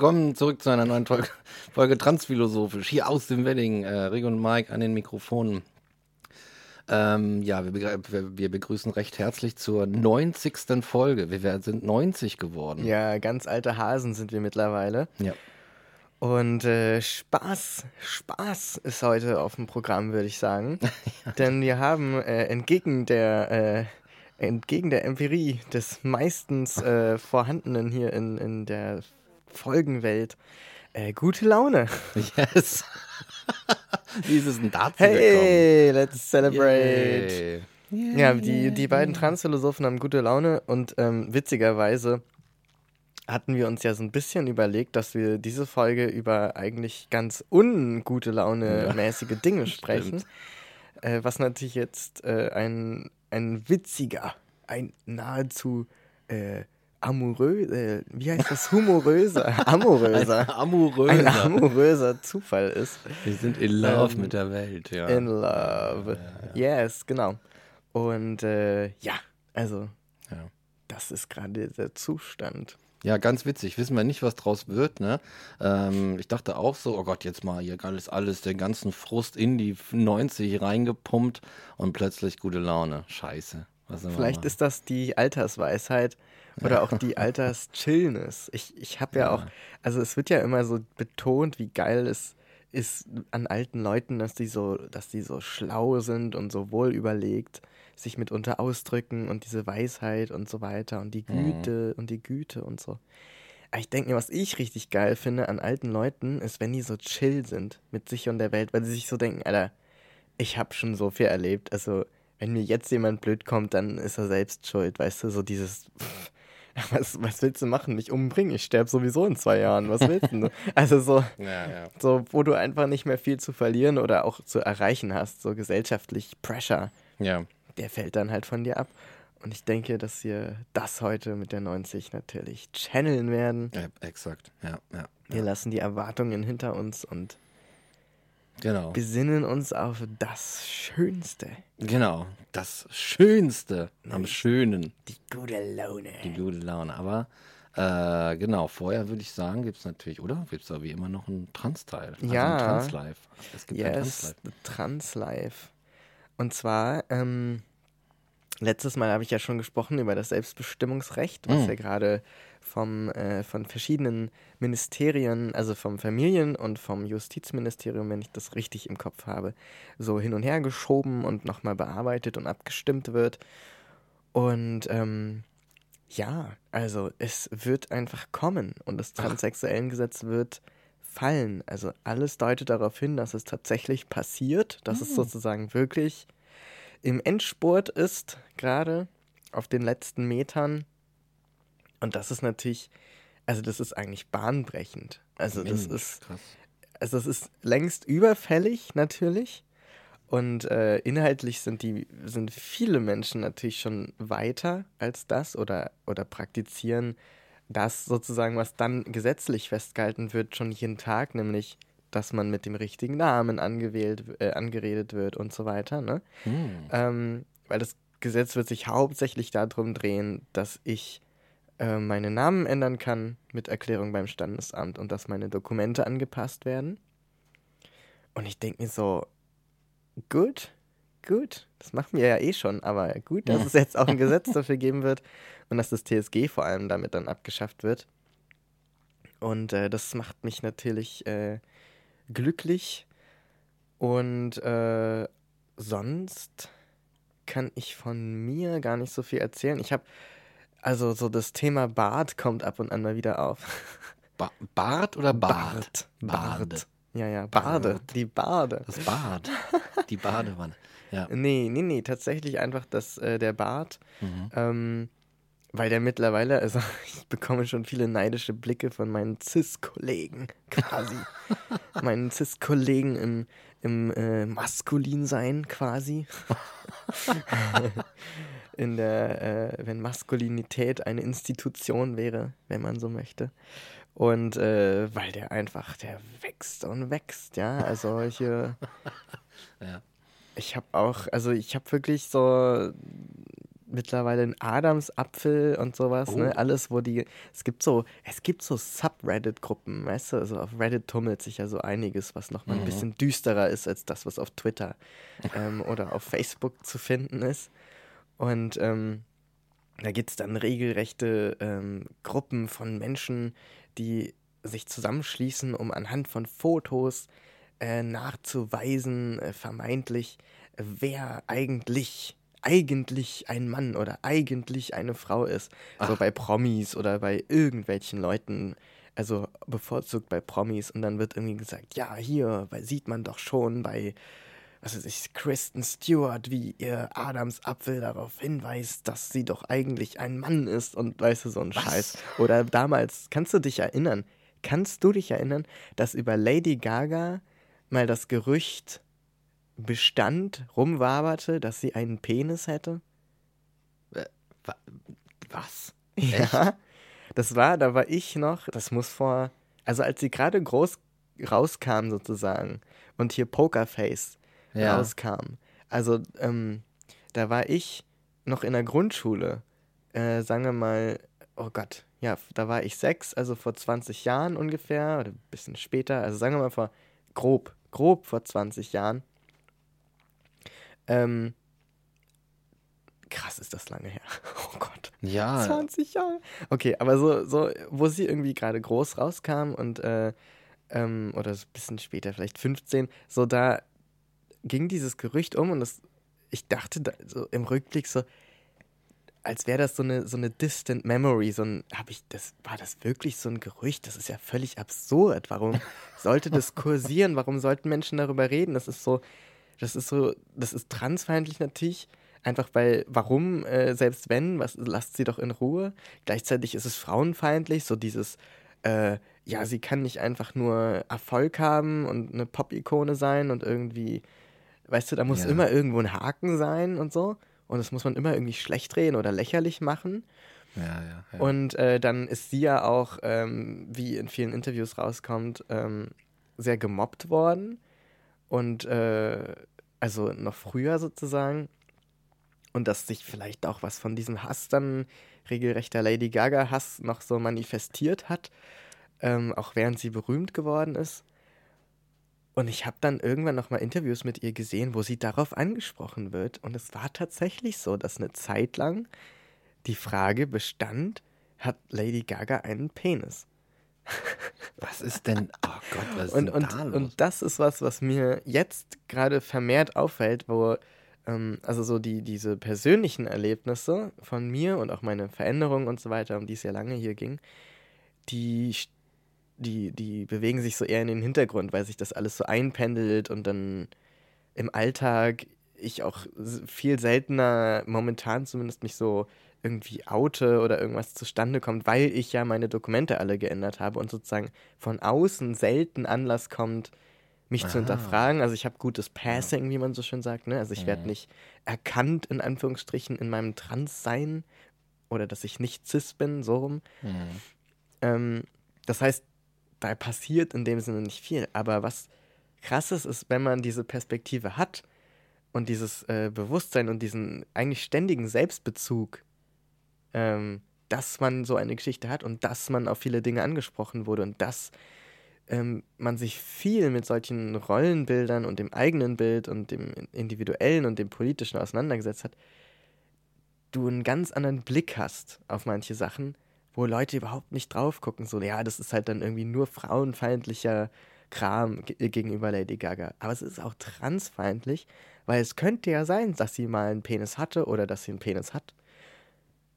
Willkommen zurück zu einer neuen Folge, Folge Transphilosophisch. Hier aus dem Wedding. Äh, Rick und Mike an den Mikrofonen. Ähm, ja, wir, wir, begrüßen recht herzlich zur 90. Folge. Wir sind 90 geworden. Ja, ganz alte Hasen sind wir mittlerweile. Ja. Und äh, Spaß, Spaß ist heute auf dem Programm, würde ich sagen. ja. Denn wir haben äh, entgegen der äh, entgegen der Empirie des meistens äh, vorhandenen hier in, in der Folgenwelt. Äh, gute Laune. Yes. Wie ist es denn dazu Hey, gekommen? let's celebrate. Yeah. Ja, die, die beiden Transphilosophen haben gute Laune und ähm, witzigerweise hatten wir uns ja so ein bisschen überlegt, dass wir diese Folge über eigentlich ganz ungute Laune-mäßige Dinge sprechen. Äh, was natürlich jetzt äh, ein, ein witziger, ein nahezu äh, amorös, äh, wie heißt das? Humoröser, amoröser. Ein amoröser. Ein amoröser Zufall ist. Wir sind in love ähm, mit der Welt, ja. In love. Ja, ja. Yes, genau. Und äh, ja, also, das ist gerade der Zustand. Ja, ganz witzig. Wissen wir nicht, was draus wird, ne? Ähm, ich dachte auch so, oh Gott, jetzt mal hier alles, alles, den ganzen Frust in die 90 reingepumpt und plötzlich gute Laune. Scheiße. Vielleicht ist das die Altersweisheit oder auch die Alters-Chillness. Ich, ich habe ja, ja, auch, also es wird ja immer so betont, wie geil es ist an alten Leuten, dass die so, dass die so schlau sind und so wohl überlegt, sich mitunter ausdrücken und diese Weisheit und so weiter und die mhm. Güte mhm. und die Güte und so. Aber ich denke mir, was ich richtig geil finde an alten Leuten, ist, wenn die so chill sind mit sich und der Welt, weil sie sich so denken, Alter, ich habe schon so viel erlebt. Also, wenn mir jetzt jemand blöd kommt, dann ist er selbst schuld, weißt du, so dieses, pff, was, was willst du machen? Mich umbringen? Ich sterbe sowieso in zwei Jahren. Was willst du? Also so, ja, ja. so, wo du einfach nicht mehr viel zu verlieren oder auch zu erreichen hast, so gesellschaftlich Pressure. Ja. Der fällt dann halt von dir ab. Und ich denke, dass wir das heute mit der 90 natürlich channeln werden. Ja, exakt. Ja, ja. Wir lassen die Erwartungen hinter uns und Genau. Besinnen uns auf das Schönste. Genau, das Schönste am Schönen. Die gute Laune. Die gute Laune. Aber äh, genau, vorher würde ich sagen, gibt es natürlich, oder? Gibt es da wie immer noch einen Trans-Teil? Also ja. Ein Trans-Live. Es gibt yes, ein Trans-Live. Trans-Live. Und zwar, ähm, letztes Mal habe ich ja schon gesprochen über das Selbstbestimmungsrecht, was mm. ja gerade vom, äh, von verschiedenen Ministerien, also vom Familien- und vom Justizministerium, wenn ich das richtig im Kopf habe, so hin und her geschoben und nochmal bearbeitet und abgestimmt wird. Und ähm, ja, also es wird einfach kommen und das Transsexuellengesetz wird fallen. Also alles deutet darauf hin, dass es tatsächlich passiert, dass mhm. es sozusagen wirklich im Endspurt ist, gerade auf den letzten Metern. Und das ist natürlich, also das ist eigentlich bahnbrechend. Also das Mensch, ist, krass. also das ist längst überfällig natürlich. Und äh, inhaltlich sind die, sind viele Menschen natürlich schon weiter als das oder, oder praktizieren das sozusagen, was dann gesetzlich festgehalten wird, schon jeden Tag, nämlich dass man mit dem richtigen Namen angewählt, äh, angeredet wird und so weiter. Ne? Hm. Ähm, weil das Gesetz wird sich hauptsächlich darum drehen, dass ich äh, meine Namen ändern kann mit Erklärung beim Standesamt und dass meine Dokumente angepasst werden. Und ich denke mir so, gut, gut, das machen wir ja eh schon, aber gut, dass es jetzt auch ein Gesetz dafür geben wird und dass das TSG vor allem damit dann abgeschafft wird. Und äh, das macht mich natürlich äh, glücklich. Und äh, sonst kann ich von mir gar nicht so viel erzählen. Ich habe, also so das Thema Bart kommt ab und an mal wieder auf. Ba Bart oder Bart? Bart. Bart. Ja, ja, Bade. Bart. Die Bade. Das Bad. Die Badewanne. Ja. Nee, nee, nee, tatsächlich einfach das, äh, der Bart. Mhm. Ähm, weil der mittlerweile, also ich bekomme schon viele neidische Blicke von meinen Cis-Kollegen quasi. meinen Cis-Kollegen im, im äh, Maskulinsein quasi. In der, äh, wenn Maskulinität eine Institution wäre, wenn man so möchte. Und äh, weil der einfach, der wächst und wächst, ja. Also solche. Ja. Ich habe auch, also ich habe wirklich so mittlerweile einen Adamsapfel und sowas, Oh. ne? Alles, wo die. Es gibt so, es gibt so Subreddit-Gruppen, weißt du? Also auf Reddit tummelt sich ja so einiges, was nochmal Mhm. ein bisschen düsterer ist als das, was auf Twitter ähm, oder auf Facebook zu finden ist. Und ähm, da gibt es dann regelrechte ähm, Gruppen von Menschen, die sich zusammenschließen, um anhand von Fotos äh, nachzuweisen, äh, vermeintlich, wer eigentlich, eigentlich ein Mann oder eigentlich eine Frau ist. So Ach. bei Promis oder bei irgendwelchen Leuten, also bevorzugt bei Promis. Und dann wird irgendwie gesagt, ja, hier, weil sieht man doch schon bei was weiß ich, Kristen Stewart, wie ihr Adamsapfel darauf hinweist, dass sie doch eigentlich ein Mann ist und weißt du, so ein? Scheiß. Oder damals, kannst du dich erinnern, kannst du dich erinnern, dass über Lady Gaga mal das Gerücht bestand, rumwaberte, dass sie einen Penis hätte? Wa- Was? Ja. Das war, da war ich noch, das muss vor, also als sie gerade groß rauskam sozusagen und hier Pokerface Ja. rauskam. Also ähm, da war ich noch in der Grundschule, äh, sagen wir mal, oh Gott, ja, da war ich sechs, also vor 20 Jahren ungefähr, oder ein bisschen später, also sagen wir mal vor grob, grob vor 20 Jahren. Ähm, krass ist das lange her. Oh Gott. Ja. 20 Jahre. Okay, aber so, so, wo sie irgendwie gerade groß rauskam und, äh, ähm, oder so ein bisschen später, vielleicht 15, so da ging dieses Gerücht um und das, ich dachte da, so im Rückblick so, als wäre das so eine, so eine distant memory, so ein, habe ich, das, war das wirklich so ein Gerücht? Das ist ja völlig absurd. Warum sollte das kursieren? Warum sollten Menschen darüber reden? Das ist so, das ist so, das ist transfeindlich natürlich. Einfach weil, warum, äh, selbst wenn, was, lasst sie doch in Ruhe. Gleichzeitig ist es frauenfeindlich, so dieses, äh, ja, sie kann nicht einfach nur Erfolg haben und eine Pop-Ikone sein und irgendwie, weißt du, da muss Ja. immer irgendwo ein Haken sein und so. Und das muss man immer irgendwie schlecht reden oder lächerlich machen. Ja, ja, ja. Und äh, dann ist sie ja auch, ähm, wie in vielen Interviews rauskommt, ähm, sehr gemobbt worden. Und äh, also noch früher sozusagen. Und dass sich vielleicht auch was von diesem Hass dann, regelrechter Lady Gaga-Hass, noch so manifestiert hat. Ähm, auch während sie berühmt geworden ist. Und ich habe dann irgendwann noch mal Interviews mit ihr gesehen, wo sie darauf angesprochen wird. Und es war tatsächlich so, dass eine Zeit lang die Frage bestand, hat Lady Gaga einen Penis? was ist denn, oh Gott, was ist Und, denn und, da los? und das ist was, was mir jetzt gerade vermehrt auffällt, wo, ähm, also so die, diese persönlichen Erlebnisse von mir und auch meine Veränderungen und so weiter, um die es ja lange hier ging, die, die, die bewegen sich so eher in den Hintergrund, weil sich das alles so einpendelt und dann im Alltag ich auch viel seltener, momentan zumindest mich so irgendwie oute oder irgendwas zustande kommt, weil ich ja meine Dokumente alle geändert habe und sozusagen von außen selten Anlass kommt, mich zu Ah. hinterfragen. Also ich habe gutes Passing, wie man so schön sagt. Ne? Also ich werde Mhm. nicht erkannt, in Anführungsstrichen, in meinem Transsein oder dass ich nicht cis bin, so rum. Mhm. Ähm, das heißt, da passiert in dem Sinne nicht viel. Aber was krasses ist, wenn man diese Perspektive hat und dieses äh, Bewusstsein und diesen eigentlich ständigen Selbstbezug, ähm, dass man so eine Geschichte hat und dass man auf viele Dinge angesprochen wurde und dass ähm, man sich viel mit solchen Rollenbildern und dem eigenen Bild und dem individuellen und dem politischen auseinandergesetzt hat, du einen ganz anderen Blick hast auf manche Sachen, wo Leute überhaupt nicht drauf gucken. So, ja, das ist halt dann irgendwie nur frauenfeindlicher Kram gegenüber Lady Gaga. Aber es ist auch transfeindlich, weil es könnte ja sein, dass sie mal einen Penis hatte oder dass sie einen Penis hat.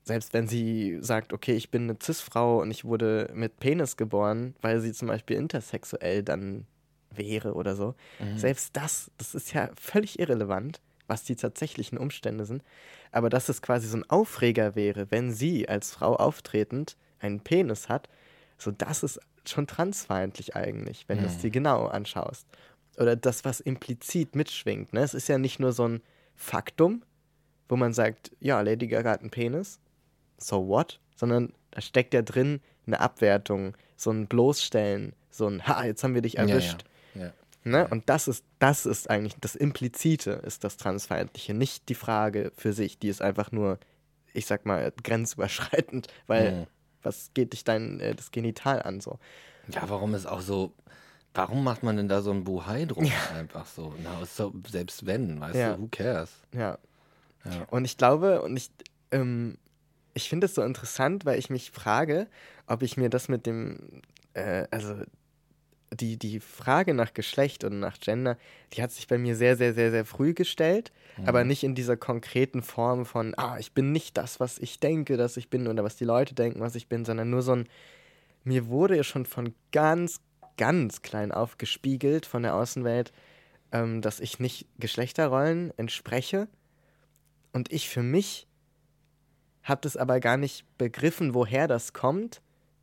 Selbst wenn sie sagt, okay, ich bin eine Cis-Frau und ich wurde mit Penis geboren, weil sie zum Beispiel intersexuell dann wäre oder so. Mhm. Selbst das, das ist ja völlig irrelevant, was die tatsächlichen Umstände sind. Aber dass es quasi so ein Aufreger wäre, wenn sie als Frau auftretend einen Penis hat, so das ist schon transfeindlich eigentlich, wenn mhm. du es dir genau anschaust. Oder das, was implizit mitschwingt. Ne? Es ist ja nicht nur so ein Faktum, wo man sagt, ja, Lady Gaga hat einen Penis, so what? Sondern da steckt ja drin eine Abwertung, so ein Bloßstellen, so ein Ha, jetzt haben wir dich erwischt. Ja, ja. Ja. Ne? Und das ist, das ist eigentlich das Implizite, ist das Transfeindliche, nicht die Frage für sich, die ist einfach nur, ich sag mal, grenzüberschreitend, weil mhm. was geht dich dein äh, das Genital an so? Ja, warum ist auch so, warum macht man denn da so ein Buhai drum? Ja. Einfach so. Na, so, selbst wenn, weißt ja. du, who cares? Ja. ja. Und ich glaube, und ich, ähm, ich finde es so interessant, weil ich mich frage, ob ich mir das mit dem, äh, also die, die Frage nach Geschlecht und nach Gender, die hat sich bei mir sehr, sehr, sehr, sehr früh gestellt, mhm. aber nicht in dieser konkreten Form von, ah, ich bin nicht das, was ich denke, dass ich bin oder was die Leute denken, was ich bin, sondern nur so ein, mir wurde ja schon von ganz, ganz klein auf gespiegelt von der Außenwelt, ähm, dass ich nicht Geschlechterrollen entspreche und ich für mich habe das aber gar nicht begriffen, woher das kommt,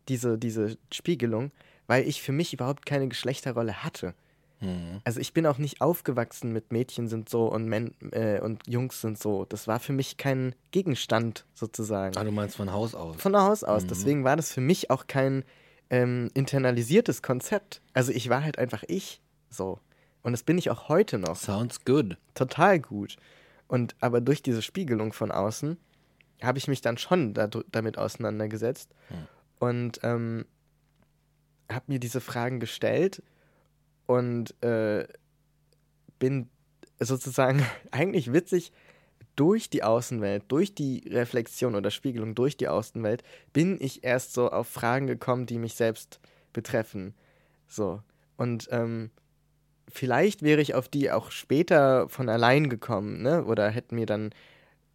diese, diese Spiegelung weil ich für mich überhaupt keine Geschlechterrolle hatte. Mhm. Also ich bin auch nicht aufgewachsen mit Mädchen sind so und, Men äh, und Jungs sind so. Das war für mich kein Gegenstand sozusagen. Ah, du meinst von Haus aus? Von Haus aus. Mhm. Deswegen war das für mich auch kein ähm, internalisiertes Konzept. Also ich war halt einfach ich so. Und das bin ich auch heute noch. Sounds good. Total gut. Und aber durch diese Spiegelung von außen habe ich mich dann schon da, damit auseinandergesetzt. Hm. Und ähm, habe mir diese Fragen gestellt und äh, bin sozusagen eigentlich witzig durch die Außenwelt, durch die Reflexion oder Spiegelung durch die Außenwelt, bin ich erst so auf Fragen gekommen, die mich selbst betreffen. So. Und ähm, vielleicht wäre ich auf die auch später von allein gekommen, ne? Oder hätten mir dann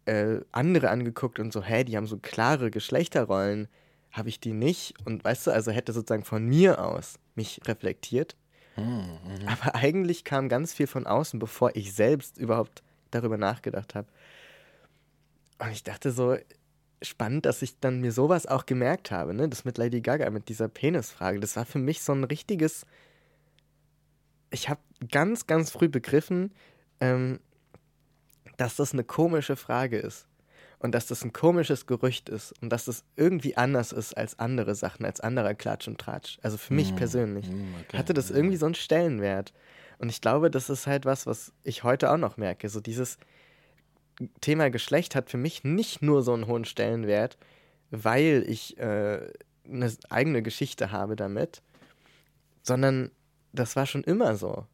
äh, andere angeguckt und so, hä, die haben so klare Geschlechterrollen habe ich die nicht. Und weißt du, also hätte sozusagen von mir aus mich reflektiert. Mhm. Aber eigentlich kam ganz viel von außen, bevor ich selbst überhaupt darüber nachgedacht habe. Und ich dachte so, spannend, dass ich dann mir sowas auch gemerkt habe, ne? Das mit Lady Gaga, mit dieser Penisfrage. Das war für mich so ein richtiges. Ich habe ganz, ganz früh begriffen, ähm, dass das eine komische Frage ist und dass das ein komisches Gerücht ist und dass das irgendwie anders ist als andere Sachen, als anderer Klatsch und Tratsch. Also für mich mm, persönlich mm, okay, hatte das irgendwie so einen Stellenwert. Und ich glaube, das ist halt was, was ich heute auch noch merke. So dieses Thema Geschlecht hat für mich nicht nur so einen hohen Stellenwert, weil ich äh, eine eigene Geschichte habe damit, sondern das war schon immer so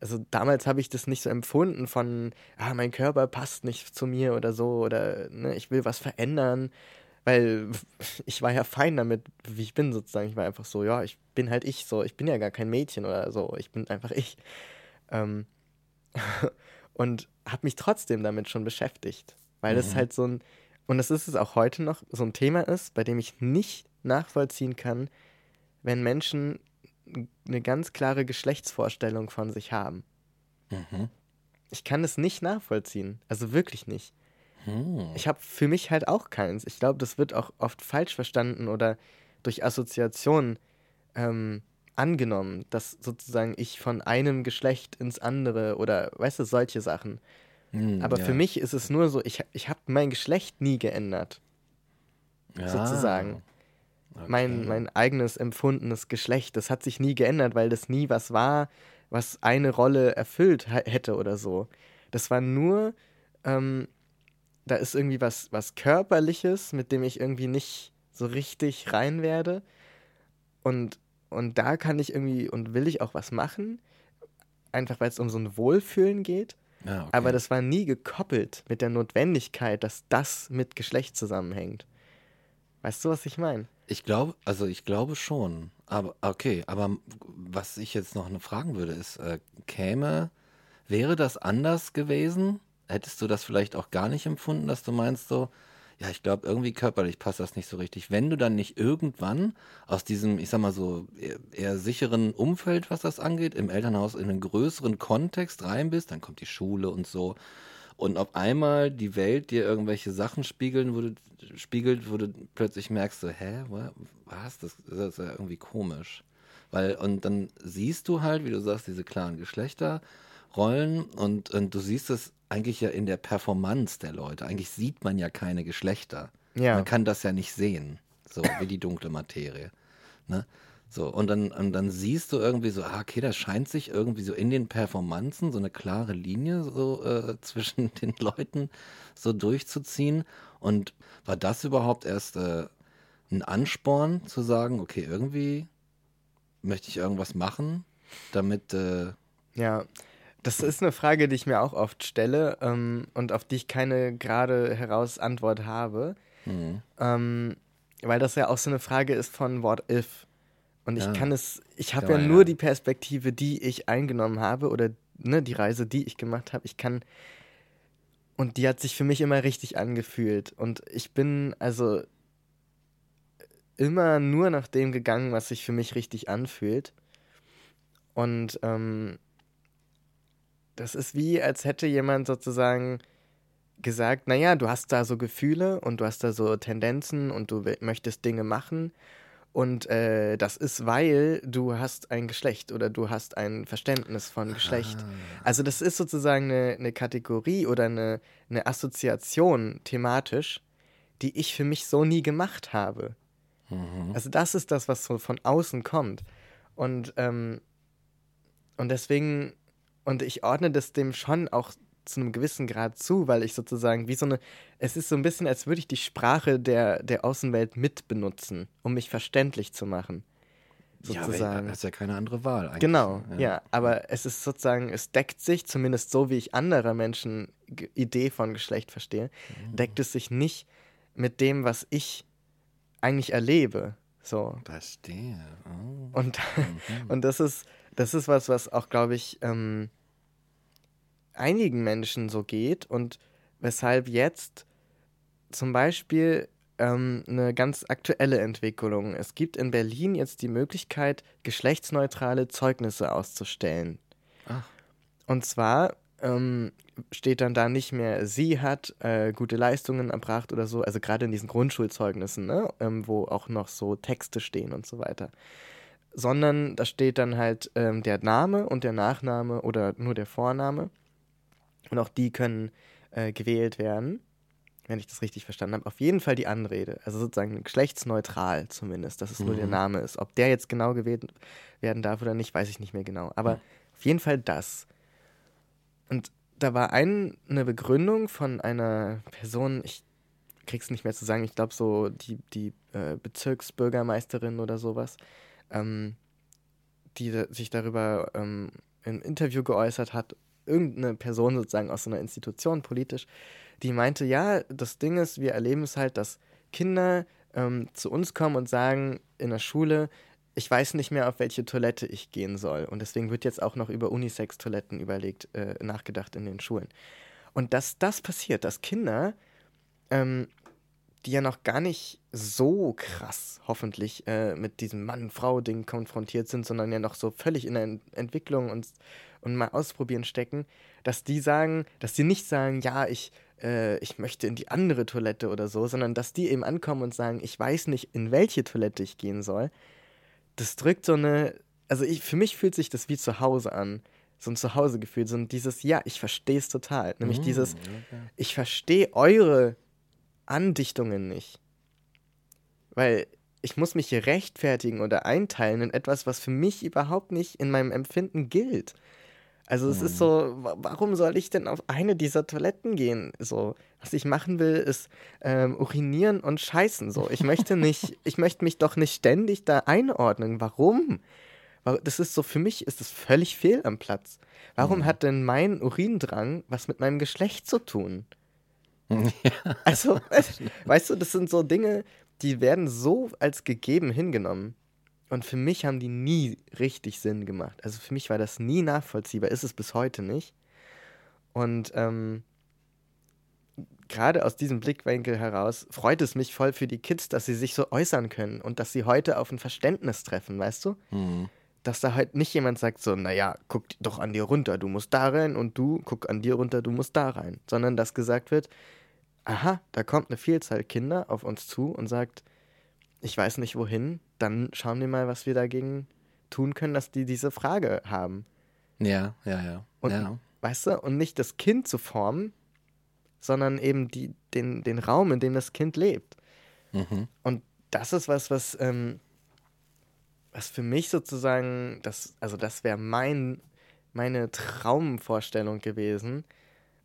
also damals habe ich das nicht so empfunden von, ah, mein Körper passt nicht zu mir oder so oder ne, ich will was verändern, weil ich war ja fein damit, wie ich bin sozusagen. Ich war einfach so, ja, ich bin halt ich so, ich bin ja gar kein Mädchen oder so, ich bin einfach ich. Ähm, und habe mich trotzdem damit schon beschäftigt, weil mhm. das halt so ein, und das ist es auch heute noch, so ein Thema ist, bei dem ich nicht nachvollziehen kann, wenn Menschen eine ganz klare Geschlechtsvorstellung von sich haben. Mhm. Ich kann es nicht nachvollziehen. Also wirklich nicht. Mhm. Ich habe für mich halt auch keins. Ich glaube, das wird auch oft falsch verstanden oder durch Assoziationen ähm, angenommen, dass sozusagen ich von einem Geschlecht ins andere oder weißt du, solche Sachen. Mhm, Aber ja. für mich ist es nur so, ich, ich habe mein Geschlecht nie geändert. Ja. Sozusagen. Okay. Mein, mein eigenes empfundenes Geschlecht. Das hat sich nie geändert, weil das nie was war, was eine Rolle erfüllt hätte oder so. Das war nur, ähm, da ist irgendwie was, was Körperliches, mit dem ich irgendwie nicht so richtig rein werde. Und und da kann ich irgendwie und will ich auch was machen, einfach weil es um so ein Wohlfühlen geht. Ja, okay. Aber das war nie gekoppelt mit der Notwendigkeit, dass das mit Geschlecht zusammenhängt. Weißt du, was ich meine? Ich glaube, also ich glaube schon. Aber okay, aber was ich jetzt noch fragen würde, ist, äh, käme, wäre das anders gewesen? Hättest du das vielleicht auch gar nicht empfunden, dass du meinst so, ja, ich glaube, irgendwie körperlich passt das nicht so richtig. Wenn du dann nicht irgendwann aus diesem, ich sag mal so, eher, eher sicheren Umfeld, was das angeht, im Elternhaus in einen größeren Kontext rein bist, dann kommt die Schule und so. Und auf einmal die Welt dir irgendwelche Sachen spiegeln, du, spiegelt, wo du plötzlich merkst, so, hä, was? Das, das ist ja irgendwie komisch. Weil, und dann siehst du halt, wie du sagst, diese klaren Geschlechterrollen und, und du siehst es eigentlich ja in der Performance der Leute. Eigentlich sieht man ja keine Geschlechter. Ja. Man kann das ja nicht sehen, so wie die dunkle Materie. Ne? So, und dann, und dann siehst du irgendwie so, ah, okay, das scheint sich irgendwie so in den Performanzen so eine klare Linie so äh, zwischen den Leuten so durchzuziehen. Und war das überhaupt erst äh, ein Ansporn zu sagen, okay, irgendwie möchte ich irgendwas machen, damit. Äh, ja, das ist eine Frage, die ich mir auch oft stelle ähm, und auf die ich keine gerade heraus Antwort habe. Mhm. Ähm, weil das ja auch so eine Frage ist von What If. Und ich Ja. kann es, ich habe Ja, ja, nur die Perspektive, die ich eingenommen habe oder ne, die Reise, die ich gemacht habe. Ich kann, und die hat sich für mich immer richtig angefühlt. Und ich bin also immer nur nach dem gegangen, was sich für mich richtig anfühlt. Und ähm, das ist wie, als hätte jemand sozusagen gesagt, naja, du hast da so Gefühle und du hast da so Tendenzen und du möchtest Dinge machen. Und äh, das ist, weil du hast ein Geschlecht oder du hast ein Verständnis von Geschlecht. Also das ist sozusagen eine, eine Kategorie oder eine, eine Assoziation thematisch, die ich für mich so nie gemacht habe. Mhm. Also das ist das, was so von außen kommt. Und, ähm, und deswegen, und ich ordne das dem schon auch zu einem gewissen Grad zu, weil ich sozusagen wie so eine, es ist so ein bisschen, als würde ich die Sprache der, der Außenwelt mitbenutzen, um mich verständlich zu machen. Ja, Sozusagen. aber hast ja keine andere Wahl eigentlich. Genau, ja. aber es ist sozusagen, es deckt sich, zumindest so wie ich anderer Menschen Idee von Geschlecht verstehe, deckt es sich nicht mit dem, was ich eigentlich erlebe. So. Verstehe. Oh. Und, und das ist, das ist was, was auch, glaube ich, ähm, einigen Menschen so geht und weshalb jetzt zum Beispiel ähm, eine ganz aktuelle Entwicklung. Es gibt in Berlin jetzt die Möglichkeit, geschlechtsneutrale Zeugnisse auszustellen. Ach. Und zwar ähm, steht dann da nicht mehr, sie hat äh, gute Leistungen erbracht oder so, also gerade in diesen Grundschulzeugnissen, ne, ähm, wo auch noch so Texte stehen und so weiter. Sondern da steht dann halt ähm, der Name und der Nachname oder nur der Vorname. Und auch die können äh, gewählt werden, wenn ich das richtig verstanden habe. Auf jeden Fall die Anrede, also sozusagen geschlechtsneutral zumindest, dass es nur der Mhm. Name ist. Ob der jetzt genau gewählt werden darf oder nicht, weiß ich nicht mehr genau. Aber Ja. auf jeden Fall das. Und da war ein, eine Begründung von einer Person, ich krieg's nicht mehr zu sagen, ich glaube so die, die äh, Bezirksbürgermeisterin oder sowas, ähm, die sich darüber ähm, im Interview geäußert hat, irgendeine Person sozusagen aus so einer Institution politisch, die meinte, ja, das Ding ist, wir erleben es halt, dass Kinder ähm, zu uns kommen und sagen in der Schule, ich weiß nicht mehr, auf welche Toilette ich gehen soll. Und deswegen wird jetzt auch noch über Unisex-Toiletten überlegt, äh, nachgedacht in den Schulen. Und dass das passiert, dass Kinder, ähm, die ja noch gar nicht so krass hoffentlich äh, mit diesem Mann-Frau-Ding konfrontiert sind, sondern ja noch so völlig in der Ent Entwicklung und, und mal ausprobieren stecken, dass die sagen, dass die nicht sagen, ja, ich, äh, ich möchte in die andere Toilette oder so, sondern dass die eben ankommen und sagen, ich weiß nicht, in welche Toilette ich gehen soll. Das drückt so eine, also ich, für mich fühlt sich das wie zu Hause an. So ein Zuhausegefühl, so ein dieses, ja, ich verstehe es total. Nämlich Mm, dieses, okay. ich verstehe eure Andichtungen nicht. Weil ich muss mich hier rechtfertigen oder einteilen in etwas, was für mich überhaupt nicht in meinem Empfinden gilt. Also es ist so, warum soll ich denn auf eine dieser Toiletten gehen? So, was ich machen will, ist ähm, urinieren und scheißen. So, ich möchte nicht, ich möchte mich doch nicht ständig da einordnen. Warum? Das ist so, für mich ist es völlig fehl am Platz. Warum mhm. hat denn mein Urindrang was mit meinem Geschlecht zu tun? Ja. Also, weißt du, das sind so Dinge, die werden so als gegeben hingenommen. Und für mich haben die nie richtig Sinn gemacht. Also für mich war das nie nachvollziehbar, ist es bis heute nicht. Und ähm, gerade aus diesem Blickwinkel heraus freut es mich voll für die Kids, dass sie sich so äußern können und dass sie heute auf ein Verständnis treffen, weißt du? Mhm. Dass da halt nicht jemand sagt so, naja, guck doch an dir runter, du musst da rein und du guck an dir runter, du musst da rein. Sondern dass gesagt wird, aha, da kommt eine Vielzahl Kinder auf uns zu und sagt, ich weiß nicht wohin, dann schauen wir mal, was wir dagegen tun können, dass die diese Frage haben. Ja, ja, ja. Und, ja. Weißt du, und nicht das Kind zu formen, sondern eben die, den, den Raum, in dem das Kind lebt. Mhm. Und das ist was, was, ähm, was für mich sozusagen, das, also das wäre mein, meine Traumvorstellung gewesen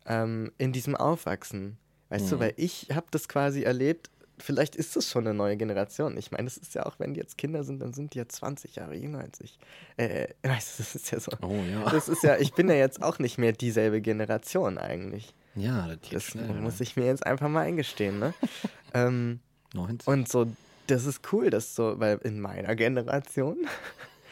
ähm, in diesem Aufwachsen. Weißt mhm. du, weil ich habe das quasi erlebt, vielleicht ist es schon eine neue Generation. Ich meine, es ist ja auch, wenn die jetzt Kinder sind, dann sind die ja 20 Jahre jünger als ich. Äh, weißt du, das ist ja so. Oh ja. Das ist ja, ich bin ja jetzt auch nicht mehr dieselbe Generation eigentlich. Ja, das, das schnell, muss ich mir jetzt einfach mal eingestehen, ne? ähm, 90. Und so, das ist cool, dass so, weil in meiner Generation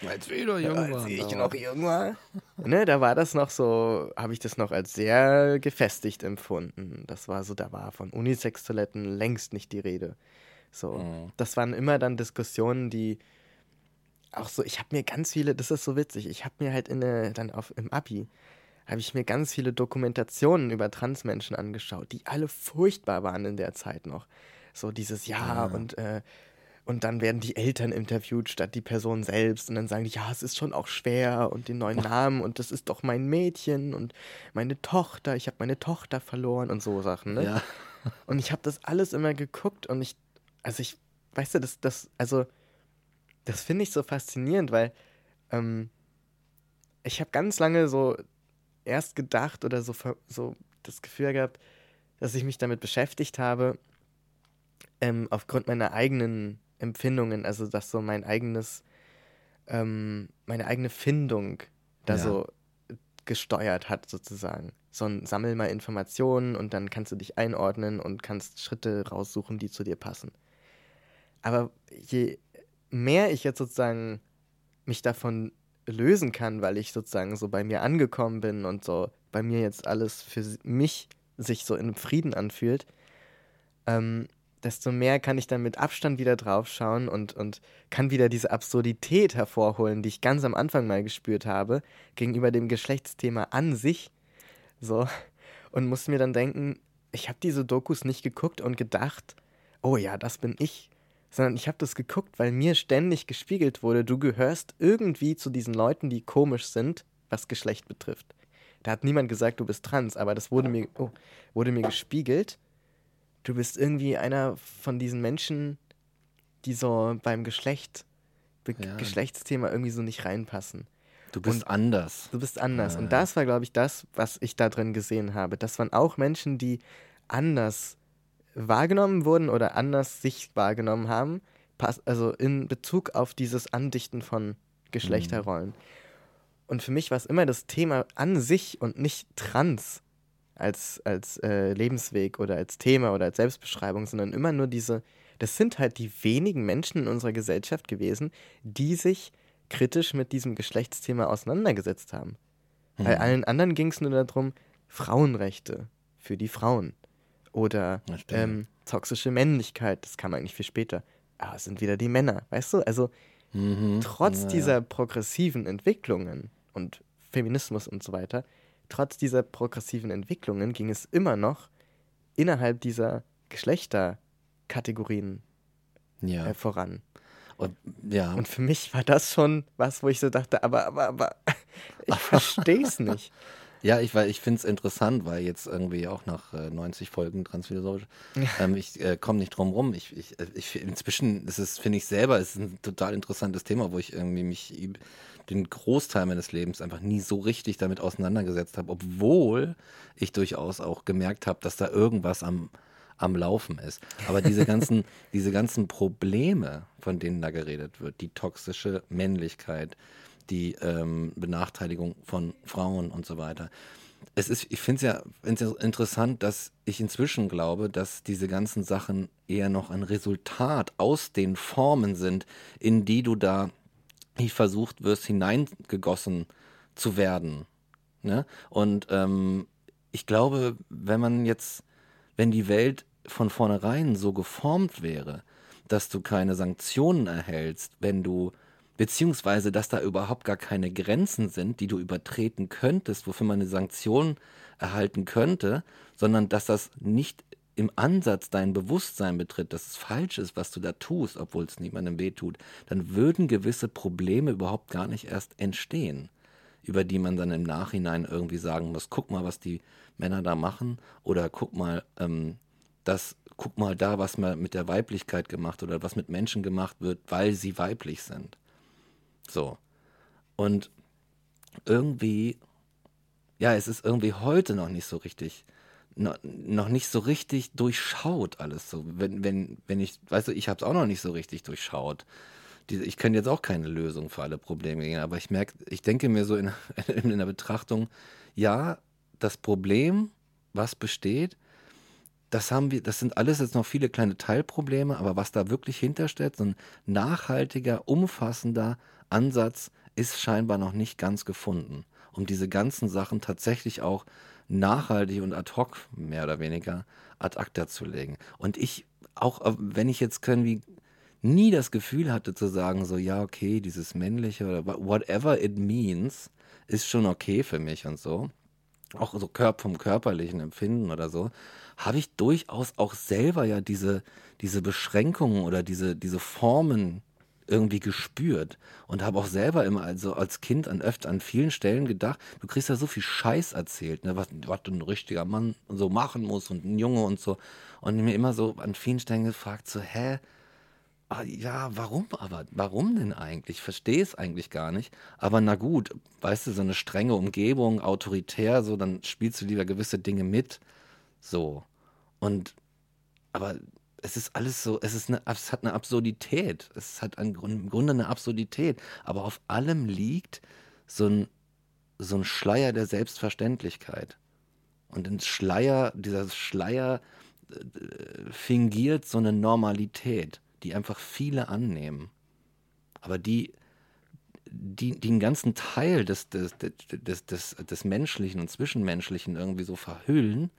als wir noch jung waren. Als ich noch jung war. ne, da war das noch so, habe ich das noch als sehr gefestigt empfunden. Das war so, da war von Unisex-Toiletten längst nicht die Rede. So, mhm. das waren immer dann Diskussionen, die auch so, ich habe mir ganz viele, das ist so witzig, ich habe mir halt in der, dann auf, im Abi, habe ich mir ganz viele Dokumentationen über Transmenschen angeschaut, die alle furchtbar waren in der Zeit noch. So dieses Ja mhm. und äh, und dann werden die Eltern interviewt statt die Person selbst. Und dann sagen die, ja, es ist schon auch schwer und den neuen Namen und das ist doch mein Mädchen und meine Tochter, ich habe meine Tochter verloren und so Sachen. Ne? Ja. Und ich habe das alles immer geguckt und ich, also ich, weißt du, das, das, also, das finde ich so faszinierend, weil ähm, ich habe ganz lange so erst gedacht oder so, so das Gefühl gehabt, dass ich mich damit beschäftigt habe, ähm, aufgrund meiner eigenen Empfindungen, also dass so mein eigenes, ähm, meine eigene Findung da ja. so gesteuert hat, sozusagen. So ein Sammel mal Informationen und dann kannst du dich einordnen und kannst Schritte raussuchen, die zu dir passen. Aber je mehr ich jetzt sozusagen mich davon lösen kann, weil ich sozusagen so bei mir angekommen bin und so bei mir jetzt alles für mich sich so in Frieden anfühlt, ähm, desto mehr kann ich dann mit Abstand wieder draufschauen und, und kann wieder diese Absurdität hervorholen, die ich ganz am Anfang mal gespürt habe, gegenüber dem Geschlechtsthema an sich. So. Und muss mir dann denken, ich habe diese Dokus nicht geguckt und gedacht, oh ja, das bin ich. Sondern ich habe das geguckt, weil mir ständig gespiegelt wurde, du gehörst irgendwie zu diesen Leuten, die komisch sind, was Geschlecht betrifft. Da hat niemand gesagt, du bist trans, aber das wurde mir, oh, wurde mir gespiegelt du bist irgendwie einer von diesen Menschen, die so beim Geschlecht, Be ja. Geschlechtsthema irgendwie so nicht reinpassen. Du bist und anders. Du bist anders. Ah. Und das war, glaube ich, das, was ich da drin gesehen habe. Das waren auch Menschen, die anders wahrgenommen wurden oder anders sich wahrgenommen haben, also in Bezug auf dieses Andichten von Geschlechterrollen. Mhm. Und für mich war es immer das Thema an sich und nicht trans als, als äh, Lebensweg oder als Thema oder als Selbstbeschreibung, sondern immer nur diese, das sind halt die wenigen Menschen in unserer Gesellschaft gewesen, die sich kritisch mit diesem Geschlechtsthema auseinandergesetzt haben. Mhm. Bei allen anderen ging es nur darum, Frauenrechte für die Frauen oder ähm, toxische Männlichkeit, das kam eigentlich viel später. Aber es sind wieder die Männer, weißt du? Also mhm. trotz ja, dieser progressiven Entwicklungen und Feminismus und so weiter, trotz dieser progressiven Entwicklungen ging es immer noch innerhalb dieser Geschlechterkategorien ja. äh, voran. Und, ja. Und für mich war das schon was, wo ich so dachte, aber, aber, aber, ich verstehe es nicht. Ja, ich, ich finde es interessant, weil jetzt irgendwie auch nach äh, 90 Folgen Transphilosophisch, ähm, ich äh, komme nicht drum rum. Ich, ich, äh, ich, inzwischen ist es, finde ich selber, ist ein total interessantes Thema, wo ich irgendwie mich den Großteil meines Lebens einfach nie so richtig damit auseinandergesetzt habe, obwohl ich durchaus auch gemerkt habe, dass da irgendwas am, am Laufen ist. Aber diese ganzen, diese ganzen Probleme, von denen da geredet wird, die toxische Männlichkeit, die ähm, Benachteiligung von Frauen und so weiter. Es ist, ich finde es ja interessant, dass ich inzwischen glaube, dass diese ganzen Sachen eher noch ein Resultat aus den Formen sind, in die du da versucht wirst, hineingegossen zu werden. Ne? Und ähm, ich glaube, wenn man jetzt, wenn die Welt von vornherein so geformt wäre, dass du keine Sanktionen erhältst, wenn du, beziehungsweise dass da überhaupt gar keine Grenzen sind, die du übertreten könntest, wofür man eine Sanktion erhalten könnte, sondern dass das nicht im Ansatz dein Bewusstsein betritt, dass es falsch ist, was du da tust, obwohl es niemandem wehtut, dann würden gewisse Probleme überhaupt gar nicht erst entstehen, über die man dann im Nachhinein irgendwie sagen muss, guck mal, was die Männer da machen oder guck mal, ähm, das, guck mal da, was man mit der Weiblichkeit gemacht oder was mit Menschen gemacht wird, weil sie weiblich sind. So. Und irgendwie, ja, es ist irgendwie heute noch nicht so richtig no, noch nicht so richtig durchschaut alles so. Wenn, wenn, wenn ich, weißt du, ich habe es auch noch nicht so richtig durchschaut. Diese, ich könnte jetzt auch keine Lösung für alle Probleme gehen, aber ich merke, ich denke mir so in, in der Betrachtung, ja, das Problem, was besteht, das haben wir, das sind alles jetzt noch viele kleine Teilprobleme, aber was da wirklich hintersteht, so ein nachhaltiger, umfassender Ansatz ist scheinbar noch nicht ganz gefunden, um diese ganzen Sachen tatsächlich auch nachhaltig und ad hoc mehr oder weniger ad acta zu legen. Und ich, auch äh, wenn ich jetzt irgendwie nie das Gefühl hatte zu sagen, so ja, okay, dieses männliche oder whatever it means, ist schon okay für mich und so. Auch so vom körperlichen Empfinden oder so, habe ich durchaus auch selber ja diese, diese Beschränkungen oder diese, diese Formen irgendwie gespürt und habe auch selber immer also als Kind an öfter an vielen Stellen gedacht, du kriegst ja so viel Scheiß erzählt, ne, was, was ein richtiger Mann so machen muss und ein Junge und so und mir immer so an vielen Stellen gefragt so, hä, ah, ja, warum aber? Warum denn eigentlich? Ich verstehe es eigentlich gar nicht. Aber na gut, weißt du, so eine strenge Umgebung, autoritär, so, dann spielst du lieber gewisse Dinge mit. So. Und, aber es ist alles so, es, ist eine, es hat eine Absurdität. Es hat ein, im Grunde eine Absurdität. Aber auf allem liegt so ein, so ein Schleier der Selbstverständlichkeit. Und ein Schleier, dieser Schleier äh, fingiert so eine Normalität, die einfach viele annehmen. Aber die, die, die einen ganzen Teil des, des, des, des, des Menschlichen und Zwischenmenschlichen irgendwie so verhüllen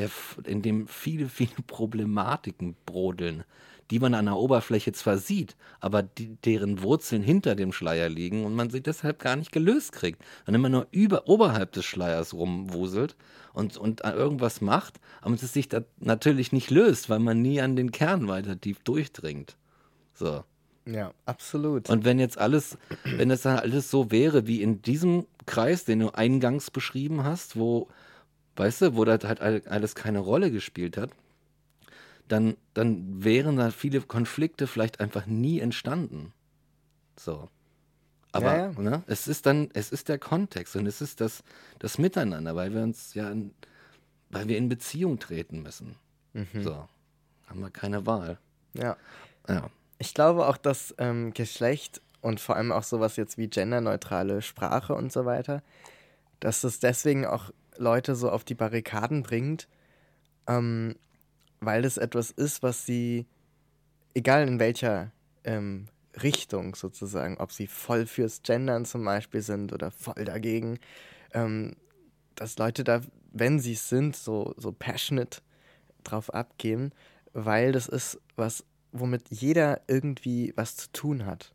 der, in dem viele, viele Problematiken brodeln, die man an der Oberfläche zwar sieht, aber die, deren Wurzeln hinter dem Schleier liegen und man sie deshalb gar nicht gelöst kriegt. Man immer nur über, oberhalb des Schleiers rumwuselt und, und irgendwas macht, aber es sich da natürlich nicht löst, weil man nie an den Kern weiter tief durchdringt. So. Ja, absolut. Und wenn jetzt alles, wenn es dann alles so wäre wie in diesem Kreis, den du eingangs beschrieben hast, wo weißt du, wo das halt alles keine Rolle gespielt hat, dann, dann wären da viele Konflikte vielleicht einfach nie entstanden. So. Aber ja, ja. Ne, es ist dann, es ist der Kontext und es ist das, das Miteinander, weil wir uns ja, in, weil wir in Beziehung treten müssen. Mhm. So. Haben wir keine Wahl. Ja. ja. Ich glaube auch, dass ähm, Geschlecht und vor allem auch sowas jetzt wie genderneutrale Sprache und so weiter, dass es deswegen auch Leute so auf die Barrikaden bringt, ähm, weil das etwas ist, was sie, egal in welcher ähm, Richtung sozusagen, ob sie voll fürs Gendern zum Beispiel sind oder voll dagegen, ähm, dass Leute da, wenn sie es sind, so, so passionate drauf abgehen, weil das ist was, womit jeder irgendwie was zu tun hat.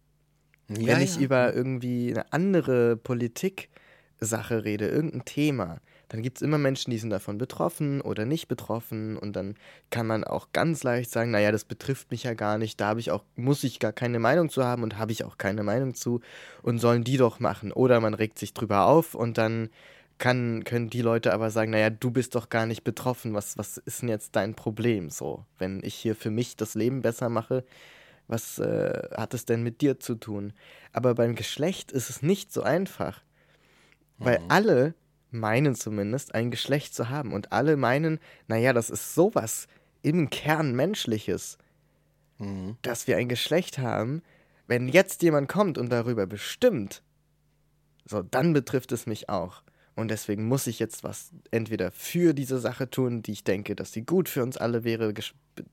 Ja, wenn ich ja. über irgendwie eine andere Politik-Sache rede, irgendein Thema, dann gibt es immer Menschen, die sind davon betroffen oder nicht betroffen und dann kann man auch ganz leicht sagen, naja, das betrifft mich ja gar nicht, da habe ich auch, muss ich gar keine Meinung zu haben und habe ich auch keine Meinung zu und sollen die doch machen. Oder man regt sich drüber auf und dann kann, können die Leute aber sagen, naja, du bist doch gar nicht betroffen, was, was ist denn jetzt dein Problem so? Wenn ich hier für mich das Leben besser mache, was äh, hat es denn mit dir zu tun? Aber beim Geschlecht ist es nicht so einfach, weil Mhm. alle meinen zumindest, ein Geschlecht zu haben und alle meinen, naja, das ist sowas im Kern Menschliches, Mhm. dass wir ein Geschlecht haben. Wenn jetzt jemand kommt und darüber bestimmt, so, dann betrifft es mich auch. Und deswegen muss ich jetzt was entweder für diese Sache tun, die ich denke, dass sie gut für uns alle wäre,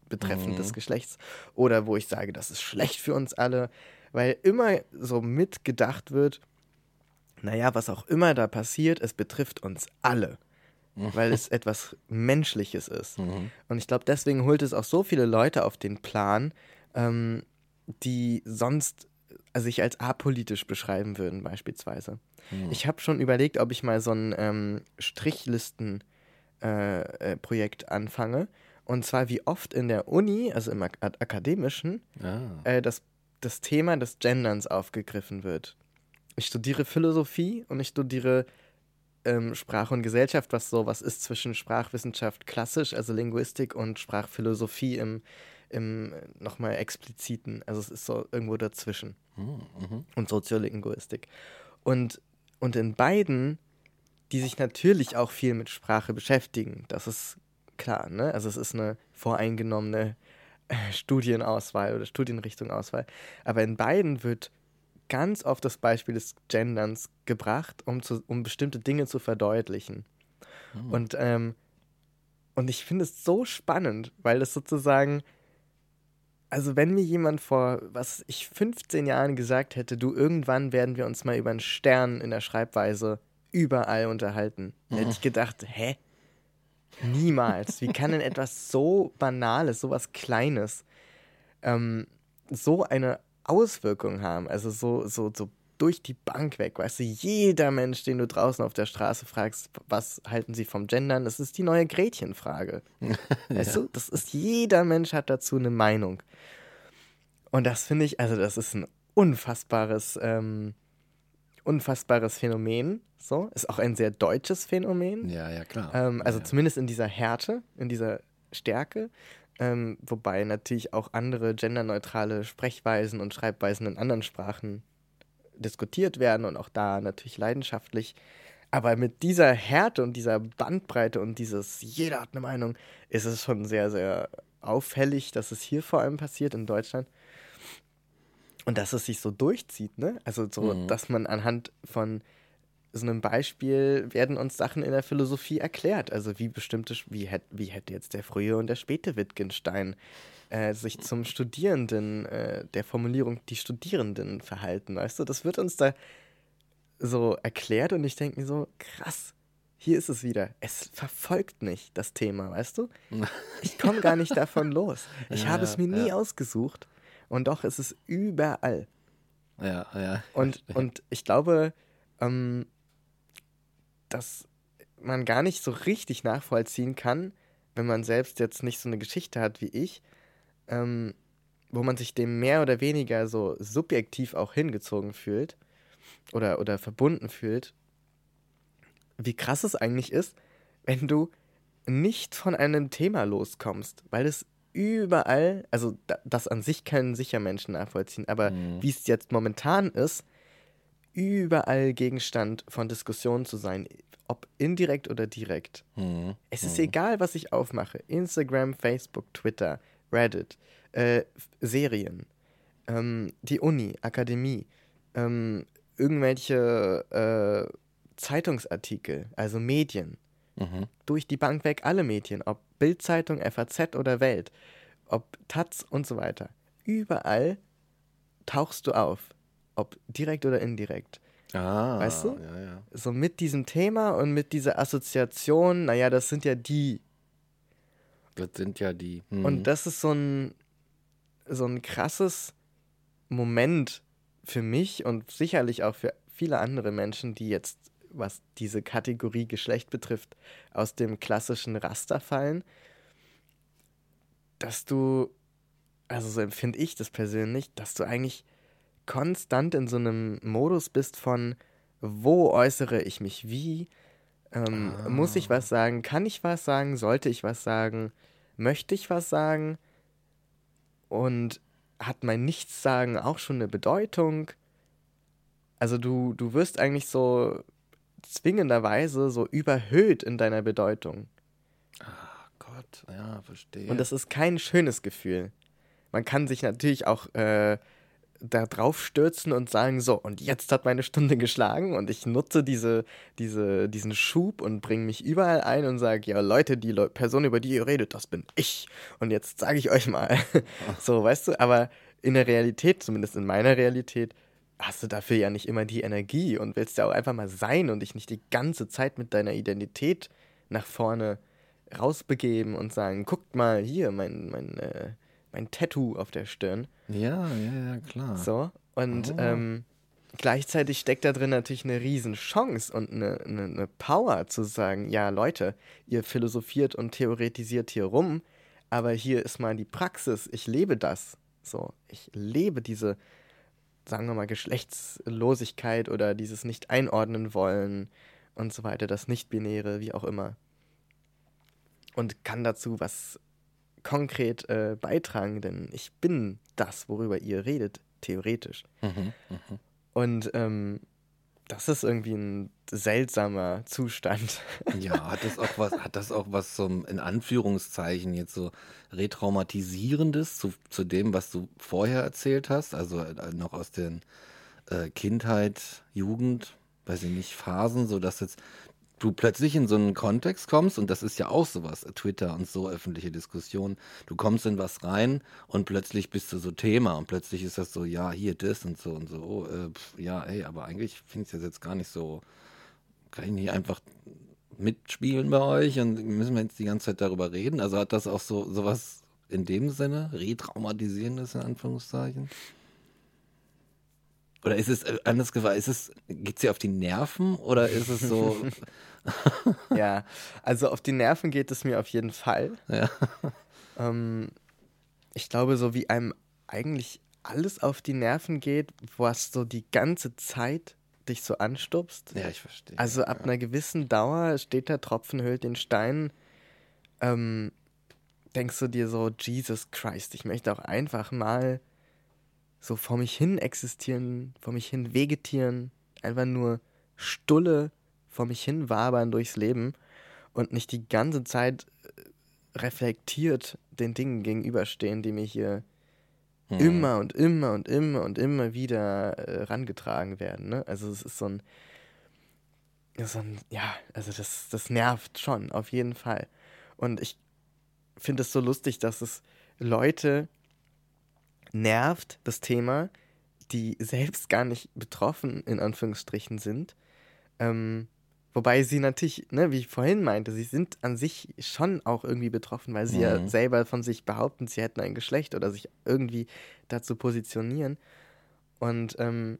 betreffend Mhm. des Geschlechts, oder wo ich sage, das ist schlecht für uns alle, weil immer so mitgedacht wird, naja, was auch immer da passiert, es betrifft uns alle, weil es etwas Menschliches ist. Mhm. Und ich glaube, deswegen holt es auch so viele Leute auf den Plan, ähm, die sonst äh, sich als apolitisch beschreiben würden, beispielsweise. Ich habe schon überlegt, ob ich mal so ein ähm, Strichlisten-Projekt äh, Projekt anfange. Und zwar, wie oft in der Uni, also im Ak Akademischen, Ah. äh, das, das Thema des Genderns aufgegriffen wird. Ich studiere Philosophie und ich studiere ähm, Sprache und Gesellschaft, was so was ist zwischen Sprachwissenschaft klassisch, also Linguistik, und Sprachphilosophie im, im äh, nochmal expliziten. Also es ist so irgendwo dazwischen. Mhm. Und Soziolinguistik. Und, und in beiden, die sich natürlich auch viel mit Sprache beschäftigen, das ist klar, ne? Also es ist eine voreingenommene äh, Studienauswahl oder Studienrichtung-Auswahl. Aber in beiden wird ganz oft das Beispiel des Genderns gebracht, um, zu, um bestimmte Dinge zu verdeutlichen. Und, ähm, und ich finde es so spannend, weil es sozusagen, also wenn mir jemand vor, was ich 15 Jahren gesagt hätte, du, irgendwann werden wir uns mal über einen Stern in der Schreibweise überall unterhalten, dann hätte ich gedacht, hä? Niemals. Wie kann denn etwas so Banales, so was Kleines, ähm, so eine Auswirkung haben? Also so, so, so durch die Bank weg, weißt du, jeder Mensch, den du draußen auf der Straße fragst, was halten sie vom Gendern, das ist die neue Gretchenfrage. Weißt du, das ist, jeder Mensch hat dazu eine Meinung. Und das finde ich, also das ist ein unfassbares, ähm, unfassbares Phänomen. So, ist auch ein sehr deutsches Phänomen. Ja, ja, klar. Ähm, also ja. zumindest in dieser Härte, in dieser Stärke. Ähm, wobei natürlich auch andere genderneutrale Sprechweisen und Schreibweisen in anderen Sprachen diskutiert werden und auch da natürlich leidenschaftlich. Aber mit dieser Härte und dieser Bandbreite und dieses jeder hat eine Meinung, ist es schon sehr, sehr auffällig, dass es hier vor allem passiert in Deutschland. Und dass es sich so durchzieht, ne? Also so, Mhm. dass man anhand von so einem Beispiel werden uns Sachen in der Philosophie erklärt. Also wie bestimmte, wie, hätt, wie hätte jetzt der frühe und der späte Wittgenstein äh, sich zum Studierenden, äh, der Formulierung die Studierenden verhalten, weißt du? Das wird uns da so erklärt und ich denke mir so, krass, hier ist es wieder. Es verfolgt mich, das Thema, weißt du? Ich komme gar nicht davon los. Ich Ja, habe es mir nie ja. ausgesucht und doch ist es überall. Ja, ja. Und, und ich glaube, ähm, dass man gar nicht so richtig nachvollziehen kann, wenn man selbst jetzt nicht so eine Geschichte hat wie ich, ähm, wo man sich dem mehr oder weniger so subjektiv auch hingezogen fühlt oder, oder verbunden fühlt, wie krass es eigentlich ist, wenn du nicht von einem Thema loskommst, weil es überall, also da, das an sich können sicher Menschen nachvollziehen, aber Mhm. wie es jetzt momentan ist, überall Gegenstand von Diskussionen zu sein, ob indirekt oder direkt. Mhm. Es ist egal, was ich aufmache. Instagram, Facebook, Twitter, Reddit, äh, Serien, ähm, die Uni, Akademie, ähm, irgendwelche äh, Zeitungsartikel, also Medien. Mhm. Durch die Bank weg alle Medien, ob Bildzeitung, FAZ oder Welt, ob Taz und so weiter. Überall tauchst du auf, ob direkt oder indirekt. Ah, Weißt du? Ja, ja. So mit diesem Thema und mit dieser Assoziation, naja, das sind ja die. Das sind ja die. Mhm. Und das ist so ein, so ein krasses Moment für mich und sicherlich auch für viele andere Menschen, die jetzt, was diese Kategorie Geschlecht betrifft, aus dem klassischen Raster fallen, dass du, also so empfinde ich das persönlich, dass du eigentlich konstant in so einem Modus bist von, wo äußere ich mich wie, Ähm, ah. Muss ich was sagen? Kann ich was sagen? Sollte ich was sagen? Möchte ich was sagen? Und hat mein Nichtssagen auch schon eine Bedeutung? Also du, du wirst eigentlich so zwingenderweise so überhöht in deiner Bedeutung. Ah Gott, ja, verstehe. Und das ist kein schönes Gefühl. Man kann sich natürlich auch äh, da drauf stürzen und sagen, so, und jetzt hat meine Stunde geschlagen und ich nutze diese, diese, diesen Schub und bringe mich überall ein und sage, ja, Leute, die Le Person, über die ihr redet, das bin ich. Und jetzt sage ich euch mal. so, weißt du, aber in der Realität, zumindest in meiner Realität, hast du dafür ja nicht immer die Energie und willst ja auch einfach mal sein und dich nicht die ganze Zeit mit deiner Identität nach vorne rausbegeben und sagen, guckt mal hier, mein, mein, äh, mein Tattoo auf der Stirn. Ja, ja, ja, klar. So, und oh. ähm, gleichzeitig steckt da drin natürlich eine Riesenchance und eine, eine, eine Power zu sagen, ja Leute, ihr philosophiert und theoretisiert hier rum, aber hier ist mal die Praxis, ich lebe das. So, ich lebe diese, sagen wir mal, Geschlechtslosigkeit oder dieses nicht einordnen wollen und so weiter, das Nicht-Binäre, wie auch immer. Und kann dazu was konkret äh, beitragen, denn ich bin das, worüber ihr redet, theoretisch. Mhm, mh. Und ähm, das ist irgendwie ein seltsamer Zustand. Ja, hat das auch was, hat das auch was zum, in Anführungszeichen, jetzt so retraumatisierendes zu, zu dem, was du vorher erzählt hast? Also äh, noch aus den äh, Kindheit, Jugend, weiß ich nicht, Phasen, so dass jetzt du plötzlich in so einen Kontext kommst, und das ist ja auch sowas, Twitter und so öffentliche Diskussionen, du kommst in was rein und plötzlich bist du so Thema und plötzlich ist das so, ja, hier das und so und so, oh, äh, pf, ja, ey, aber eigentlich finde ich das jetzt gar nicht so, kann ich nicht einfach mitspielen bei euch und müssen wir jetzt die ganze Zeit darüber reden? Also hat das auch so sowas in dem Sinne, retraumatisierendes in Anführungszeichen? Oder ist es äh, anders gefragt, ist es, geht sie auf die Nerven oder ist es so? ja, also auf die Nerven geht es mir auf jeden Fall. Ja. Ähm, ich glaube, so wie einem eigentlich alles auf die Nerven geht, was so die ganze Zeit dich so anstupst. Ja, ich verstehe. Also ab ja. einer gewissen Dauer steht der Tropfen, hüllt den Stein. Ähm, denkst du dir so, Jesus Christ, ich möchte auch einfach mal so vor mich hin existieren, vor mich hin vegetieren, einfach nur stulle vor mich hin wabern durchs Leben und nicht die ganze Zeit äh, reflektiert den Dingen gegenüberstehen, die mir hier hm. immer und immer und immer und immer wieder äh, rangetragen werden. Ne? Also es ist so ein, so ein, ja, also das, das nervt schon, auf jeden Fall. Und ich finde es so lustig, dass es Leute nervt das Thema, die selbst gar nicht betroffen in Anführungsstrichen sind. Ähm, wobei sie natürlich, ne, wie ich vorhin meinte, sie sind an sich schon auch irgendwie betroffen, weil sie mhm. ja selber von sich behaupten, sie hätten ein Geschlecht oder sich irgendwie dazu positionieren. Und ähm,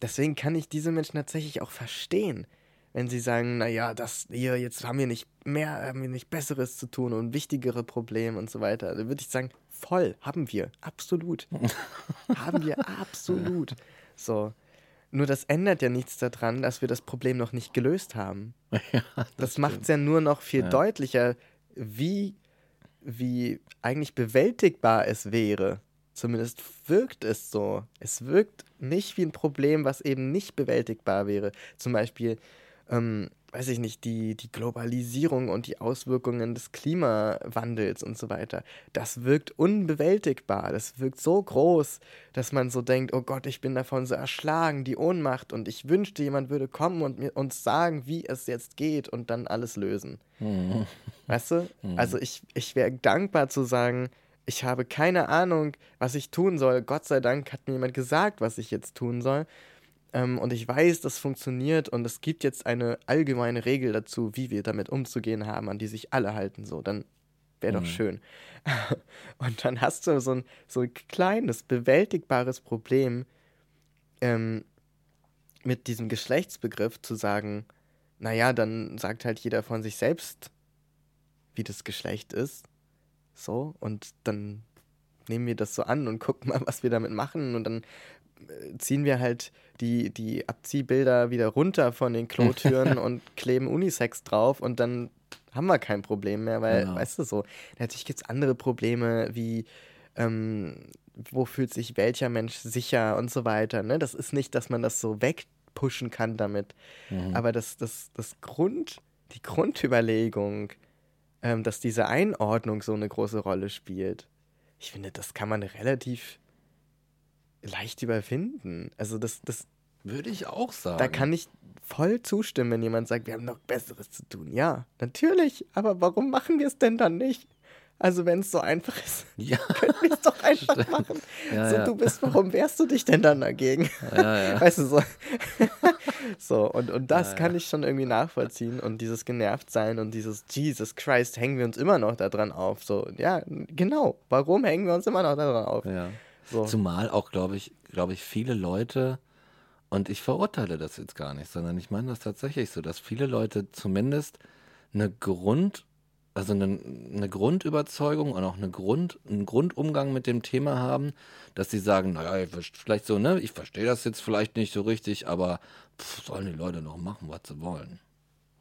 deswegen kann ich diese Menschen tatsächlich auch verstehen, wenn sie sagen, naja, das hier, jetzt haben wir nicht mehr, haben wir nicht Besseres zu tun und wichtigere Probleme und so weiter. Da würde ich sagen, Voll, haben wir, absolut. haben wir absolut. So. Nur das ändert ja nichts daran, dass wir das Problem noch nicht gelöst haben. Ja, das das macht es ja nur noch viel ja. deutlicher, wie, wie eigentlich bewältigbar es wäre. Zumindest wirkt es so. Es wirkt nicht wie ein Problem, was eben nicht bewältigbar wäre. Zum Beispiel, ähm, weiß ich nicht, die, die Globalisierung und die Auswirkungen des Klimawandels und so weiter, das wirkt unbewältigbar, das wirkt so groß, dass man so denkt, oh Gott, ich bin davon so erschlagen, die Ohnmacht und ich wünschte, jemand würde kommen und mir, uns sagen, wie es jetzt geht und dann alles lösen. Mhm. Weißt du? Mhm. Also ich, ich wäre dankbar zu sagen, ich habe keine Ahnung, was ich tun soll. Gott sei Dank hat mir jemand gesagt, was ich jetzt tun soll. Ähm, und ich weiß, das funktioniert und es gibt jetzt eine allgemeine Regel dazu, wie wir damit umzugehen haben, an die sich alle halten. So, dann wäre mhm. doch schön. und dann hast du so ein, so ein kleines, bewältigbares Problem ähm, mit diesem Geschlechtsbegriff zu sagen, naja, dann sagt halt jeder von sich selbst, wie das Geschlecht ist. So, und dann nehmen wir das so an und gucken mal, was wir damit machen. Und dann ziehen wir halt die, die Abziehbilder wieder runter von den Klotüren und kleben Unisex drauf und dann haben wir kein Problem mehr, weil, genau. weißt du so, natürlich gibt es andere Probleme wie ähm, wo fühlt sich welcher Mensch sicher und so weiter. Ne? Das ist nicht, dass man das so wegpushen kann damit. Mhm. Aber das, das, das Grund, die Grundüberlegung, ähm, dass diese Einordnung so eine große Rolle spielt, ich finde, das kann man relativ leicht überwinden. Also das, das würde ich auch sagen. Da kann ich voll zustimmen, wenn jemand sagt, wir haben noch Besseres zu tun. Ja, natürlich. Aber warum machen wir es denn dann nicht? Also wenn es so einfach ist, ja. können wir es doch einfach Stimmt. machen. Ja, so, ja. du bist, warum wehrst du dich denn dann dagegen? Ja, weißt du, so. so, und, und das kann ich schon irgendwie nachvollziehen. Und dieses Genervtsein und dieses Jesus Christ, hängen wir uns immer noch daran auf. So, ja, genau. Warum hängen wir uns immer noch daran auf? So. Zumal auch, glaube ich, glaube ich, viele Leute, und ich verurteile das jetzt gar nicht, sondern ich meine das tatsächlich so, dass viele Leute zumindest eine Grund- also eine, eine Grundüberzeugung und auch eine Grund, einen Grundumgang mit dem Thema haben, dass sie sagen, naja, vielleicht so, ne, ich verstehe das jetzt vielleicht nicht so richtig, aber pff, sollen die Leute noch machen, was sie wollen.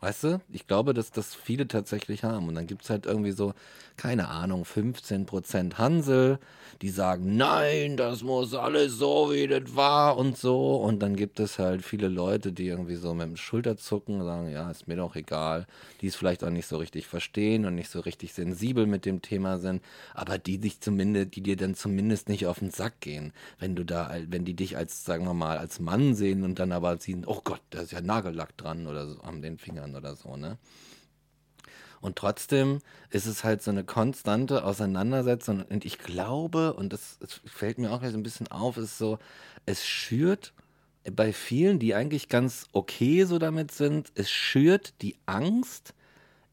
Weißt du? Ich glaube, dass das viele tatsächlich haben. Und dann gibt es halt irgendwie so, keine Ahnung, 15% Hansel, die sagen, nein, das muss alles so, wie das war und so. Und dann gibt es halt viele Leute, die irgendwie so mit dem Schulterzucken sagen, ja, ist mir doch egal, die es vielleicht auch nicht so richtig verstehen und nicht so richtig sensibel mit dem Thema sind, aber die dich zumindest, die dir dann zumindest nicht auf den Sack gehen, wenn du da, wenn die dich als, sagen wir mal, als Mann sehen und dann aber sehen, oh Gott, da ist ja Nagellack dran oder so an den Fingern oder so, ne? Und trotzdem ist es halt so eine konstante Auseinandersetzung. Und ich glaube, und das, das fällt mir auch jetzt ein bisschen auf, ist so, es schürt bei vielen, die eigentlich ganz okay so damit sind, es schürt die Angst,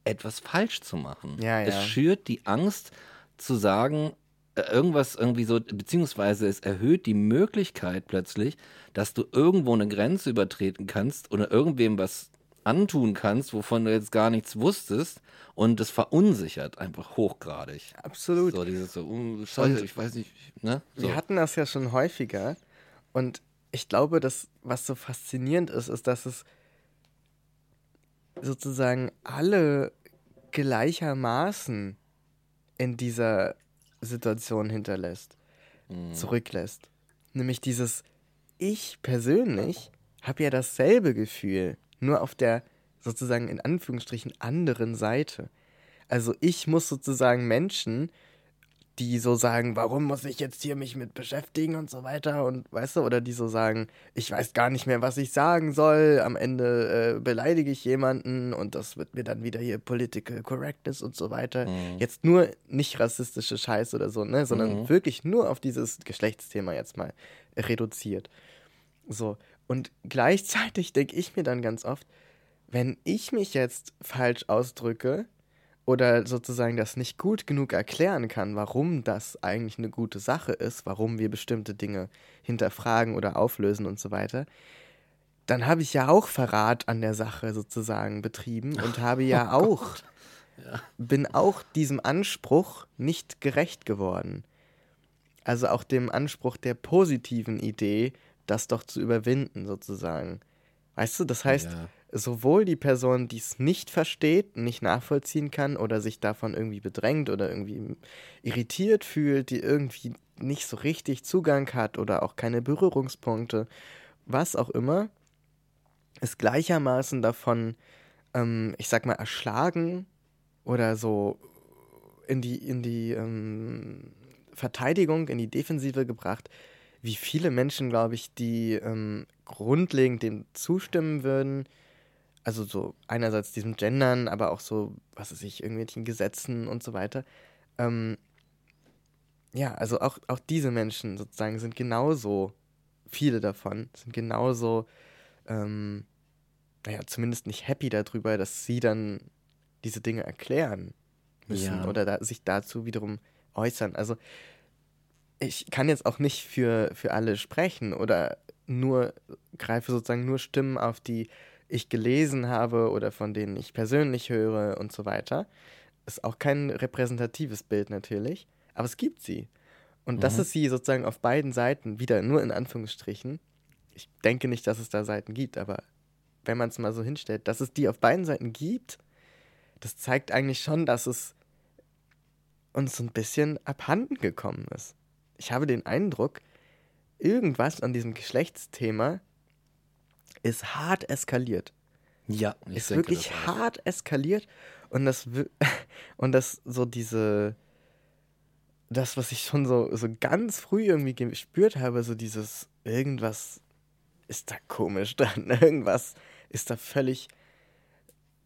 etwas falsch zu machen. Ja, ja. Es schürt die Angst zu sagen, äh, irgendwas irgendwie so, beziehungsweise es erhöht die Möglichkeit plötzlich, dass du irgendwo eine Grenze übertreten kannst oder irgendwem was antun kannst, wovon du jetzt gar nichts wusstest. Und das verunsichert einfach hochgradig. Absolut. So dieses so, uh, Scheiße, ich weiß nicht. Ne? So. Wir hatten das ja schon häufiger. Und ich glaube, dass was so faszinierend ist, ist, dass es sozusagen alle gleichermaßen in dieser Situation hinterlässt, mhm. zurücklässt. Nämlich dieses Ich persönlich habe ja dasselbe Gefühl nur auf der sozusagen in Anführungsstrichen anderen Seite. Also ich muss sozusagen Menschen, die so sagen, warum muss ich jetzt hier mich mit beschäftigen und so weiter und weißt du, oder die so sagen, ich weiß gar nicht mehr, was ich sagen soll, am Ende äh, beleidige ich jemanden und das wird mir dann wieder hier Political Correctness und so weiter. Mhm. Jetzt nur nicht rassistische Scheiße oder so, ne, sondern mhm. wirklich nur auf dieses Geschlechtsthema jetzt mal reduziert. So, und gleichzeitig denke ich mir dann ganz oft, wenn ich mich jetzt falsch ausdrücke oder sozusagen das nicht gut genug erklären kann, warum das eigentlich eine gute Sache ist, warum wir bestimmte Dinge hinterfragen oder auflösen und so weiter, dann habe ich ja auch Verrat an der Sache sozusagen betrieben und habe ja oh auch, ja. bin auch diesem Anspruch nicht gerecht geworden. Also auch dem Anspruch der positiven Idee, das doch zu überwinden, sozusagen. Weißt du, das heißt, ja. sowohl die Person, die es nicht versteht, nicht nachvollziehen kann oder sich davon irgendwie bedrängt oder irgendwie irritiert fühlt, die irgendwie nicht so richtig Zugang hat oder auch keine Berührungspunkte, was auch immer, ist gleichermaßen davon, ähm, ich sag mal, erschlagen oder so in die, in die ähm, Verteidigung, in die Defensive gebracht, wie viele Menschen, glaube ich, die ähm, grundlegend dem zustimmen würden. Also so einerseits diesem Gendern, aber auch so, was weiß ich, irgendwelchen Gesetzen und so weiter. Ähm, ja, also auch, auch diese Menschen sozusagen sind genauso, viele davon sind genauso, ähm, naja, zumindest nicht happy darüber, dass sie dann diese Dinge erklären müssen ja. oder da, sich dazu wiederum äußern. Also ich kann jetzt auch nicht für, für alle sprechen oder nur greife sozusagen nur Stimmen auf, die ich gelesen habe oder von denen ich persönlich höre und so weiter. Ist auch kein repräsentatives Bild natürlich, aber es gibt sie. Und dass Mhm. es sie sozusagen auf beiden Seiten, wieder nur in Anführungsstrichen, ich denke nicht, dass es da Seiten gibt, aber wenn man es mal so hinstellt, dass es die auf beiden Seiten gibt, das zeigt eigentlich schon, dass es uns so ein bisschen abhanden gekommen ist. Ich habe den Eindruck, irgendwas an diesem Geschlechtsthema ist hart eskaliert. Ja, ich ist denke wirklich das hart eskaliert und das und das so diese das was ich schon so so ganz früh irgendwie gespürt habe so dieses irgendwas ist da komisch dran irgendwas ist da völlig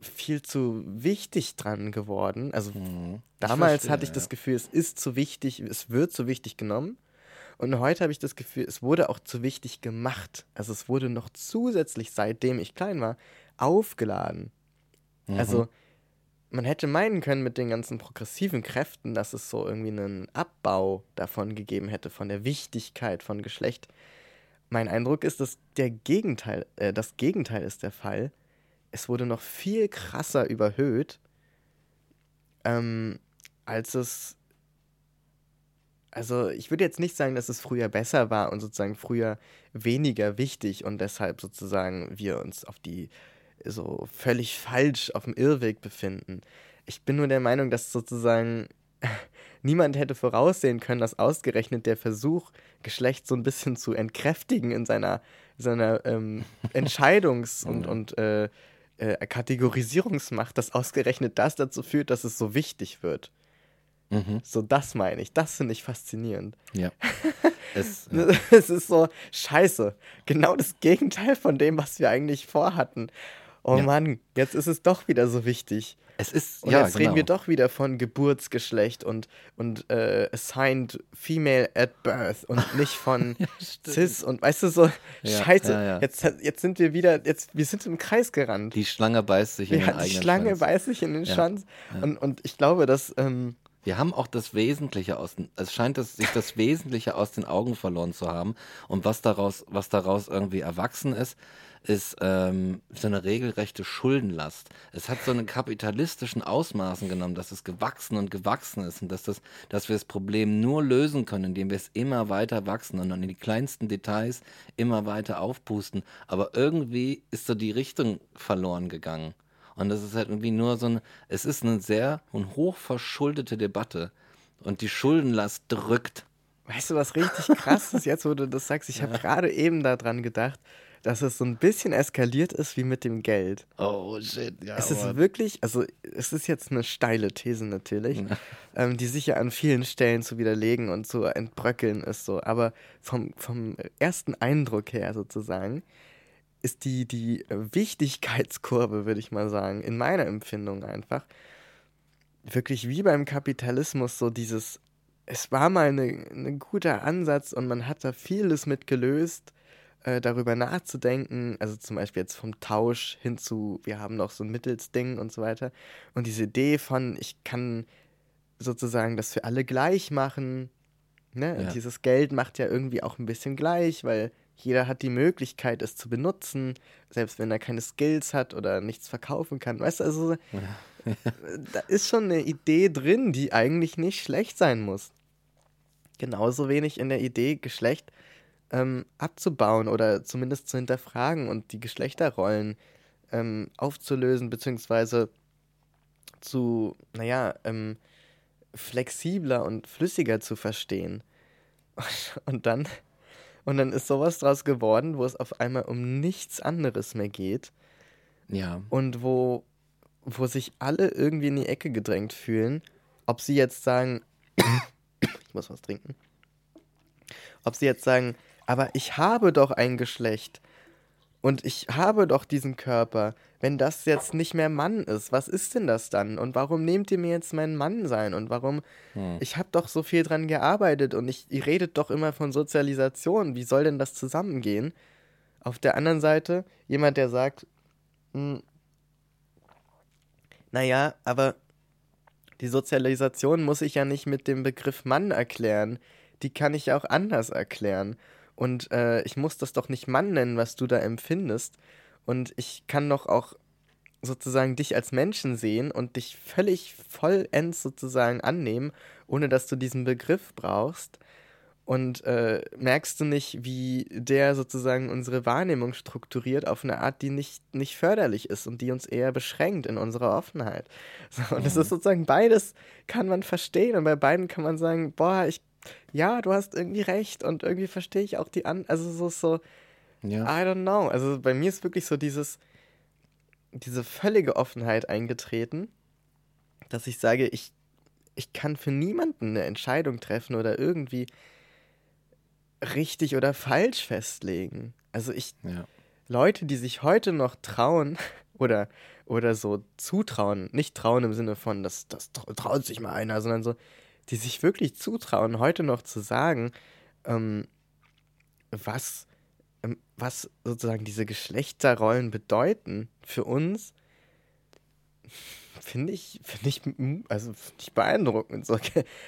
viel zu wichtig dran geworden also Mhm. damals verstehe, hatte ich das Gefühl es ist zu wichtig es wird zu wichtig genommen und heute habe ich das Gefühl es wurde auch zu wichtig gemacht also es wurde noch zusätzlich seitdem ich klein war aufgeladen Mhm. also, man hätte meinen können mit den ganzen progressiven Kräften, dass es so irgendwie einen Abbau davon gegeben hätte, von der Wichtigkeit von Geschlecht. Mein Eindruck ist, dass der Gegenteil, äh, das Gegenteil ist der Fall. Es wurde noch viel krasser überhöht, ähm, als es. Also, ich würde jetzt nicht sagen, dass es früher besser war und sozusagen früher weniger wichtig und deshalb sozusagen wir uns auf die so völlig falsch auf dem Irrweg befinden. Ich bin nur der Meinung, dass sozusagen niemand hätte voraussehen können, dass ausgerechnet der Versuch, Geschlecht so ein bisschen zu entkräftigen in seiner, seiner ähm, Entscheidungs- und, und äh, äh, Kategorisierungsmacht, dass ausgerechnet das dazu führt, dass es so wichtig wird. Mhm. So, das meine ich. Das finde ich faszinierend. Ja. es, ja. Es ist so scheiße. Genau das Gegenteil von dem, was wir eigentlich vorhatten. Oh Ja. Mann, jetzt ist es doch wieder so wichtig. es ist, Und ja, jetzt genau. reden wir doch wieder von Geburtsgeschlecht und, und äh, assigned female at birth und nicht von cis und weißt du so, Ja, scheiße, ja, ja. Jetzt, jetzt sind wir wieder, jetzt, wir sind im Kreis gerannt. Die Schlange beißt sich in den hatten die eigenen Schlange Schwanz. beißt sich in den Ja, Schwanz. Und, und ich glaube, dass, ähm, Wir haben auch das Wesentliche aus den, es scheint dass sich das Wesentliche aus den Augen verloren zu haben. Und was daraus, was daraus irgendwie erwachsen ist, ist ähm, so eine regelrechte Schuldenlast. Es hat so einen kapitalistischen Ausmaßen genommen, dass es gewachsen und gewachsen ist und dass, das, dass wir das Problem nur lösen können, indem wir es immer weiter wachsen und dann in die kleinsten Details immer weiter aufpusten. Aber irgendwie ist so die Richtung verloren gegangen. Und das ist halt irgendwie nur so ein, es ist eine sehr und hoch verschuldete Debatte. Und die Schuldenlast drückt. weißt du, was richtig krass ist, jetzt wo du das sagst? Ich habe gerade eben daran gedacht, dass es so ein bisschen eskaliert ist wie mit dem Geld. Oh shit, ja. Es ist wirklich, also es ist jetzt eine steile These natürlich, ähm, die sicher an vielen Stellen zu widerlegen und zu entbröckeln ist so. Aber vom, vom ersten Eindruck her sozusagen ist die, die Wichtigkeitskurve, würde ich mal sagen, in meiner Empfindung einfach, wirklich wie beim Kapitalismus so dieses, es war mal ein ne guter Ansatz und man hat da vieles mit gelöst, äh, darüber nachzudenken, also zum Beispiel jetzt vom Tausch hin zu, wir haben noch so ein Mittelsding und so weiter. Und diese Idee von, ich kann sozusagen das für alle gleich machen, ne? Ja. Dieses Geld macht ja irgendwie auch ein bisschen gleich, weil jeder hat die Möglichkeit, es zu benutzen, selbst wenn er keine Skills hat oder nichts verkaufen kann. Weißt du, also da ist schon eine Idee drin, die eigentlich nicht schlecht sein muss. Genauso wenig in der Idee, Geschlecht ähm, abzubauen oder zumindest zu hinterfragen und die Geschlechterrollen ähm, aufzulösen, beziehungsweise zu, naja, ähm, flexibler und flüssiger zu verstehen. Und dann, und dann ist sowas draus geworden, wo es auf einmal um nichts anderes mehr geht Ja. und wo, wo sich alle irgendwie in die Ecke gedrängt fühlen, ob sie jetzt sagen, ich muss was trinken, ob sie jetzt sagen, aber ich habe doch ein Geschlecht und ich habe doch diesen Körper. Wenn das jetzt nicht mehr Mann ist, was ist denn das dann? Und warum nehmt ihr mir jetzt mein Mann sein? Und warum? Ich habe doch so viel dran gearbeitet und ich, ihr redet doch immer von Sozialisation. Wie soll denn das zusammengehen? Auf der anderen Seite jemand, der sagt, hm, naja, aber die Sozialisation muss ich ja nicht mit dem Begriff Mann erklären. Die kann ich ja auch anders erklären. Und äh, ich muss das doch nicht Mann nennen, was du da empfindest. Und ich kann doch auch sozusagen dich als Menschen sehen und dich völlig vollends sozusagen annehmen, ohne dass du diesen Begriff brauchst. Und äh, merkst du nicht, wie der sozusagen unsere Wahrnehmung strukturiert auf eine Art, die nicht, nicht förderlich ist und die uns eher beschränkt in unserer Offenheit? So, und es ist sozusagen beides, kann man verstehen. Und bei beiden kann man sagen, boah, ich, ja, du hast irgendwie recht und irgendwie verstehe ich auch die an. Also so, so, Ja. I don't know. Also bei mir ist wirklich so dieses, diese völlige Offenheit eingetreten, dass ich sage, ich, ich kann für niemanden eine Entscheidung treffen oder irgendwie richtig oder falsch festlegen. Also ich, Ja. Leute, die sich heute noch trauen oder, oder so zutrauen, nicht trauen im Sinne von, das, das trau- traut sich mal einer, sondern so, die sich wirklich zutrauen, heute noch zu sagen, ähm, was, ähm, was sozusagen diese Geschlechterrollen bedeuten für uns, finde ich, finde ich, also finde ich beeindruckend. So.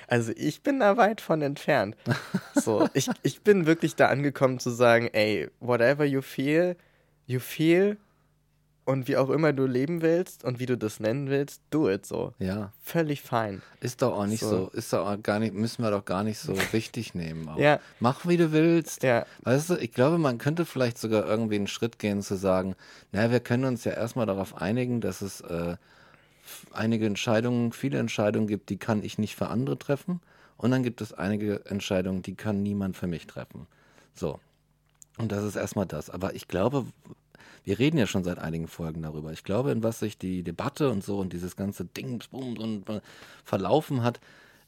Also ich bin da weit von entfernt. So, ich, ich bin wirklich da angekommen zu sagen, ey, whatever you feel, you feel und wie auch immer du leben willst und wie du das nennen willst, do it so. Ja. Völlig fein. Ist doch auch nicht so. So. ist doch auch gar nicht, müssen wir doch gar nicht so wichtig nehmen. Auch. Ja. Mach wie du willst. Ja. Weißt du, ich glaube, man könnte vielleicht sogar irgendwie einen Schritt gehen zu sagen, naja, wir können uns ja erstmal darauf einigen, dass es äh, einige Entscheidungen, viele Entscheidungen gibt, die kann ich nicht für andere treffen. Und dann gibt es einige Entscheidungen, die kann niemand für mich treffen. So. Und das ist erstmal das. Aber ich glaube, wir reden ja schon seit einigen Folgen darüber. Ich glaube, in was sich die Debatte und so und dieses ganze Ding und verlaufen hat,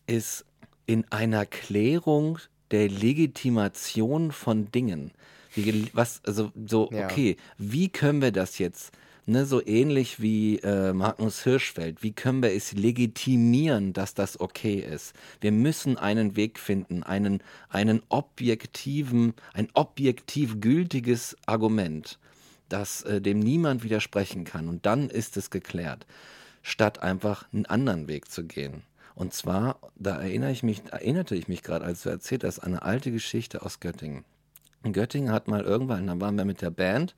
ist in einer Klärung der Legitimation von Dingen. Wie, was, also so, Ja. okay, wie können wir das jetzt, ne, so ähnlich wie äh, Magnus Hirschfeld, wie können wir es legitimieren, dass das okay ist? Wir müssen einen Weg finden, einen, einen objektiven, ein objektiv gültiges Argument, das äh, dem niemand widersprechen kann. Und dann ist es geklärt, statt einfach einen anderen Weg zu gehen. Und zwar, da erinnere ich mich, erinnerte ich mich gerade, als du erzählt hast, eine alte Geschichte aus Göttingen. In Göttingen hat mal irgendwann, da waren wir mit der Band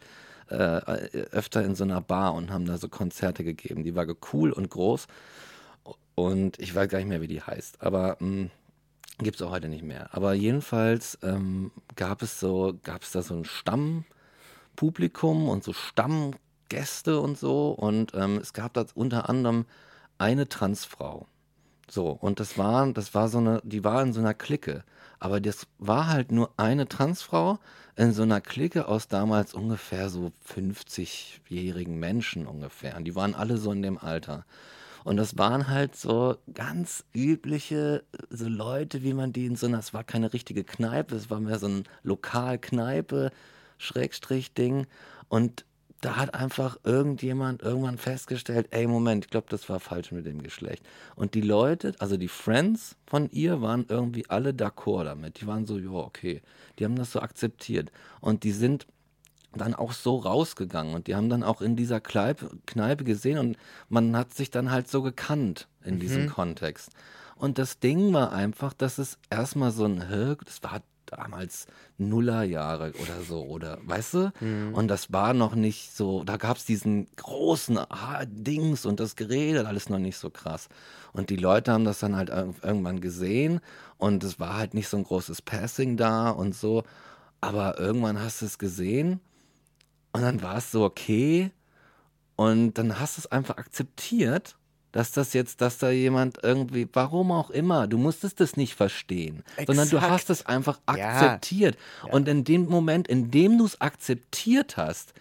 äh, öfter in so einer Bar und haben da so Konzerte gegeben. Die war cool und groß. Und ich weiß gar nicht mehr, wie die heißt. Aber mh, gibt es auch heute nicht mehr. Aber jedenfalls ähm, gab es so, gab es da so ein Stammpublikum und so Stammgäste und so. Und ähm, es gab da unter anderem eine Transfrau. So, und das war, das war so eine, die war in so einer Clique. Aber das war halt nur eine Transfrau in so einer Clique aus damals ungefähr so 50-jährigen Menschen ungefähr. Und die waren alle so in dem Alter. Und das waren halt so ganz übliche so Leute, wie man die in so einer, es war keine richtige Kneipe, es war mehr so ein Lokalkneipe, Schrägstrich-Ding. Und da hat einfach irgendjemand irgendwann festgestellt, ey, Moment, ich glaube, das war falsch mit dem Geschlecht. Und die Leute, also die Friends von ihr, waren irgendwie alle d'accord damit. Die waren so, ja, okay. Die haben das so akzeptiert. Und die sind dann auch so rausgegangen und die haben dann auch in dieser Kneipe, Kneipe gesehen und man hat sich dann halt so gekannt in diesem Kontext. Und das Ding war einfach, dass es erstmal so ein, das war damals Nullerjahre oder so, oder weißt du? Und das war noch nicht so, da gab es diesen großen ah, Dings und das Gerede, alles noch nicht so krass. Und die Leute haben das dann halt ir- irgendwann gesehen und es war halt nicht so ein großes Passing da und so. Aber irgendwann hast du es gesehen und dann war es so okay. Und dann hast du es einfach akzeptiert, dass das jetzt, dass da jemand irgendwie, warum auch immer, du musstest es nicht verstehen, sondern du Exakt. hast es einfach Ja. akzeptiert. Und in dem Moment, in dem du es akzeptiert hast,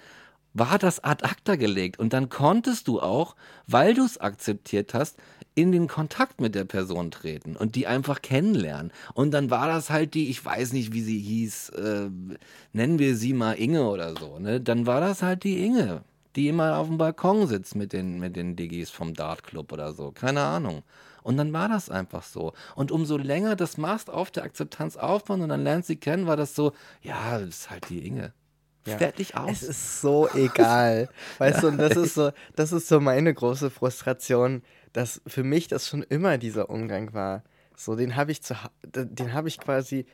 war das ad acta gelegt. Und dann konntest du auch, weil du es akzeptiert hast, in den Kontakt mit der Person treten und die einfach kennenlernen. Und dann war das halt die, ich weiß nicht, wie sie hieß, äh, nennen wir sie mal Inge oder so, ne? Dann war das halt die Inge, die immer auf dem Balkon sitzt mit den, mit den Diggis vom Dart Club oder so. Keine Ahnung. Und dann war das einfach so. Und umso länger das machst, auf der Akzeptanz aufbauen und dann lernst sie kennen, war das so, ja, das ist halt die Inge. Ja. Fertig aus. Es ist so egal. Weißt du, und das ist so, das ist so meine große Frustration, dass für mich das schon immer dieser Umgang war. So, den habe ich zu, den habe ich quasi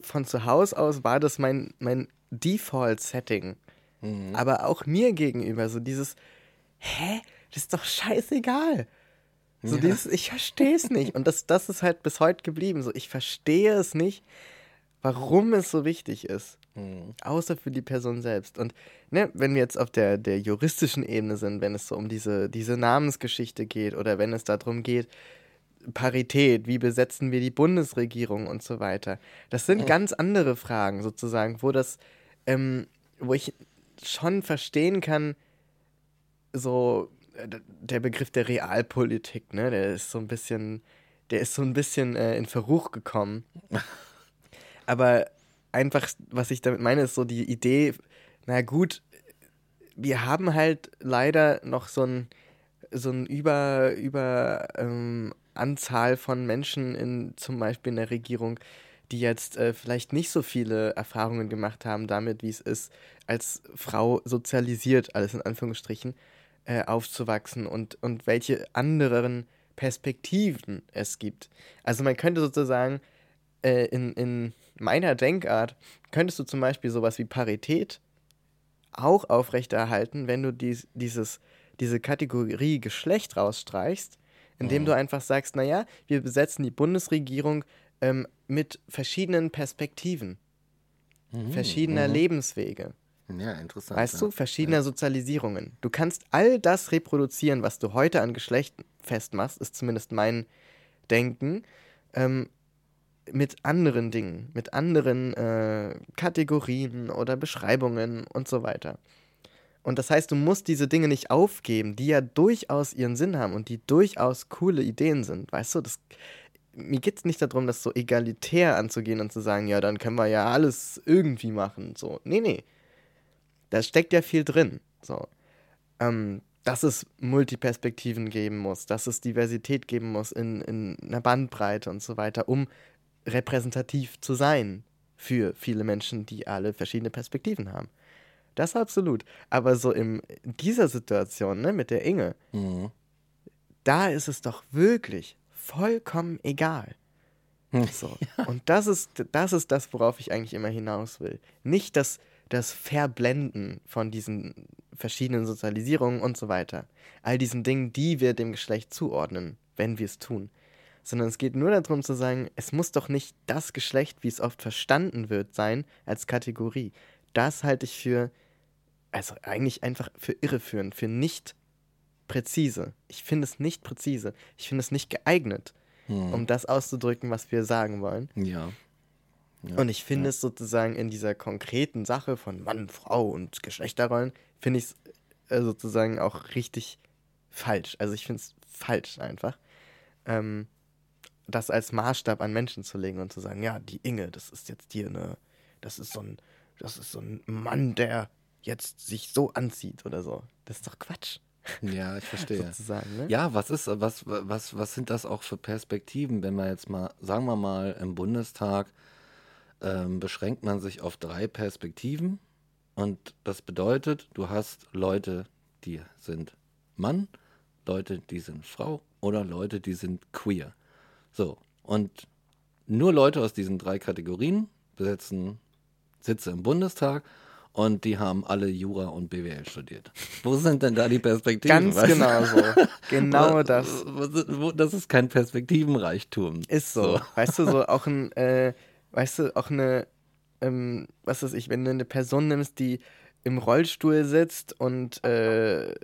von zu Hause aus war das mein, mein Default-Setting. Mhm. Aber auch mir gegenüber, so dieses, hä, das ist doch scheißegal. So Ja. dieses, ich verstehe es nicht. Und das, das ist halt bis heute geblieben. So, ich verstehe es nicht, warum es so wichtig ist. Mhm. Außer für die Person selbst. Und ne, wenn wir jetzt auf der, der juristischen Ebene sind, wenn es so um diese, diese Namensgeschichte geht oder wenn es darum geht, Parität, wie besetzen wir die Bundesregierung und so weiter. Das sind ganz andere Fragen sozusagen, wo das, ähm, wo ich schon verstehen kann, so äh, der Begriff der Realpolitik, ne, der ist so ein bisschen, der ist so ein bisschen äh, in Verruch gekommen. Aber einfach, was ich damit meine, ist so die Idee, na gut, wir haben halt leider noch so ein, so ein über, über ähm, Anzahl von Menschen in zum Beispiel in der Regierung, die jetzt äh, vielleicht nicht so viele Erfahrungen gemacht haben damit, wie es ist, als Frau sozialisiert, alles in Anführungsstrichen, äh, aufzuwachsen und, und welche anderen Perspektiven es gibt. Also man könnte sozusagen äh, in, in meiner Denkart, könntest du zum Beispiel sowas wie Parität auch aufrechterhalten, wenn du dies, dieses, diese Kategorie Geschlecht rausstreichst, indem du einfach sagst, naja, wir besetzen die Bundesregierung ähm, mit verschiedenen Perspektiven, verschiedener Lebenswege. Ja, interessant. Weißt ja. du, verschiedener Sozialisierungen. Du kannst all das reproduzieren, was du heute an Geschlecht festmachst, ist zumindest mein Denken, ähm, mit anderen Dingen, mit anderen äh, Kategorien oder Beschreibungen und so weiter. Und das heißt, du musst diese Dinge nicht aufgeben, die ja durchaus ihren Sinn haben und die durchaus coole Ideen sind. Weißt du, das, mir geht es nicht darum, das so egalitär anzugehen und zu sagen, ja, dann können wir ja alles irgendwie machen. So, nee, nee. Da steckt ja viel drin. So. Ähm, dass es Multiperspektiven geben muss, dass es Diversität geben muss in, in einer Bandbreite und so weiter, um repräsentativ zu sein für viele Menschen, die alle verschiedene Perspektiven haben. Das absolut. Aber so in dieser Situation, ne, mit der Inge, Mhm. da ist es doch wirklich vollkommen egal. So. Und das ist, das ist das, worauf ich eigentlich immer hinaus will. Nicht das, das Verblenden von diesen verschiedenen Sozialisierungen und so weiter. All diesen Dingen, die wir dem Geschlecht zuordnen, wenn wir es tun. Sondern es geht nur darum zu sagen, es muss doch nicht das Geschlecht, wie es oft verstanden wird, sein, als Kategorie. Das halte ich für, also eigentlich einfach für irreführend, für nicht präzise. Ich finde es nicht präzise. Ich finde es nicht geeignet, um das auszudrücken, was wir sagen wollen. Ja. Ja, Und ich finde es sozusagen in dieser konkreten Sache von Mann, Frau und Geschlechterrollen, finde ich es äh, sozusagen auch richtig falsch. Also ich finde es falsch einfach, ähm, das als Maßstab an Menschen zu legen und zu sagen, ja, die Inge, das ist jetzt hier eine, das ist so ein, das ist so ein Mann, der jetzt sich so anzieht oder so. Das ist doch Quatsch, Ja, ich verstehe. sozusagen, ne? Ja, was ist, was, was, was sind das auch für Perspektiven, wenn man jetzt mal, sagen wir mal, im Bundestag ähm, beschränkt man sich auf drei Perspektiven und das bedeutet, du hast Leute, die sind Mann, Leute, die sind Frau oder Leute, die sind queer. So, und nur Leute aus diesen drei Kategorien besetzen Sitze im Bundestag und die haben alle Jura und BWL studiert. Wo sind denn da die Perspektiven? Ganz genau so. Genau das. Das ist kein Perspektivenreichtum. Ist so. Weißt du, so auch ein, äh, weißt du, auch eine, ähm, was weiß ich, wenn du eine Person nimmst, die im Rollstuhl sitzt und, äh,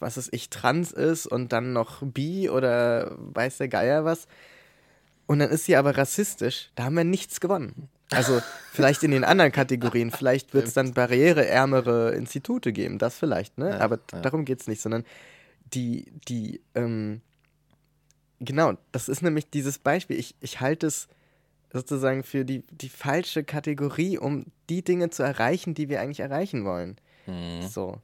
was weiß ich, trans ist und dann noch bi oder weiß der Geier was. Und dann ist sie aber rassistisch, da haben wir nichts gewonnen. Also vielleicht in den anderen Kategorien, vielleicht wird es dann barriereärmere Institute geben, das vielleicht, ne? Ja, aber ja. darum geht es nicht, sondern die, die, ähm, genau, das ist nämlich dieses Beispiel. Ich, ich halte es sozusagen für die, die falsche Kategorie, um die Dinge zu erreichen, die wir eigentlich erreichen wollen. Mhm. So.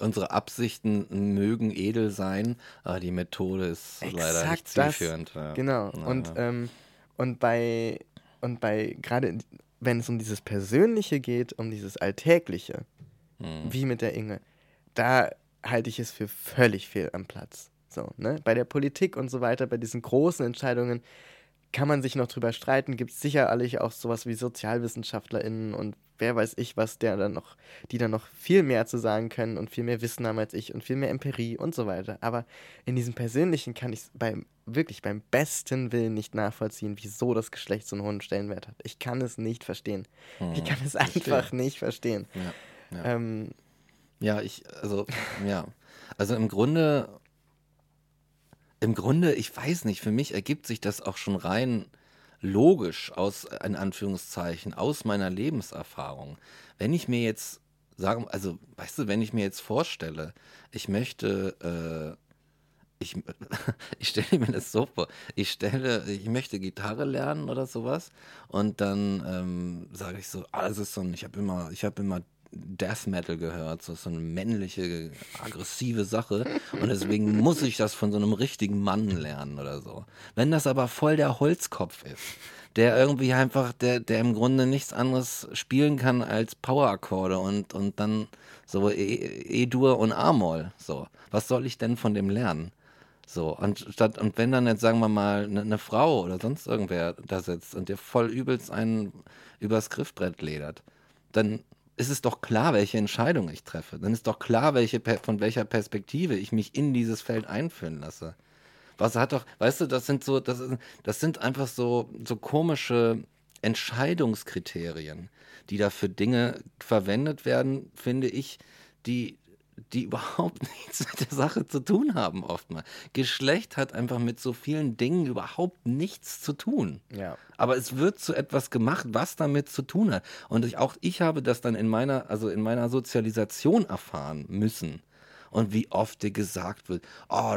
Unsere Absichten mögen edel sein, aber die Methode ist leider nicht Exakt zielführend. Ja. Genau. Ja, und, ähm, und bei, und bei, gerade wenn es um dieses Persönliche geht, um dieses Alltägliche, Mhm. wie mit der Inge, da halte ich es für völlig fehl am Platz. So, ne? Bei der Politik und so weiter, bei diesen großen Entscheidungen kann man sich noch drüber streiten, gibt es sicherlich auch sowas wie SozialwissenschaftlerInnen und wer weiß ich, was der dann noch, die dann noch viel mehr zu sagen können und viel mehr Wissen haben als ich und viel mehr Empirie und so weiter. Aber in diesem Persönlichen kann ich es beim, wirklich beim besten Willen nicht nachvollziehen, wieso das Geschlecht so einen hohen Stellenwert hat. Ich kann es nicht verstehen. Hm, ich kann es einfach nicht verstehen. Ja, ja. Ähm, ja, ich, also, ja. Also im Grunde, im Grunde, ich weiß nicht, für mich ergibt sich das auch schon rein logisch aus, in Anführungszeichen, aus meiner Lebenserfahrung. Wenn ich mir jetzt sagen, also, weißt du, wenn ich mir jetzt vorstelle, ich möchte, äh, ich, ich stelle mir das so vor, ich stelle, ich möchte Gitarre lernen oder sowas und dann ähm, sage ich so, ah, ist so ich habe immer, ich habe immer Death Metal gehört, so, so eine männliche, aggressive Sache. Und deswegen muss ich das von so einem richtigen Mann lernen oder so. Wenn das aber voll der Holzkopf ist, der irgendwie einfach, der, der im Grunde nichts anderes spielen kann als Powerakkorde und, und dann so E-Dur und A-Moll. So, was soll ich denn von dem lernen? So, anstatt, und wenn dann jetzt, sagen wir mal, eine ne Frau oder sonst irgendwer da sitzt und dir voll übelst einen übers Griffbrett ledert, dann ist es doch klar, welche Entscheidung ich treffe. Dann ist doch klar, welche, von welcher Perspektive ich mich in dieses Feld einführen lasse. Was hat doch, weißt du, das sind so, das, das sind einfach so, so komische Entscheidungskriterien, die da für Dinge verwendet werden, finde ich, die die überhaupt nichts mit der Sache zu tun haben, oftmals. Geschlecht hat einfach mit so vielen Dingen überhaupt nichts zu tun. Ja. Aber es wird zu etwas gemacht, was damit zu tun hat. Und ich, auch ich habe das dann in meiner, also in meiner Sozialisation erfahren müssen und wie oft dir gesagt wird, oh,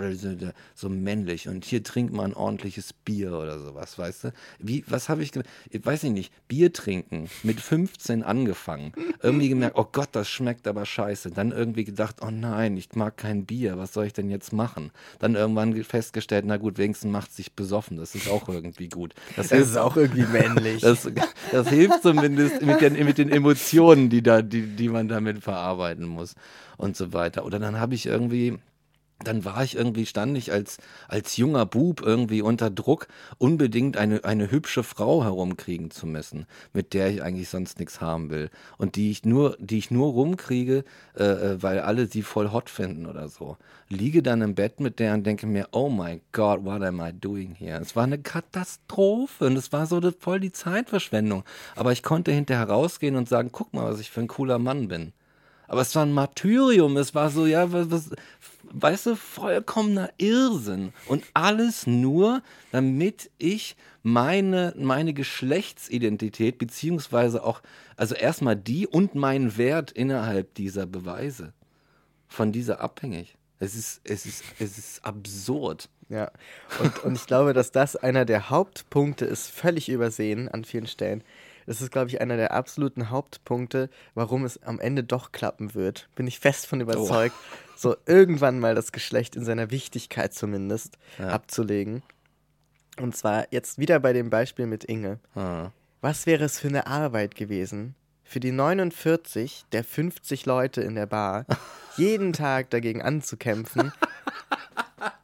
so männlich und hier trinkt man ein ordentliches Bier oder sowas, weißt du? Wie, was habe ich gemacht? Ich weiß ich nicht, Bier trinken, mit 15 angefangen, irgendwie gemerkt, oh Gott, das schmeckt aber scheiße. Dann irgendwie gedacht, oh nein, ich mag kein Bier, was soll ich denn jetzt machen? Dann irgendwann festgestellt, na gut, wenigstens macht sich besoffen, das ist auch irgendwie gut. Das, das ist auch irgendwie männlich. Das, das hilft zumindest mit den, mit den Emotionen, die, da, die, die man damit verarbeiten muss und so weiter. Oder dann habe ich irgendwie dann war ich irgendwie, stand ich als, als junger Bub irgendwie unter Druck, unbedingt eine, eine hübsche Frau herumkriegen zu müssen, mit der ich eigentlich sonst nichts haben will. Und die ich nur, die ich nur rumkriege, äh, äh weil alle sie voll hot finden oder so. Liege dann im Bett mit der und denke mir, oh my God, what am I doing here? Es war eine Katastrophe und es war so voll die Zeitverschwendung. Aber ich konnte hinterher rausgehen und sagen, guck mal, was ich für ein cooler Mann bin. Aber es war ein Martyrium. Es war so, ja, was, was, weißt du, vollkommener Irrsinn. Und alles nur, damit ich meine, meine Geschlechtsidentität, beziehungsweise auch, also erstmal die und meinen Wert innerhalb dieser Beweise, von dieser abhängig. Es ist, es ist, es ist absurd. Ja, und, und ich glaube, dass das einer der Hauptpunkte ist, völlig übersehen an vielen Stellen, das ist, glaube ich, einer der absoluten Hauptpunkte, warum es am Ende doch klappen wird. Bin ich fest von überzeugt, oh. so irgendwann mal das Geschlecht in seiner Wichtigkeit zumindest ja. abzulegen. Und zwar jetzt wieder bei dem Beispiel mit Inge. Ah. Was wäre es für eine Arbeit gewesen, für die 49 der 50 Leute in der Bar jeden Tag dagegen anzukämpfen,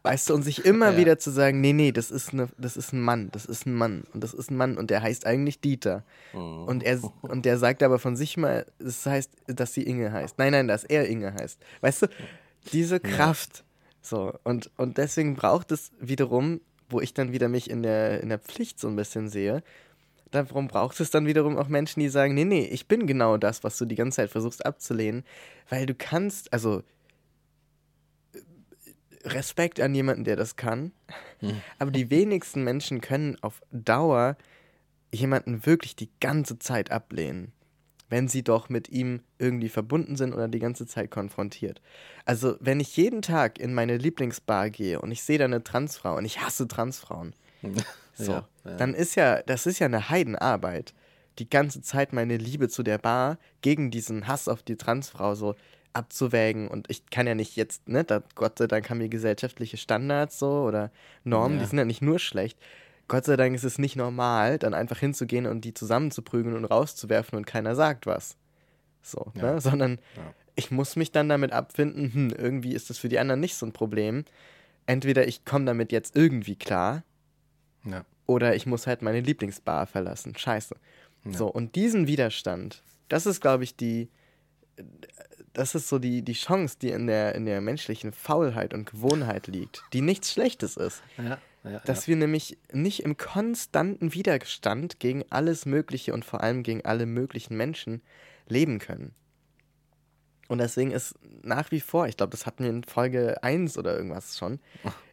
Weißt du, und sich immer ja. wieder zu sagen, nee, nee, das ist, eine, das ist ein Mann, das ist ein Mann und das ist ein Mann und der heißt eigentlich Dieter. Oh. Und, er, und der sagt aber von sich mal, das heißt, dass sie Inge heißt. Nein, nein, dass er Inge heißt. Weißt du, diese Kraft. Ja. So, und, und deswegen braucht es wiederum, wo ich dann wieder mich in der, in der Pflicht so ein bisschen sehe, darum braucht es dann wiederum auch Menschen, die sagen, nee, nee, ich bin genau das, was du die ganze Zeit versuchst abzulehnen, weil du kannst, also Respekt an jemanden, der das kann. Hm. Aber die wenigsten Menschen können auf Dauer jemanden wirklich die ganze Zeit ablehnen, wenn sie doch mit ihm irgendwie verbunden sind oder die ganze Zeit konfrontiert. Also, wenn ich jeden Tag in meine Lieblingsbar gehe und ich sehe da eine Transfrau und ich hasse Transfrauen, so, ja, ja. dann ist ja, das ist ja eine Heidenarbeit. Die ganze Zeit meine Liebe zu der Bar gegen diesen Hass auf die Transfrau so abzuwägen und ich kann ja nicht jetzt, ne, da, Gott sei Dank haben wir gesellschaftliche Standards so oder Normen, ja. die sind ja nicht nur schlecht. Gott sei Dank ist es nicht normal, dann einfach hinzugehen und die zusammenzuprügeln und rauszuwerfen und keiner sagt was. So, ja. ne? Sondern ja. ich muss mich dann damit abfinden, hm, irgendwie ist das für die anderen nicht so ein Problem. Entweder ich komme damit jetzt irgendwie klar, oder ich muss halt meine Lieblingsbar verlassen. Scheiße. So, und diesen Widerstand, das ist, glaube ich, die, das ist so die, die Chance, die in der, in der menschlichen Faulheit und Gewohnheit liegt, die nichts Schlechtes ist. Ja, ja, Dass ja. wir nämlich nicht im konstanten Widerstand gegen alles Mögliche und vor allem gegen alle möglichen Menschen leben können. Und deswegen ist nach wie vor, ich glaube, das hatten wir in Folge 1 oder irgendwas schon,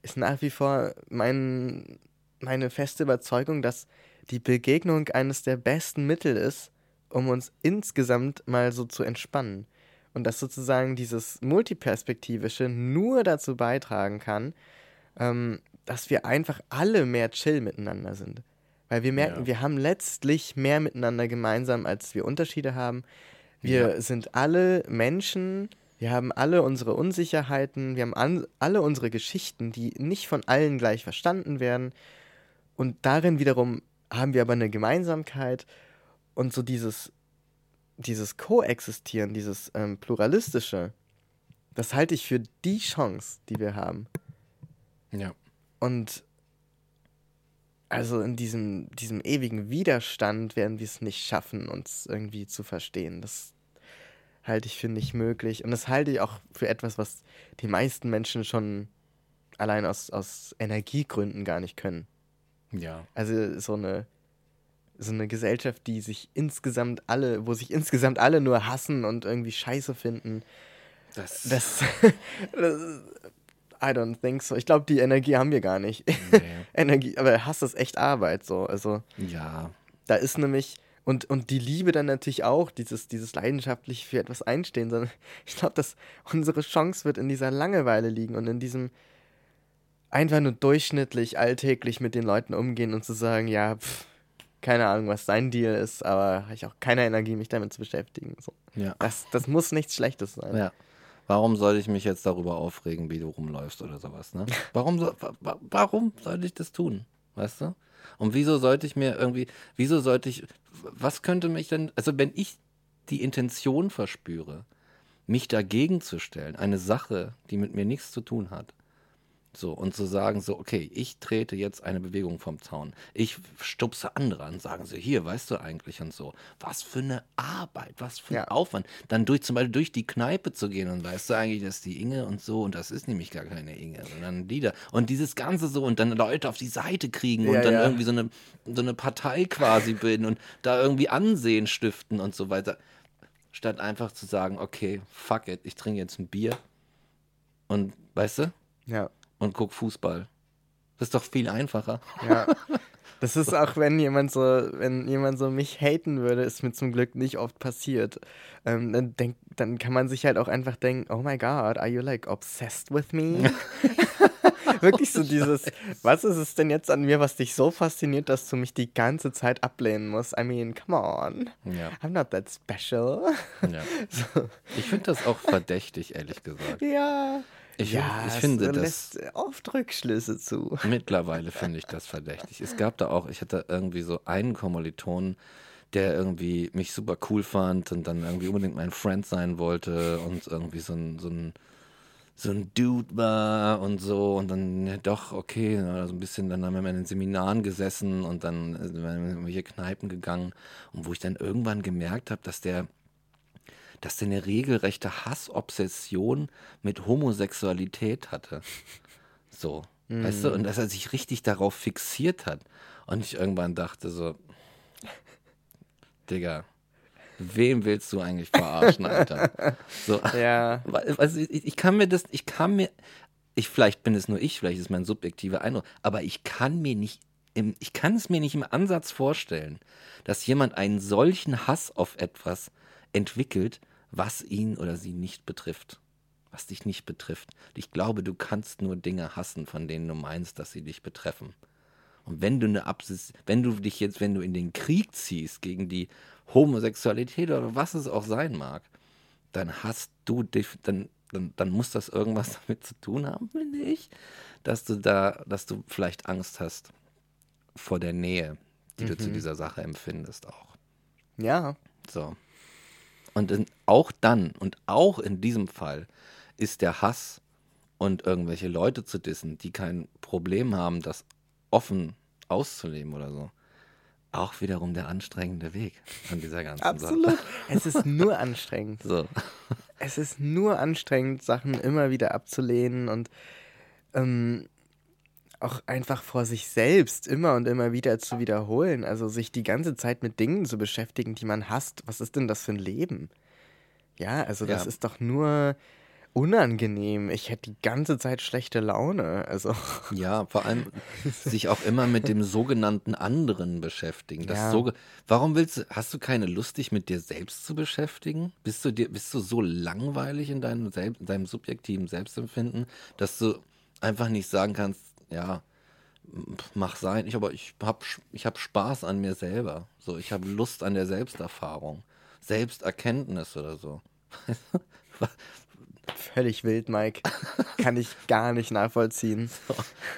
ist nach wie vor mein, meine feste Überzeugung, dass die Begegnung eines der besten Mittel ist, um uns insgesamt mal so zu entspannen. Und dass sozusagen dieses Multiperspektivische nur dazu beitragen kann, ähm, dass wir einfach alle mehr chill miteinander sind. Weil wir merken, Ja. wir haben letztlich mehr miteinander gemeinsam, als wir Unterschiede haben. Wir Ja. sind alle Menschen, wir haben alle unsere Unsicherheiten, wir haben an, alle unsere Geschichten, die nicht von allen gleich verstanden werden. Und darin wiederum haben wir aber eine Gemeinsamkeit und so dieses, dieses Koexistieren, dieses ähm, Pluralistische, das halte ich für die Chance, die wir haben. ja. Und also in diesem, diesem ewigen Widerstand werden wir es nicht schaffen, uns irgendwie zu verstehen. Das halte ich für nicht möglich. Und das halte ich auch für etwas, was die meisten Menschen schon allein aus, aus Energiegründen gar nicht können. Ja. Also so eine, so eine Gesellschaft, die sich insgesamt alle, wo sich insgesamt alle nur hassen und irgendwie scheiße finden, Das, das, das I don't think so. Ich glaube, die Energie haben wir gar nicht. nee. Energie, aber Hass ist echt Arbeit so. Also Ja. da ist nämlich und, und die Liebe dann natürlich auch, dieses, dieses leidenschaftlich für etwas einstehen, sondern ich glaube, dass unsere Chance wird in dieser Langeweile liegen und in diesem einfach nur durchschnittlich, alltäglich mit den Leuten umgehen und zu sagen, ja, pff, keine Ahnung, was dein Deal ist, aber habe ich auch keine Energie, mich damit zu beschäftigen. So. Ja. Das, das muss nichts Schlechtes sein. Ja. Warum soll ich mich jetzt darüber aufregen, wie du rumläufst oder sowas, ne? Warum, so, wa- wa- warum sollte ich das tun? Weißt du? Und wieso sollte ich mir irgendwie, wieso sollte ich, was könnte mich denn, also wenn ich die Intention verspüre, mich dagegen zu stellen, eine Sache, die mit mir nichts zu tun hat, so, und zu sagen, so, okay, ich trete jetzt eine Bewegung vom Zaun. Ich stupse andere an, sagen sie, hier, weißt du eigentlich und so. Was für eine Arbeit, was für ein Ja. Aufwand. Dann durch zum Beispiel durch die Kneipe zu gehen und weißt du eigentlich, dass die Inge und so, und das ist nämlich gar keine Inge, sondern die da. Und dieses Ganze so und dann Leute auf die Seite kriegen und Ja, dann ja. irgendwie so eine, so eine Partei quasi bilden und da irgendwie Ansehen stiften und so weiter. Statt einfach zu sagen, okay, fuck it, ich trinke jetzt ein Bier und, weißt du, Ja. Und guck Fußball. Das ist doch viel einfacher. Ja. Das ist auch, wenn jemand so, wenn jemand so mich haten würde, ist mir zum Glück nicht oft passiert. Ähm, dann, denk, dann kann man sich halt auch einfach denken, oh my god, are you like obsessed with me? Wirklich so dieses, was ist es denn jetzt an mir, was dich so fasziniert, dass du mich die ganze Zeit ablehnen musst? I mean, come on. Ja. I'm not that special. ja. Ich finde das auch verdächtig, ehrlich gesagt. ja. Ich, ja, ich finde das. lässt oft Rückschlüsse zu. Mittlerweile finde ich das verdächtig. Es gab da auch, ich hatte irgendwie so einen Kommilitonen, der irgendwie mich super cool fand und dann irgendwie unbedingt mein Friend sein wollte und irgendwie so ein, so ein, so ein Dude war und so und dann ja, doch, okay, so ein bisschen, dann haben wir mal in den Seminaren gesessen und dann sind wir in irgendwelche Kneipen gegangen und wo ich dann irgendwann gemerkt habe, dass der dass der eine regelrechte Hassobsession mit Homosexualität hatte. So, weißt du, und dass er sich richtig darauf fixiert hat. Und ich irgendwann dachte so, Digga, wem willst du eigentlich verarschen, Alter? So, Ja. also ich, ich kann mir das, ich kann mir, ich vielleicht bin es nur ich, vielleicht ist mein subjektiver Eindruck, aber ich kann mir nicht, im, ich kann es mir nicht im Ansatz vorstellen, dass jemand einen solchen Hass auf etwas entwickelt, was ihn oder sie nicht betrifft, was dich nicht betrifft. Ich glaube, du kannst nur Dinge hassen, von denen du meinst, dass sie dich betreffen. Und wenn du eine Absis, wenn du dich jetzt, wenn du in den Krieg ziehst gegen die Homosexualität oder was es auch sein mag, dann hast du dich, dann, dann, dann muss das irgendwas damit zu tun haben, finde ich, dass du da, dass du vielleicht Angst hast vor der Nähe, die du zu dieser Sache empfindest auch. Ja. So. Und in, auch dann und auch in diesem Fall ist der Hass und irgendwelche Leute zu dissen, die kein Problem haben, das offen auszuleben oder so, auch wiederum der anstrengende Weg an dieser ganzen Absolut. Sache. Es ist nur anstrengend. So. Es ist nur anstrengend, Sachen immer wieder abzulehnen und ähm, auch einfach vor sich selbst immer und immer wieder zu wiederholen. Also sich die ganze Zeit mit Dingen zu beschäftigen, die man hasst. Was ist denn das für ein Leben? Ja, also das Ja. ist doch nur unangenehm. Ich hätte die ganze Zeit schlechte Laune. Also Ja, vor allem sich auch immer mit dem sogenannten anderen beschäftigen. Das Ja. so, warum willst du, hast du keine Lust, dich mit dir selbst zu beschäftigen? Bist du dir, bist du so langweilig in deinem, Selbst, in deinem subjektiven Selbstempfinden, dass du einfach nicht sagen kannst, ja, mach sein, ich aber ich hab, ich hab Spaß an mir selber. So, ich habe Lust an der Selbsterfahrung. Selbsterkenntnis oder so. völlig wild, Mike. Kann ich gar nicht nachvollziehen.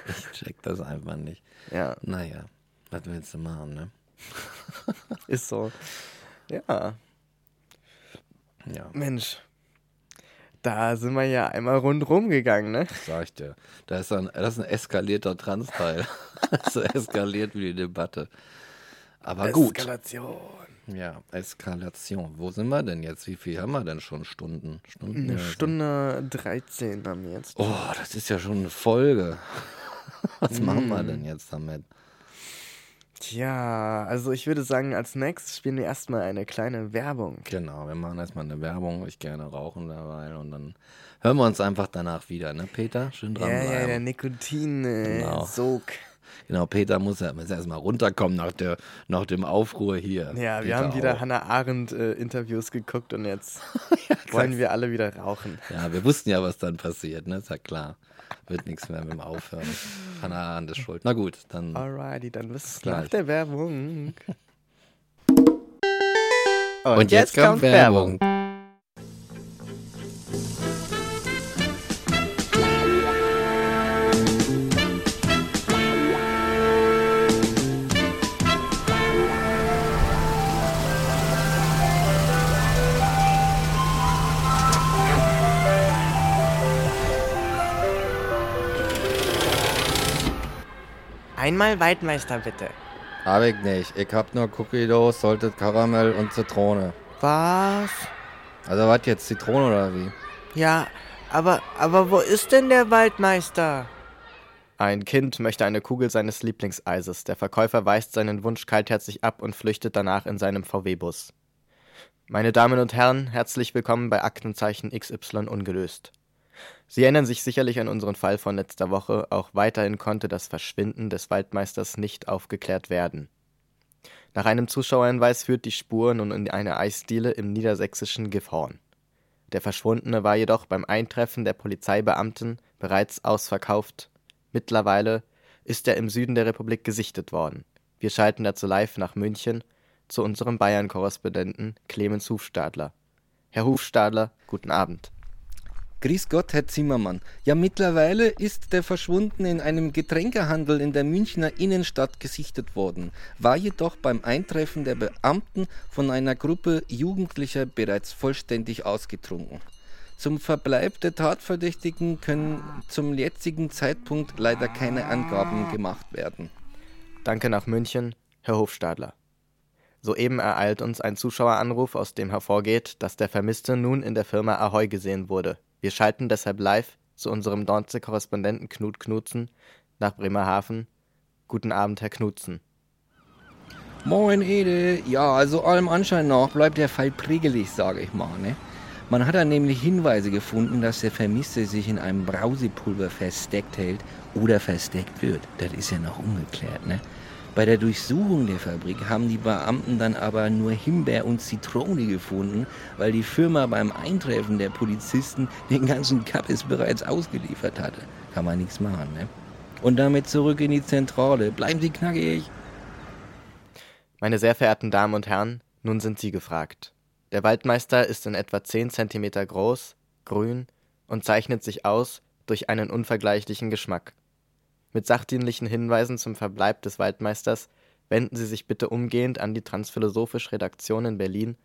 Ich check das einfach nicht. Ja, Naja, was willst du machen, ne? ist so. Ja, Ja. Mensch. Da sind wir ja einmal rundrum gegangen, ne? Sag ich dir. Da ist ein, das ist ein eskalierter Transteil. so eskaliert wie die Debatte. Aber gut. Eskalation. Ja, Eskalation. Wo sind wir denn jetzt? Wie viel haben wir denn schon Stunden? Stunden Eine? Stunde 13 haben wir jetzt. Oh, das ist ja schon eine Folge. Was machen Mm. wir denn jetzt damit? Tja, also ich würde sagen, als nächstes spielen wir erstmal eine kleine Werbung. Genau, wir machen erstmal eine Werbung. Ich gerne rauchen dabei und dann hören wir uns einfach danach wieder, ne, Peter? Schön Ja, ja, der dranbleiben. Nikotin-Sog. Genau. Genau, Peter muss ja erstmal runterkommen nach, der, nach dem Aufruhr hier. Ja, wir Peter haben wieder auch. Hannah Arendt-Interviews geguckt und jetzt wollen wir alle wieder rauchen. Ja, wir wussten ja, was dann passiert, ne? Ist ja klar. Wird nichts mehr mit dem Aufhören. Hannah Arendt ist schuld. Na gut, dann. Alrighty, dann bis Gleich. nach der Werbung. Und, jetzt, kommt Werbung. Einmal Waldmeister bitte. Hab ich nicht. Ich hab nur Cookie Dough, Salted Karamell und Zitrone. Was? Also was jetzt, Zitrone oder wie? Ja, aber, aber wo ist denn der Waldmeister? Ein Kind möchte eine Kugel seines Lieblingseises. Der Verkäufer weist seinen Wunsch kaltherzig ab und flüchtet danach in seinem VW-Bus. Meine Damen und Herren, herzlich willkommen bei Aktenzeichen XY ungelöst. Sie erinnern sich sicherlich an unseren Fall von letzter Woche. Auch weiterhin konnte das Verschwinden des Waldmeisters nicht aufgeklärt werden. Nach einem Zuschauerhinweis führt die Spur nun in eine Eisdiele im niedersächsischen Gifhorn. Der Verschwundene war jedoch beim Eintreffen der Polizeibeamten bereits ausverkauft. Mittlerweile ist er im Süden der Republik gesichtet worden. Wir schalten dazu live nach München zu unserem Bayern-Korrespondenten Clemens Hufstadler. Herr Hufstadler, guten Abend. Grüß Gott, Herr Zimmermann. Ja, mittlerweile ist der Verschwundene in einem Getränkehandel in der Münchner Innenstadt gesichtet worden, war jedoch beim Eintreffen der Beamten von einer Gruppe Jugendlicher bereits vollständig ausgetrunken. Zum Verbleib der Tatverdächtigen können zum jetzigen Zeitpunkt leider keine Angaben gemacht werden. Danke nach München, Herr Hofstadler. Soeben ereilt uns ein Zuschaueranruf, aus dem hervorgeht, dass der Vermisste nun in der Firma Ahoy gesehen wurde. Wir schalten deshalb live zu unserem Nordsee-Korrespondenten Knut Knutzen nach Bremerhaven. Guten Abend, Herr Knutzen. Moin Ede. Ja, also allem Anschein nach bleibt der Fall prägelig, sage ich mal. Ne? Man hat da nämlich Hinweise gefunden, dass der Vermisste sich in einem Brausepulver versteckt hält oder versteckt wird. Das ist ja noch ungeklärt. Ne? Bei der Durchsuchung der Fabrik haben die Beamten dann aber nur Himbeer und Zitrone gefunden, weil die Firma beim Eintreffen der Polizisten den ganzen Kappes bereits ausgeliefert hatte. Kann man nichts machen, ne? Und damit zurück in die Zentrale. Bleiben Sie knackig. Meine sehr verehrten Damen und Herren, nun sind Sie gefragt. Der Waldmeister ist in etwa 10 cm groß, grün und zeichnet sich aus durch einen unvergleichlichen Geschmack. Mit sachdienlichen Hinweisen zum Verbleib des Waldmeisters wenden Sie sich bitte umgehend an die Transphilosophische Redaktion in Berlin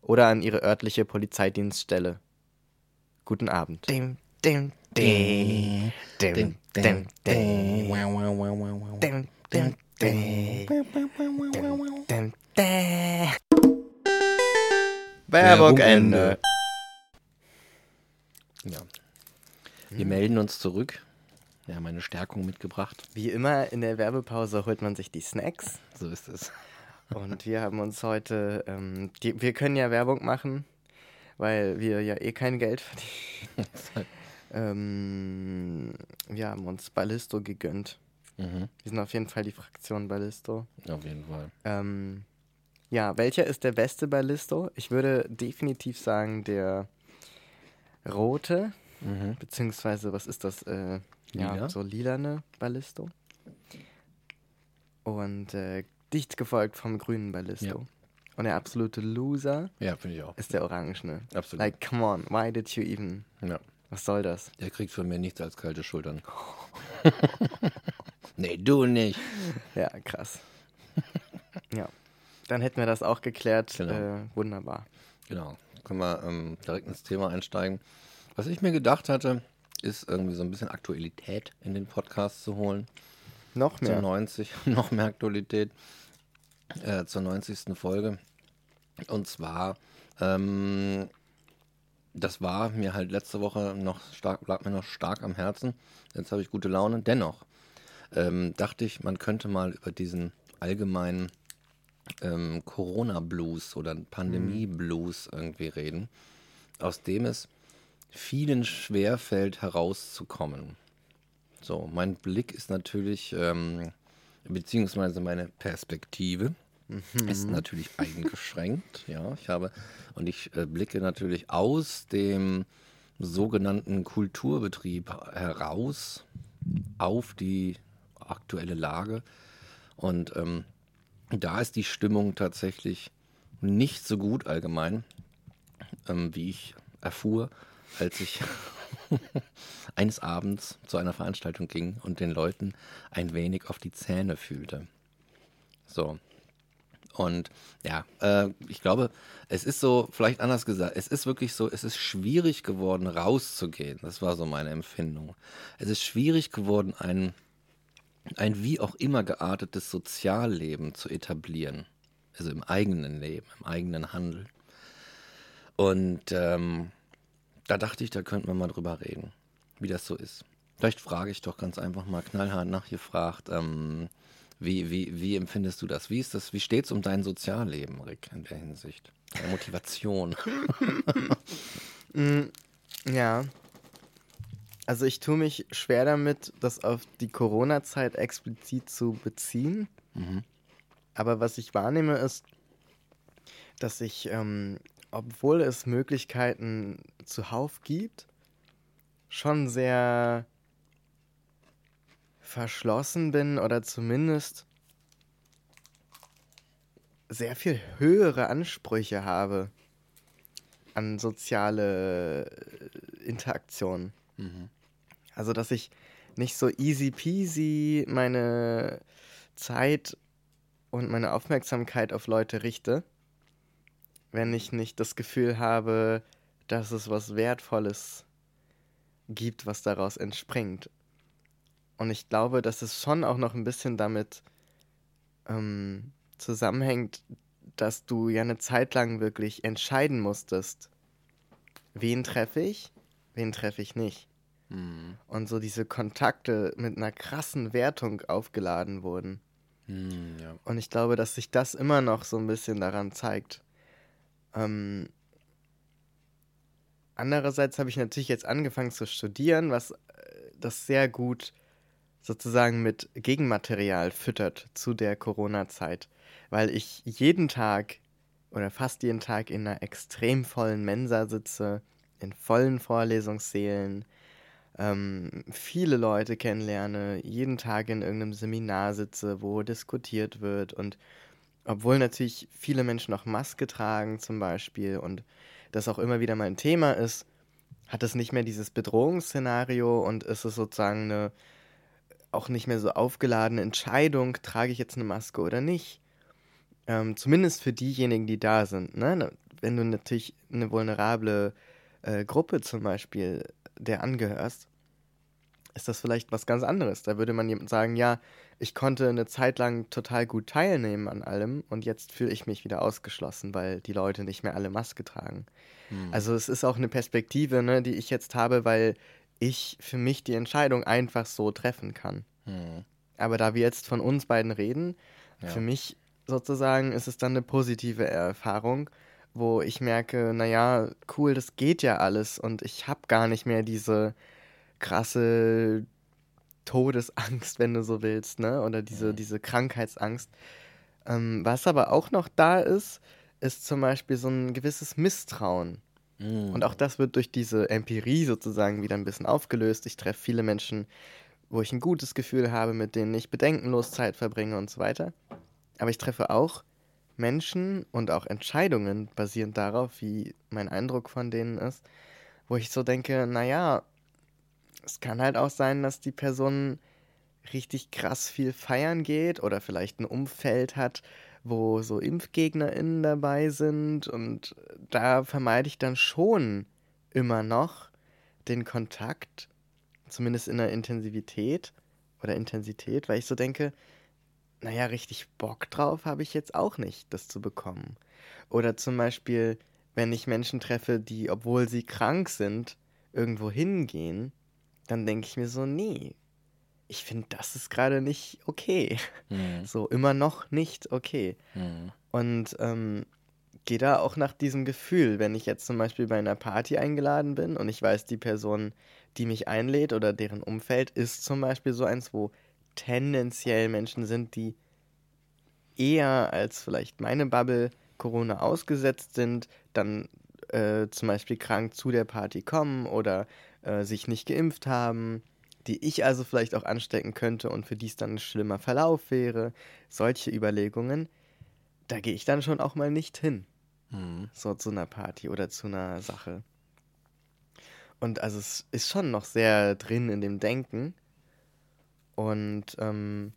oder an Ihre örtliche Polizeidienststelle. Guten Abend. Dim, dim, dim, dim, dim, dim. Dim, dim, dim. Werbung Ende. Ja. Wir melden uns zurück. Wir haben eine Stärkung mitgebracht. Wie immer in der Werbepause holt man sich die Snacks. So ist es. Und wir haben uns heute, ähm, die, wir können ja Werbung machen, weil wir ja eh kein Geld verdienen. ähm, wir haben uns Ballisto gegönnt. Mhm. Wir sind auf jeden Fall die Fraktion Ballisto. Auf jeden Fall. Ähm, ja, welcher ist der beste Ballisto? Ich würde definitiv sagen, der rote, Mhm. beziehungsweise was ist das? Äh, ja, Lila? so lilane Ballisto. Und äh, dicht gefolgt vom grünen Ballisto. Ja. Und der absolute Loser Ja, ist der orangene. Absolut. Like, come on, why did you even? ja. Was soll das? Der kriegt von mir nichts als kalte Schultern. nee, du nicht. Ja, krass. ja. Dann hätten wir das auch geklärt. Genau. Äh, wunderbar. Genau. Können wir ähm, direkt ins Thema einsteigen. Was ich mir gedacht hatte, ist irgendwie so ein bisschen Aktualität in den Podcast zu holen. Noch Zur mehr. 90, noch mehr Aktualität. Äh, zur 90. Folge. Und zwar, ähm, das war mir halt letzte Woche noch stark, lag mir noch stark am Herzen. Jetzt habe ich gute Laune. Dennoch ähm, dachte ich, man könnte mal über diesen allgemeinen ähm, Corona-Blues oder Pandemie-Blues irgendwie reden, aus dem es vielen schwerfällt herauszukommen. So, mein Blick ist natürlich, ähm, beziehungsweise meine Perspektive ist natürlich eingeschränkt. Ja, ich habe und ich äh, blicke natürlich aus dem sogenannten Kulturbetrieb heraus auf die aktuelle Lage und ähm, da ist die Stimmung tatsächlich nicht so gut allgemein, ähm, wie ich erfuhr, als ich eines Abends zu einer Veranstaltung ging und den Leuten ein wenig auf die Zähne fühlte. So. Und ja, äh, ich glaube, es ist so, vielleicht anders gesagt, es ist wirklich so, es ist schwierig geworden, rauszugehen. Das war so meine Empfindung. Es ist schwierig geworden, ein, ein wie auch immer geartetes Sozialleben zu etablieren. Also im eigenen Leben, im eigenen Handel. Und ähm, da dachte ich, da könnten wir mal drüber reden, wie das so ist. Vielleicht frage ich doch ganz einfach mal knallhart nachgefragt, ähm, wie, wie, wie empfindest du das? Wie ist das, wie steht es um dein Sozialleben, Rick, in der Hinsicht? Deine Motivation. Ja. Also ich tue mich schwer damit, das auf die Corona-Zeit explizit zu beziehen. Aber was ich wahrnehme ist, dass ich, ähm, obwohl es Möglichkeiten zuhauf gibt, schon sehr verschlossen bin oder zumindest sehr viel höhere Ansprüche habe an soziale äh, Interaktion. Also, dass ich nicht so easy peasy meine Zeit und meine Aufmerksamkeit auf Leute richte, wenn ich nicht das Gefühl habe, dass es was Wertvolles gibt, was daraus entspringt. Und ich glaube, dass es schon auch noch ein bisschen damit ähm, zusammenhängt, dass du ja eine Zeit lang wirklich entscheiden musstest, wen treffe ich, wen treffe ich nicht. Und so diese Kontakte mit einer krassen Wertung aufgeladen wurden. Hm, ja. Und ich glaube, dass sich das immer noch so ein bisschen daran zeigt. Ähm, andererseits habe ich natürlich jetzt angefangen zu studieren, was äh, das sehr gut sozusagen mit Gegenmaterial füttert zu der Corona-Zeit, weil ich jeden Tag oder fast jeden Tag in einer extrem vollen Mensa sitze, in vollen Vorlesungssälen, ähm, viele Leute kennenlerne, jeden Tag in irgendeinem Seminar sitze, wo diskutiert wird und obwohl natürlich viele Menschen noch Maske tragen zum Beispiel und das auch immer wieder mal ein Thema ist, hat es nicht mehr dieses Bedrohungsszenario und ist es sozusagen eine auch nicht mehr so aufgeladene Entscheidung, trage ich jetzt eine Maske oder nicht. Ähm, zumindest für diejenigen, die da sind. Ne? Wenn du natürlich eine vulnerable äh, Gruppe zum Beispiel der angehörst, ist das vielleicht was ganz anderes. Da würde man jemand sagen, ja, ich konnte eine Zeit lang total gut teilnehmen an allem und jetzt fühle ich mich wieder ausgeschlossen, weil die Leute nicht mehr alle Maske tragen. Hm. Also es ist auch eine Perspektive, ne, die ich jetzt habe, weil ich für mich die Entscheidung einfach so treffen kann. Hm. Aber da wir jetzt von uns beiden reden, ja. für mich sozusagen ist es dann eine positive Erfahrung, wo ich merke, naja, cool, das geht ja alles und ich habe gar nicht mehr diese krasse Todesangst, wenn du so willst, ne? Oder diese, mhm. diese Krankheitsangst. Ähm, was aber auch noch da ist, ist zum Beispiel so ein gewisses Misstrauen. Mhm. Und auch das wird durch diese Empirie sozusagen wieder ein bisschen aufgelöst. Ich treffe viele Menschen, wo ich ein gutes Gefühl habe, mit denen ich bedenkenlos Zeit verbringe und so weiter. Aber ich treffe auch Menschen und auch Entscheidungen basierend darauf, wie mein Eindruck von denen ist, wo ich so denke, naja, es kann halt auch sein, dass die Person richtig krass viel feiern geht oder vielleicht ein Umfeld hat, wo so ImpfgegnerInnen dabei sind und da vermeide ich dann schon immer noch den Kontakt, zumindest in der Intensivität oder Intensität, weil ich so denke, naja, richtig Bock drauf habe ich jetzt auch nicht, das zu bekommen. Oder zum Beispiel, wenn ich Menschen treffe, die, obwohl sie krank sind, irgendwo hingehen, dann denke ich mir so, nee, ich finde, das ist gerade nicht okay. Mhm. So, immer noch nicht okay. Mhm. Und ähm, gehe da auch nach diesem Gefühl, wenn ich jetzt zum Beispiel bei einer Party eingeladen bin und ich weiß, die Person, die mich einlädt oder deren Umfeld ist zum Beispiel so eins, wo tendenziell Menschen sind, die eher als vielleicht meine Bubble Corona ausgesetzt sind, dann äh, zum Beispiel krank zu der Party kommen oder äh, sich nicht geimpft haben, die ich also vielleicht auch anstecken könnte und für die es dann ein schlimmer Verlauf wäre. Solche Überlegungen, da gehe ich dann schon auch mal nicht hin. Mhm. So zu einer Party oder zu einer Sache. Und also es ist schon noch sehr drin in dem Denken. Und ähm,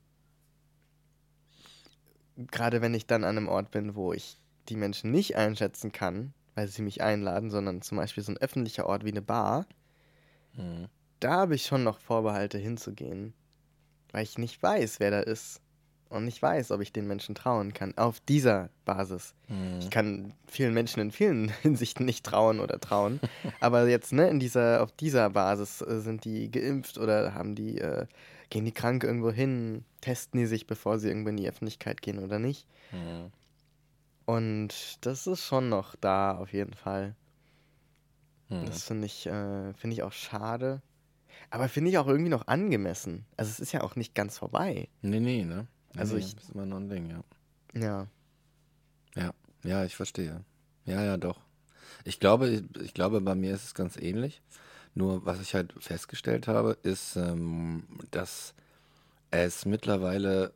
gerade wenn ich dann an einem Ort bin, wo ich die Menschen nicht einschätzen kann, weil sie mich einladen, sondern zum Beispiel so ein öffentlicher Ort wie eine Bar, mhm. da habe ich schon noch Vorbehalte hinzugehen, weil ich nicht weiß, wer da ist und nicht weiß, ob ich den Menschen trauen kann. Auf dieser Basis. Mhm. Ich kann vielen Menschen in vielen Hinsichten nicht trauen oder trauen, aber jetzt ne in dieser auf dieser Basis äh, sind die geimpft oder haben die äh, gehen die krank irgendwo hin, testen die sich, bevor sie irgendwo in die Öffentlichkeit gehen oder nicht. Mhm. Und das ist schon noch da, auf jeden Fall. Mhm. Das finde ich, äh, find ich auch schade. Aber finde ich auch irgendwie noch angemessen. Also es ist ja auch nicht ganz vorbei. Nee, nee, ne? Nee, also ich. ist immer noch ein Ding, ja. Ja. Ja, ja, ich verstehe. Ja, ja, doch. Ich glaube, ich, ich glaube, bei mir ist es ganz ähnlich. Nur was ich halt festgestellt habe, ist, ähm, dass es mittlerweile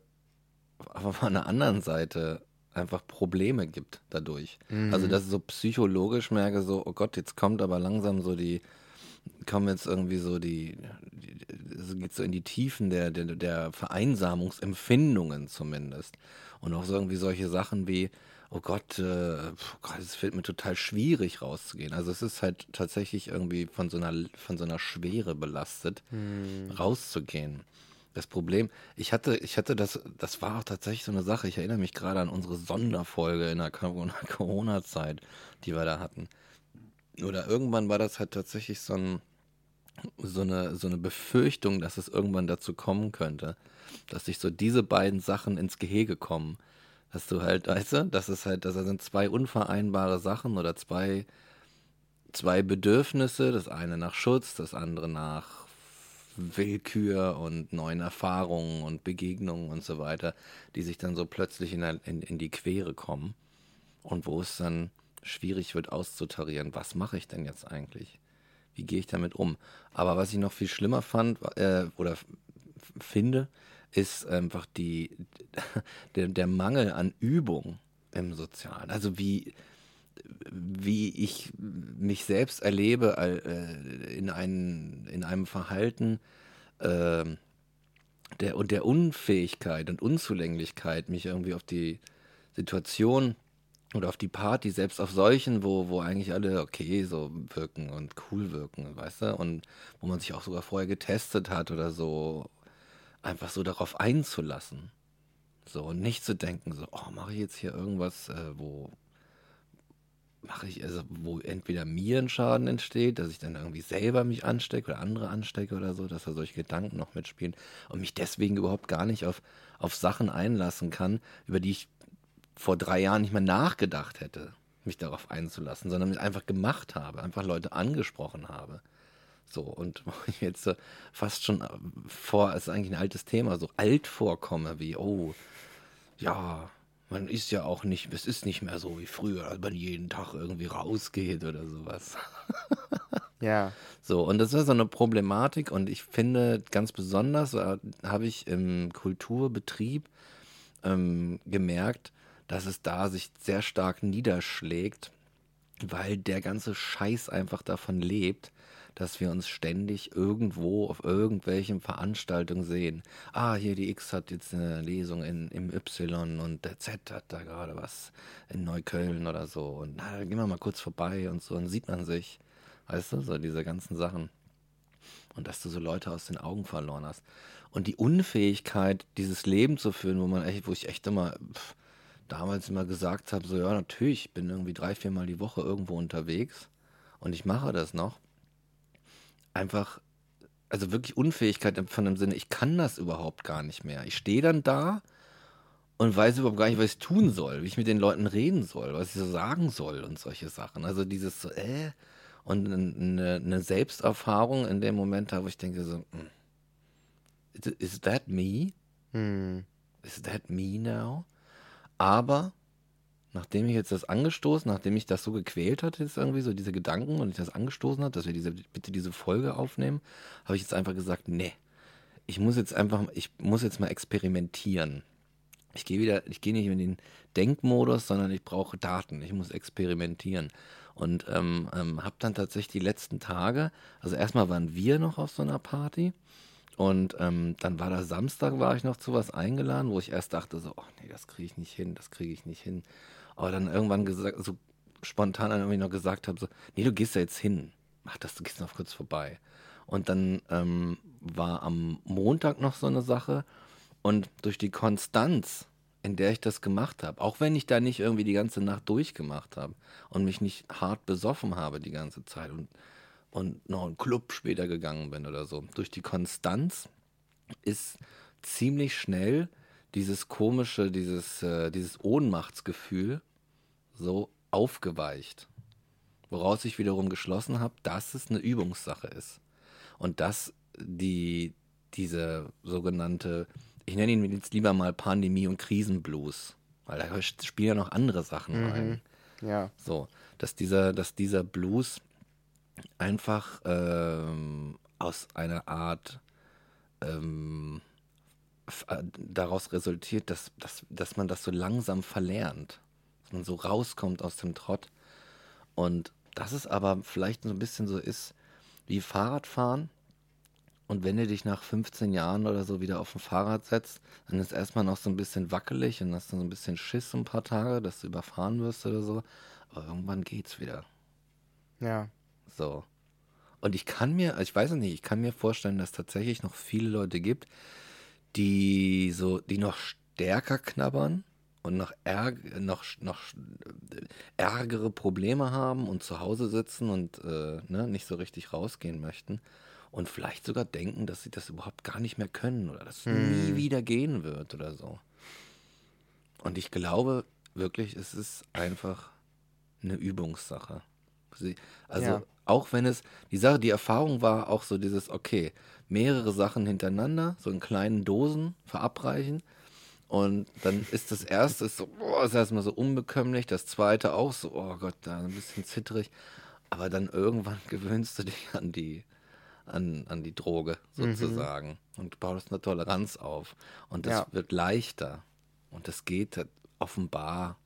auf einer anderen Seite einfach Probleme gibt dadurch. Mhm. Also dass ich so psychologisch merke, so, oh Gott, jetzt kommt aber langsam so die, kommen jetzt irgendwie so die, es geht so in die Tiefen der, der, der Vereinsamungsempfindungen zumindest. Und auch so irgendwie solche Sachen wie, oh Gott, äh, Gott, es fällt mir total schwierig rauszugehen. Also es ist halt tatsächlich irgendwie von so einer, von so einer Schwere belastet, hm. rauszugehen. Das Problem, ich hatte, ich hatte das, das war auch tatsächlich so eine Sache. Ich erinnere mich gerade an unsere Sonderfolge in der Corona-Zeit, die wir da hatten. Oder irgendwann war das halt tatsächlich so, ein, so, eine, so eine Befürchtung, dass es irgendwann dazu kommen könnte, dass sich so diese beiden Sachen ins Gehege kommen dass du halt, weißt du, das ist halt, das sind zwei unvereinbare Sachen oder zwei, zwei Bedürfnisse, das eine nach Schutz, das andere nach Willkür und neuen Erfahrungen und Begegnungen und so weiter, die sich dann so plötzlich in, in, in die Quere kommen und wo es dann schwierig wird auszutarieren, was mache ich denn jetzt eigentlich? Wie gehe ich damit um? Aber was ich noch viel schlimmer fand äh, oder finde, ist einfach die, der, der Mangel an Übung im Sozialen. Also wie, wie ich mich selbst erlebe äh, in, ein, in einem Verhalten äh, der, und der Unfähigkeit und Unzulänglichkeit, mich irgendwie auf die Situation oder auf die Party, selbst auf solchen, wo, wo eigentlich alle okay so wirken und cool wirken, weißt du? Und wo man sich auch sogar vorher getestet hat oder so, einfach so darauf einzulassen. So, und nicht zu denken, so, oh, mache ich jetzt hier irgendwas, äh, wo mache ich, also wo entweder mir ein Schaden entsteht, dass ich dann irgendwie selber mich anstecke oder andere anstecke oder so, dass da solche Gedanken noch mitspielen und mich deswegen überhaupt gar nicht auf, auf Sachen einlassen kann, über die ich vor drei Jahren nicht mehr nachgedacht hätte, mich darauf einzulassen, sondern einfach gemacht habe, einfach Leute angesprochen habe. So, und wo ich jetzt so fast schon vor, es ist eigentlich ein altes Thema, so alt vorkomme, wie, oh, ja, man ist ja auch nicht, es ist nicht mehr so wie früher, als man jeden Tag irgendwie rausgeht oder sowas. ja. So, und das ist so eine Problematik und ich finde ganz besonders, äh, habe ich im Kulturbetrieb ähm, gemerkt, dass es da sich sehr stark niederschlägt, weil der ganze Scheiß einfach davon lebt, dass wir uns ständig irgendwo auf irgendwelchen Veranstaltungen sehen. Ah, hier die X hat jetzt eine Lesung in, im Y und der Z hat da gerade was in Neukölln oder so. Und na, gehen wir mal kurz vorbei und so, und sieht man sich. Weißt du, so diese ganzen Sachen. Und dass du so Leute aus den Augen verloren hast. Und die Unfähigkeit, dieses Leben zu führen, wo man echt, wo ich echt immer pff, damals immer gesagt habe, so ja, natürlich, ich bin irgendwie drei, viermal die Woche irgendwo unterwegs und ich mache das noch einfach, also wirklich Unfähigkeit von dem Sinne, ich kann das überhaupt gar nicht mehr. Ich stehe dann da und weiß überhaupt gar nicht, was ich tun soll, wie ich mit den Leuten reden soll, was ich so sagen soll und solche Sachen. Also dieses so, äh, und eine, eine Selbsterfahrung in dem Moment, da wo ich denke so, hm, is that me? Hm. Is that me now? Aber nachdem ich jetzt das angestoßen, nachdem ich das so gequält hatte, jetzt irgendwie so diese Gedanken und ich das angestoßen hat, dass wir diese, bitte diese Folge aufnehmen, habe ich jetzt einfach gesagt, nee, ich muss jetzt einfach, ich muss jetzt mal experimentieren. Ich gehe wieder, ich gehe nicht in den Denkmodus, sondern ich brauche Daten. Ich muss experimentieren. Und ähm, ähm, habe dann tatsächlich die letzten Tage, also erstmal waren wir noch auf so einer Party und ähm, dann war da Samstag, war ich noch zu was eingeladen, wo ich erst dachte so, oh nee, das kriege ich nicht hin, das kriege ich nicht hin aber dann irgendwann gesagt, so spontan dann irgendwie noch gesagt habe, so, nee, du gehst da jetzt hin. Mach das, du gehst noch kurz vorbei. Und dann ähm, war am Montag noch so eine Sache und durch die Konstanz, in der ich das gemacht habe, auch wenn ich da nicht irgendwie die ganze Nacht durchgemacht habe und mich nicht hart besoffen habe die ganze Zeit und, und noch einen Club später gegangen bin oder so, durch die Konstanz ist ziemlich schnell dieses komische, dieses, äh, dieses Ohnmachtsgefühl so aufgeweicht. Woraus ich wiederum geschlossen habe, dass es eine Übungssache ist. Und dass die, diese sogenannte, ich nenne ihn jetzt lieber mal Pandemie- und Krisenblues, weil da spielen ja noch andere Sachen mhm. rein. Ja. So, dass dieser, dass dieser Blues einfach ähm, aus einer Art ähm, äh, daraus resultiert, dass, dass, dass man das so langsam verlernt dass man so rauskommt aus dem Trott. Und dass es aber vielleicht so ein bisschen so ist wie Fahrradfahren. Und wenn du dich nach 15 Jahren oder so wieder auf ein Fahrrad setzt, dann ist erstmal noch so ein bisschen wackelig und hast dann so ein bisschen Schiss ein paar Tage, dass du überfahren wirst oder so. Aber irgendwann geht's wieder. Ja. So. Und ich kann mir, also ich weiß nicht, ich kann mir vorstellen, dass es tatsächlich noch viele Leute gibt, die so, die noch stärker knabbern und noch, ärg noch, noch ärgere Probleme haben und zu Hause sitzen und äh, ne, nicht so richtig rausgehen möchten und vielleicht sogar denken, dass sie das überhaupt gar nicht mehr können oder dass es hm. nie wieder gehen wird oder so. Und ich glaube wirklich, es ist einfach eine Übungssache. Also ja. auch wenn es, die Sache, die Erfahrung war auch so dieses, okay, mehrere Sachen hintereinander, so in kleinen Dosen verabreichen und dann ist das erste so, boah, ist erstmal so unbekömmlich, das zweite auch so, oh Gott, da ein bisschen zittrig. Aber dann irgendwann gewöhnst du dich an die, an, an die Droge sozusagen mhm. und baust eine Toleranz auf. Und das ja. wird leichter. Und das geht offenbar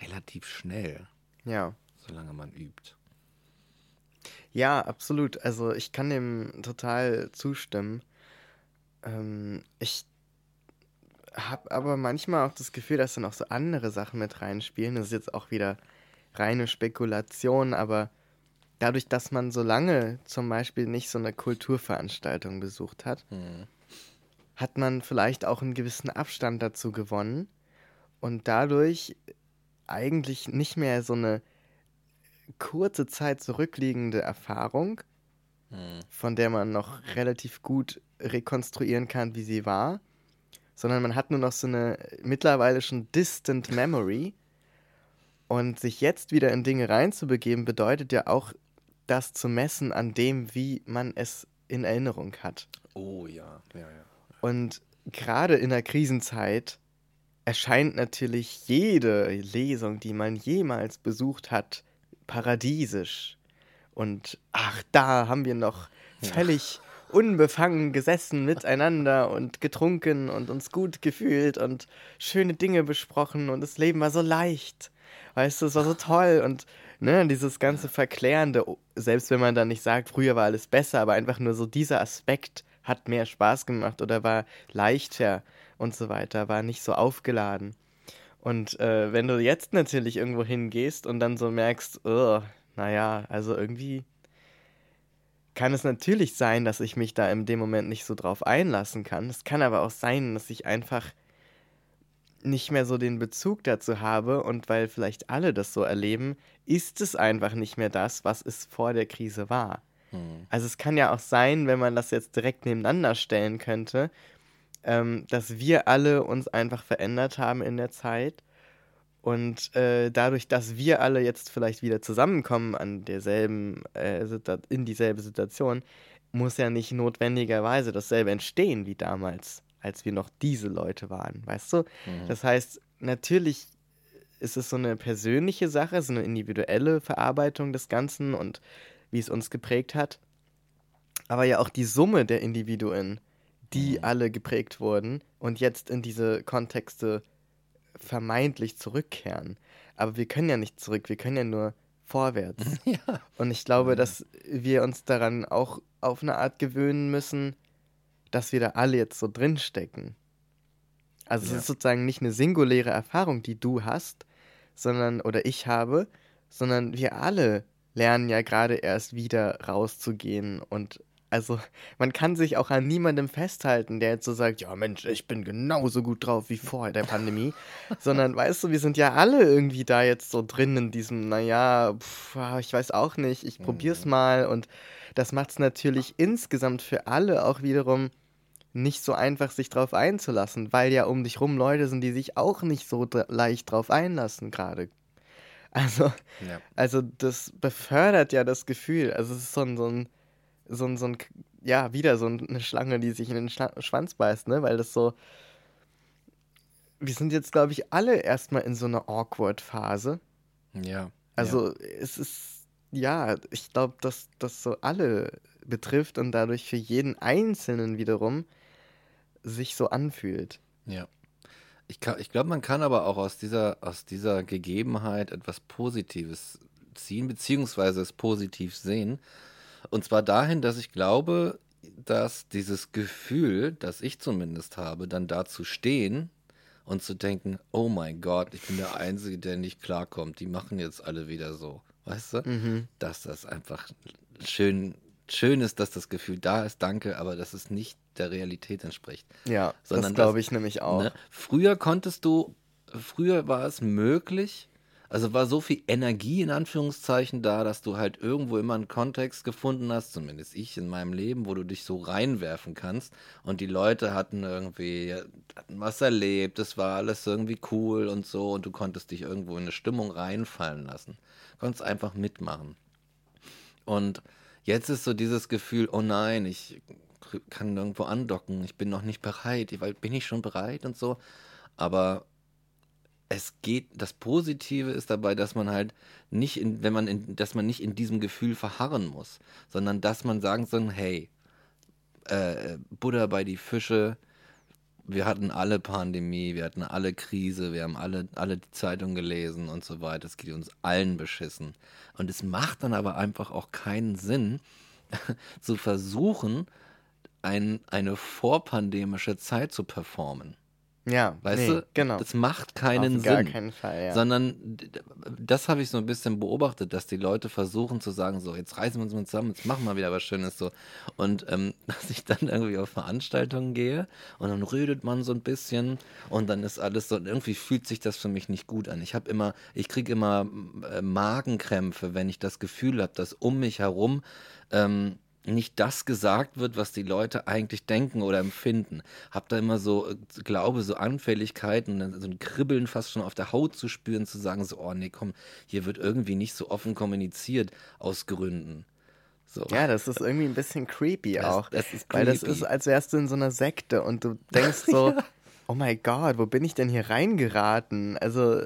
relativ schnell. Ja. Solange man übt. Ja, absolut. Also ich kann dem total zustimmen. Ähm, ich habe aber manchmal auch das Gefühl, dass dann auch so andere Sachen mit reinspielen. Das ist jetzt auch wieder reine Spekulation, aber dadurch, dass man so lange zum Beispiel nicht so eine Kulturveranstaltung besucht hat, Hm. hat man vielleicht auch einen gewissen Abstand dazu gewonnen und dadurch eigentlich nicht mehr so eine kurze Zeit zurückliegende Erfahrung, Hm. von der man noch relativ gut rekonstruieren kann, wie sie war, sondern man hat nur noch so eine mittlerweile schon distant memory. Und sich jetzt wieder in Dinge reinzubegeben, bedeutet ja auch, das zu messen an dem, wie man es in Erinnerung hat. Oh ja, ja, ja. Und gerade in der Krisenzeit erscheint natürlich jede Lesung, die man jemals besucht hat, paradiesisch. Und ach, da haben wir noch völlig unbefangen gesessen miteinander und getrunken und uns gut gefühlt und schöne Dinge besprochen und das Leben war so leicht. Weißt du, es war so toll und ne, dieses ganze Verklärende, selbst wenn man dann nicht sagt, früher war alles besser, aber einfach nur so dieser Aspekt hat mehr Spaß gemacht oder war leichter und so weiter, war nicht so aufgeladen. Und äh, wenn du jetzt natürlich irgendwo hingehst und dann so merkst, oh, naja, also irgendwie kann es natürlich sein, dass ich mich da in dem Moment nicht so drauf einlassen kann. Es kann aber auch sein, dass ich einfach nicht mehr so den Bezug dazu habe und weil vielleicht alle das so erleben, ist es einfach nicht mehr das, was es vor der Krise war. Hm. Also es kann ja auch sein, wenn man das jetzt direkt nebeneinander stellen könnte, ähm, dass wir alle uns einfach verändert haben in der Zeit und äh, dadurch, dass wir alle jetzt vielleicht wieder zusammenkommen an derselben, äh, in dieselbe Situation, muss ja nicht notwendigerweise dasselbe entstehen wie damals, als wir noch diese Leute waren, weißt du? Mhm. Das heißt, natürlich ist es so eine persönliche Sache, so eine individuelle Verarbeitung des Ganzen und wie es uns geprägt hat. Aber ja auch die Summe der Individuen, die Mhm. alle geprägt wurden und jetzt in diese Kontexte vermeintlich zurückkehren. Aber wir können ja nicht zurück, wir können ja nur vorwärts. Ja. Und ich glaube, dass wir uns daran auch auf eine Art gewöhnen müssen, dass wir da alle jetzt so drinstecken. Also Ja. es ist sozusagen nicht eine singuläre Erfahrung, die du hast, sondern oder ich habe, sondern wir alle lernen ja gerade erst wieder rauszugehen und also man kann sich auch an niemandem festhalten, der jetzt so sagt, ja Mensch, ich bin genauso gut drauf wie vor der Pandemie, sondern weißt du, wir sind ja alle irgendwie da jetzt so drin in diesem, naja, pf, ich weiß auch nicht, ich probier's mal und das macht es natürlich insgesamt für alle auch wiederum nicht so einfach, sich drauf einzulassen, weil ja um dich rum Leute sind, die sich auch nicht so leicht drauf einlassen gerade. Also, Ja. also das befördert ja das Gefühl. Also es ist so ein, so ein, so ein, so ein ja, wieder so eine Schlange, die sich in den Schla Schwanz beißt, ne? Weil das so. Wir sind jetzt, glaube ich, alle erstmal in so einer Awkward-Phase. Ja. Also es ist, ja, ich glaube, dass das so alle betrifft und dadurch für jeden Einzelnen wiederum sich so anfühlt. Ja. Ich, ich glaube, man kann aber auch aus dieser, aus dieser Gegebenheit etwas Positives ziehen, beziehungsweise es positiv sehen. Und zwar dahin, dass ich glaube, dass dieses Gefühl, das ich zumindest habe, dann da zu stehen und zu denken, oh mein Gott, ich bin der Einzige, der nicht klarkommt. Die machen jetzt alle wieder so. Weißt du? Mhm. Dass das einfach schön, schön ist, dass das Gefühl da ist, danke, aber dass es nicht der Realität entspricht. Ja, Sondern das glaube ich nämlich auch. Ne? Früher konntest du, früher war es möglich, also war so viel Energie in Anführungszeichen da, dass du halt irgendwo immer einen Kontext gefunden hast, zumindest ich in meinem Leben, wo du dich so reinwerfen kannst. Und die Leute hatten irgendwie, hatten was erlebt, es war alles irgendwie cool und so und du konntest dich irgendwo in eine Stimmung reinfallen lassen. Konntest einfach mitmachen. Und jetzt ist so dieses Gefühl, oh nein, ich kann nirgendwo andocken, ich bin noch nicht bereit, weil bin ich schon bereit und so. Aber es geht, das Positive ist dabei, dass man halt nicht in, wenn man in, dass man nicht in diesem Gefühl verharren muss, sondern dass man sagen soll, hey, äh, Buddha bei die Fische, wir hatten alle Pandemie, wir hatten alle Krise, wir haben alle, alle die Zeitung gelesen und so weiter. Es geht uns allen beschissen. Und es macht dann aber einfach auch keinen Sinn, zu versuchen, ein, eine vorpandemische Zeit zu performen. Ja, Weißt nee, du, genau. das macht keinen Auf gar Sinn. keinen Fall, ja. Sondern das habe ich so ein bisschen beobachtet, dass die Leute versuchen zu sagen, so, jetzt reißen wir uns mal zusammen, jetzt machen wir wieder was Schönes so. Und ähm, dass ich dann irgendwie auf Veranstaltungen gehe und dann redet man so ein bisschen und dann ist alles so, und irgendwie fühlt sich das für mich nicht gut an. Ich habe immer, ich kriege immer äh, Magenkrämpfe, wenn ich das Gefühl habe, dass um mich herum ähm, nicht das gesagt wird, was die Leute eigentlich denken oder empfinden. Hab da immer so, äh, glaube, so Anfälligkeiten, so ein Kribbeln fast schon auf der Haut zu spüren, zu sagen, so, oh nee, komm, hier wird irgendwie nicht so offen kommuniziert aus Gründen. So. Ja, das ist irgendwie ein bisschen creepy Das- auch. das ist Weil das creepy. ist, als wärst du in so einer Sekte und du denkst so, oh mein Gott, wo bin ich denn hier reingeraten? Also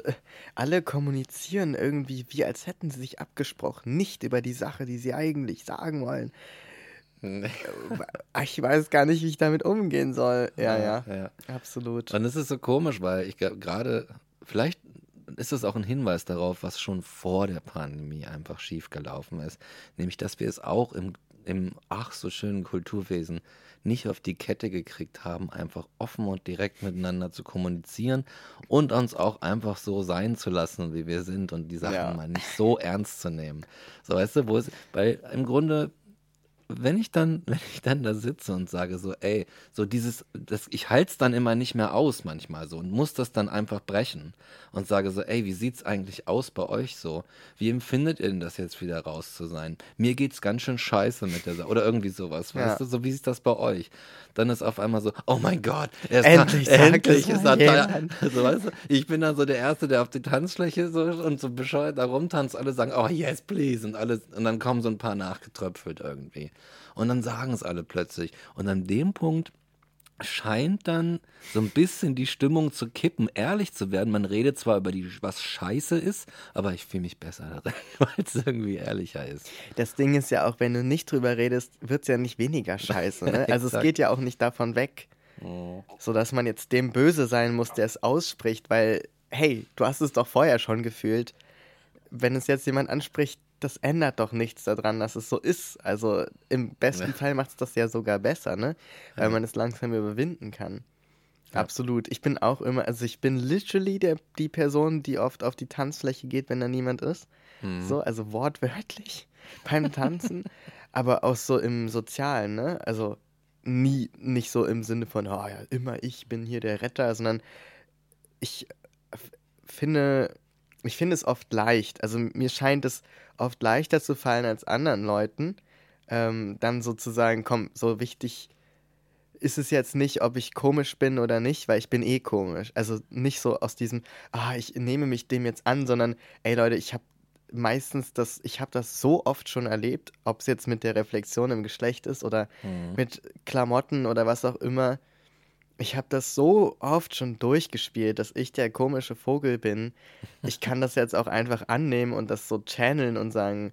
alle kommunizieren irgendwie, wie als hätten sie sich abgesprochen, nicht über die Sache, die sie eigentlich sagen wollen. Ach, Ich weiß gar nicht, wie ich damit umgehen soll. Ja, ja, ja. absolut. Und es ist so komisch, weil ich gerade, vielleicht ist es auch ein Hinweis darauf, was schon vor der Pandemie einfach schiefgelaufen ist. Nämlich, dass wir es auch im, im ach so schönen Kulturwesen nicht auf die Kette gekriegt haben, einfach offen und direkt miteinander zu kommunizieren und uns auch einfach so sein zu lassen, wie wir sind und die Sachen Ja. mal nicht so ernst zu nehmen. So, weißt du, wo es, weil im Grunde wenn ich dann, wenn ich dann da sitze und sage so, ey, so dieses, das, ich halte es dann immer nicht mehr aus manchmal so und muss das dann einfach brechen und sage so, ey, wie sieht's eigentlich aus bei euch so? Wie empfindet ihr denn das jetzt wieder raus zu sein? Mir geht's ganz schön scheiße mit der Sache oder irgendwie sowas, Ja. weißt du? So wie ist das bei euch? Dann ist auf einmal so, oh mein Gott, er ist Endlich da, endlich ist er da. So, weißt du, ich bin dann so der Erste, der auf die Tanzfläche so und so bescheuert da rumtanzt. Alle sagen, oh yes, please. Und, alles, und dann kommen so ein paar nachgetröpfelt irgendwie. Und dann sagen es alle plötzlich. Und an dem Punkt scheint dann so ein bisschen die Stimmung zu kippen, ehrlich zu werden. Man redet zwar über die, was scheiße ist, aber ich fühle mich besser darin, weil es irgendwie ehrlicher ist. Das Ding ist ja auch, wenn du nicht drüber redest, wird es ja nicht weniger scheiße. Ne? Also es geht ja auch nicht davon weg, so dass man jetzt dem böse sein muss, der es ausspricht, weil, hey, du hast es doch vorher schon gefühlt. Wenn es jetzt jemand anspricht, das ändert doch nichts daran, dass es so ist. Also im besten Ja. Fall macht es das ja sogar besser, ne? Weil man es langsam überwinden kann. Ja. Absolut. Ich bin auch immer, also ich bin literally der, die Person, die oft auf die Tanzfläche geht, wenn da niemand ist. Mhm. So, also wortwörtlich beim Tanzen, aber auch so im Sozialen, ne? Also nie, nicht so im Sinne von, oh ja, immer ich bin hier der Retter, sondern ich finde, ich finde es oft leicht. Also mir scheint es oft leichter zu fallen als anderen Leuten. Ähm, dann sozusagen, komm, so wichtig ist es jetzt nicht, ob ich komisch bin oder nicht, weil ich bin eh komisch. Also nicht so aus diesem, ah, ich nehme mich dem jetzt an, sondern, ey Leute, ich habe meistens das, ich habe das so oft schon erlebt, ob es jetzt mit der Reflexion im Geschlecht ist oder Mhm. mit Klamotten oder was auch immer. Ich habe das so oft schon durchgespielt, dass ich der komische Vogel bin. Ich kann das jetzt auch einfach annehmen und das so channeln und sagen,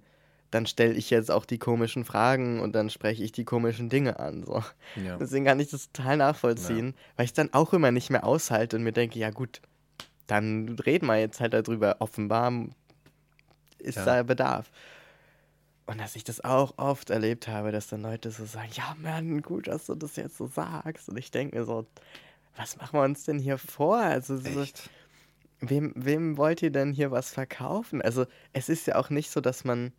dann stelle ich jetzt auch die komischen Fragen und dann spreche ich die komischen Dinge an. So. Ja. Deswegen kann ich das total nachvollziehen, weil ich dann auch immer nicht mehr aushalte und mir denke, ja gut, dann reden wir jetzt halt darüber. Offenbar ist Ja. da Bedarf. Und dass ich das auch oft erlebt habe, dass dann Leute so sagen, ja Mann, gut, dass du das jetzt so sagst. Und ich denke mir so, was machen wir uns denn hier vor? Also so, wem, wem wollt ihr denn hier was verkaufen? Also es ist ja auch nicht so, dass man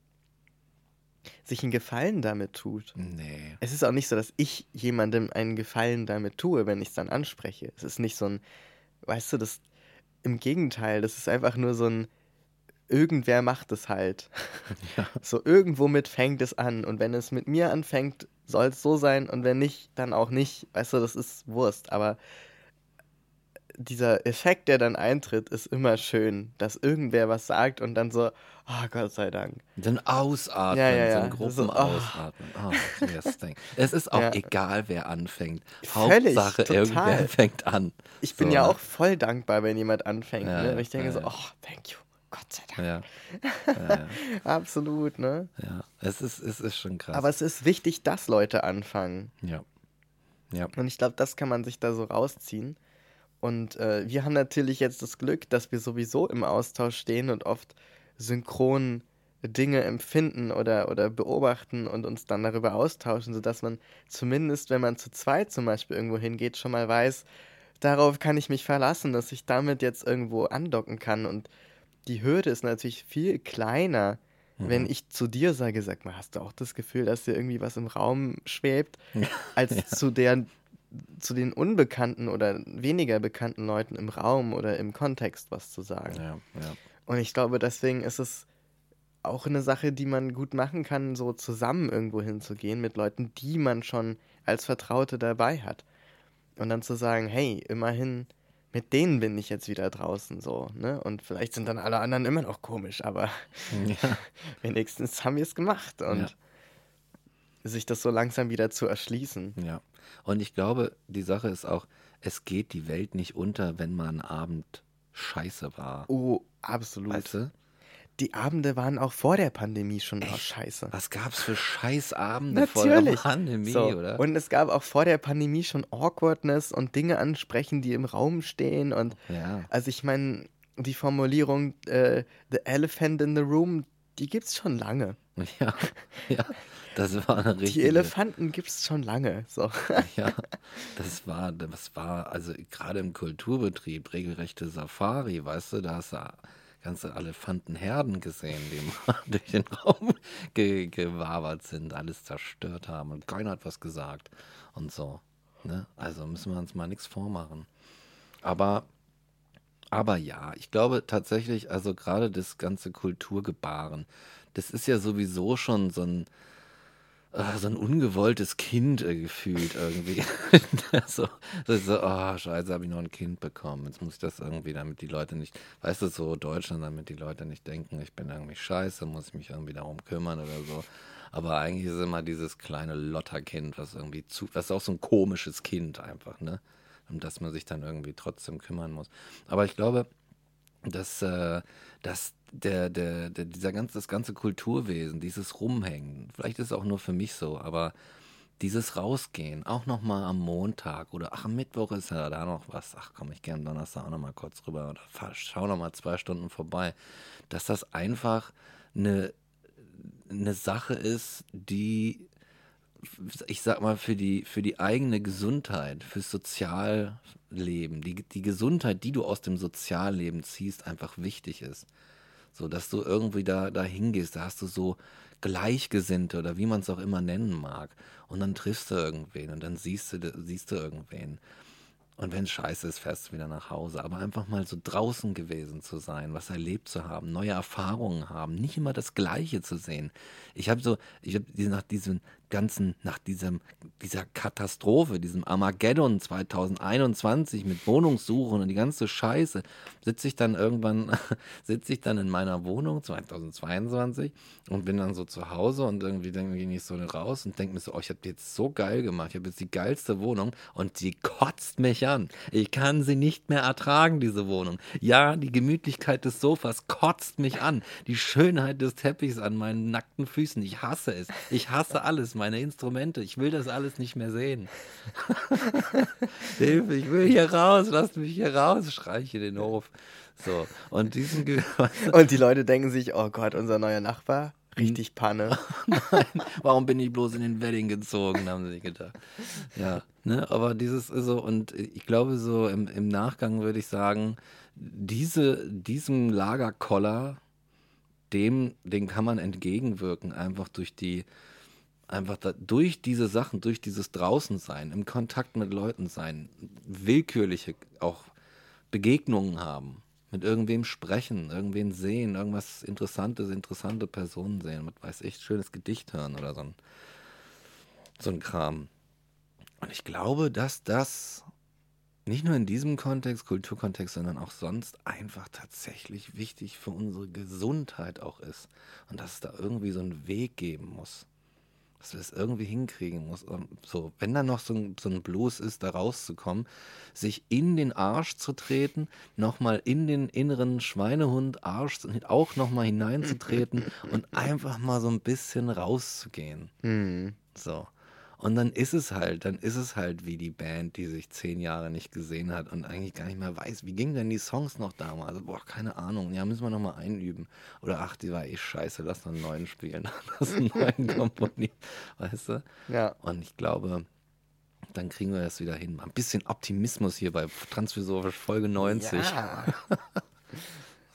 sich einen Gefallen damit tut. Nee. Es ist auch nicht so, dass ich jemandem einen Gefallen damit tue, wenn ich es dann anspreche. Es ist nicht so ein, weißt du, das im Gegenteil, das ist einfach nur so ein, irgendwer macht es halt. Ja. So irgendwo mit fängt es an. Und wenn es mit mir anfängt, soll es so sein. Und wenn nicht, dann auch nicht. Weißt du, das ist Wurst. Aber dieser Effekt, der dann eintritt, ist immer schön, dass irgendwer was sagt und dann so, oh Gott sei Dank. Dann ausatmen, Ja, ja, so ja. ein Gruppen So, oh. ausatmen. Oh, yes. Es ist auch Ja. egal, wer anfängt. Völlig, Hauptsache, total. irgendwer fängt an. Ich bin So, ja ne? auch voll dankbar, wenn jemand anfängt. Ne? Und ich denke so, oh, thank you. Gott sei Dank. Ja. Ja, Absolut, ne? ja. Es, ist, es ist schon krass. Aber es ist wichtig, dass Leute anfangen. ja. Ja. Und ich glaube, das kann man sich da so rausziehen. Und äh, wir haben natürlich jetzt das Glück, dass wir sowieso im Austausch stehen und oft synchron Dinge empfinden oder, oder beobachten und uns dann darüber austauschen, sodass man zumindest, wenn man zu zweit zum Beispiel irgendwo hingeht, schon mal weiß, darauf kann ich mich verlassen, dass ich damit jetzt irgendwo andocken kann. Und die Hürde ist natürlich viel kleiner, mhm. wenn ich zu dir sage, sag mal, hast du auch das Gefühl, dass dir irgendwie was im Raum schwebt, als ja. zu der zu den unbekannten oder weniger bekannten Leuten im Raum oder im Kontext was zu sagen. Ja, ja. Und ich glaube, deswegen ist es auch eine Sache, die man gut machen kann, so zusammen irgendwo hinzugehen mit Leuten, die man schon als Vertraute dabei hat. Und dann zu sagen, hey, immerhin, mit denen bin ich jetzt wieder draußen so, ne? Und vielleicht sind dann alle anderen immer noch komisch, aber ja. wenigstens haben wir es gemacht und ja. sich das so langsam wieder zu erschließen. Ja. Und ich glaube, die Sache ist auch, es geht die Welt nicht unter, wenn man einen Abend scheiße war. Oh, absolut. Weißt du? Die Abende waren auch vor der Pandemie schon Echt? scheiße. Was gab's für Scheißabende Natürlich. vor der Pandemie, so. oder? Und es gab auch vor der Pandemie schon Awkwardness und Dinge ansprechen, die im Raum stehen. Und ja. also ich meine, die Formulierung äh, The Elephant in the Room, die gibt's schon lange. Ja, ja. Das war eine richtige. Die Elefanten gibt's schon lange. So. Ja, das war, das war, also gerade im Kulturbetrieb, regelrechte Safari, weißt du, da hast du ganze Elefantenherden gesehen, die durch den Raum ge gewabert sind, alles zerstört haben und keiner hat was gesagt und so. Ne? Also müssen wir uns mal nichts vormachen. Aber, aber ja, ich glaube tatsächlich, also gerade das ganze Kulturgebaren, das ist ja sowieso schon so ein, äh, so ein ungewolltes Kind äh, gefühlt irgendwie. so, so, oh, scheiße, habe ich noch ein Kind bekommen. Jetzt muss ich das irgendwie, damit die Leute nicht, weißt du, so Deutschland, damit die Leute nicht denken, ich bin irgendwie scheiße, muss ich mich irgendwie darum kümmern oder so. Aber eigentlich ist immer dieses kleine Lotterkind, was irgendwie zu, das ist auch so ein komisches Kind einfach, ne? Um das man sich dann irgendwie trotzdem kümmern muss. Aber ich glaube, dass, äh, dass der, der, der, dieser ganze, das ganze Kulturwesen, dieses Rumhängen, vielleicht ist es auch nur für mich so, aber dieses Rausgehen, auch nochmal am Montag oder ach, am Mittwoch ist ja da noch was, ach komm, ich gehe am Donnerstag auch nochmal kurz rüber oder fahr, schau nochmal zwei Stunden vorbei, dass das einfach eine, eine Sache ist, die, ich sag mal, für die, für die eigene Gesundheit, fürs Sozialleben, die, die Gesundheit, die du aus dem Sozialleben ziehst, einfach wichtig ist. So, dass du irgendwie da, da hingehst, da hast du so Gleichgesinnte oder wie man es auch immer nennen mag. Und dann triffst du irgendwen und dann siehst du, siehst du irgendwen. Und wenn es scheiße ist, fährst du wieder nach Hause. Aber einfach mal so draußen gewesen zu sein, was erlebt zu haben, neue Erfahrungen haben, nicht immer das Gleiche zu sehen. Ich habe so, ich habe nach diesem ganzen, nach diesem, dieser Katastrophe, diesem Armageddon 2021 mit Wohnungssuchen und die ganze Scheiße, sitze ich dann irgendwann, sitze ich dann in meiner Wohnung 2022 und bin dann so zu Hause und irgendwie denke ich so raus und denke mir so, oh, ich habe jetzt so geil gemacht, ich habe jetzt die geilste Wohnung und sie kotzt mich an. Ich kann sie nicht mehr ertragen, diese Wohnung. Ja, die Gemütlichkeit des Sofas kotzt mich an. Die Schönheit des Teppichs an meinen nackten Füßen. Ich hasse es. Ich hasse alles meine Instrumente. Ich will das alles nicht mehr sehen. Hilfe, ich will hier raus, lasst mich hier raus, schreie ich in den Hof. So, und diesen Ge Und die Leute denken sich, oh Gott, unser neuer Nachbar, richtig Panne. Nein, warum bin ich bloß in den Wedding gezogen, haben sie sich gedacht. Ja, ne, aber dieses ist so, und ich glaube so im, im Nachgang würde ich sagen, diese, diesem Lagerkoller, dem, den kann man entgegenwirken, einfach durch die, einfach da, durch diese Sachen, durch dieses Draußensein, im Kontakt mit Leuten sein, willkürliche auch Begegnungen haben, mit irgendwem sprechen, irgendwen sehen, irgendwas Interessantes, interessante Personen sehen, mit weiß ich, schönes Gedicht hören oder so ein, so ein Kram. Und ich glaube, dass das nicht nur in diesem Kontext, Kulturkontext, sondern auch sonst einfach tatsächlich wichtig für unsere Gesundheit auch ist. Und dass es da irgendwie so einen Weg geben muss dass du das irgendwie hinkriegen musst. So, wenn da noch so ein, so ein Blues ist, da rauszukommen, sich in den Arsch zu treten, nochmal in den inneren Schweinehund Arsch auch nochmal hineinzutreten und einfach mal so ein bisschen rauszugehen. Mhm. So. Und dann ist es halt, dann ist es halt wie die Band, die sich zehn Jahre nicht gesehen hat und eigentlich gar nicht mehr weiß, wie gingen denn die Songs noch damals? Also, boah, keine Ahnung. Ja, müssen wir nochmal einüben. Oder ach, die war eh scheiße, lass noch einen neuen spielen. lass einen neuen komponieren. Weißt du? Ja. Und ich glaube, Dann kriegen wir das wieder hin. Ein bisschen Optimismus hier bei Transphilosophisch Folge 90. Ja.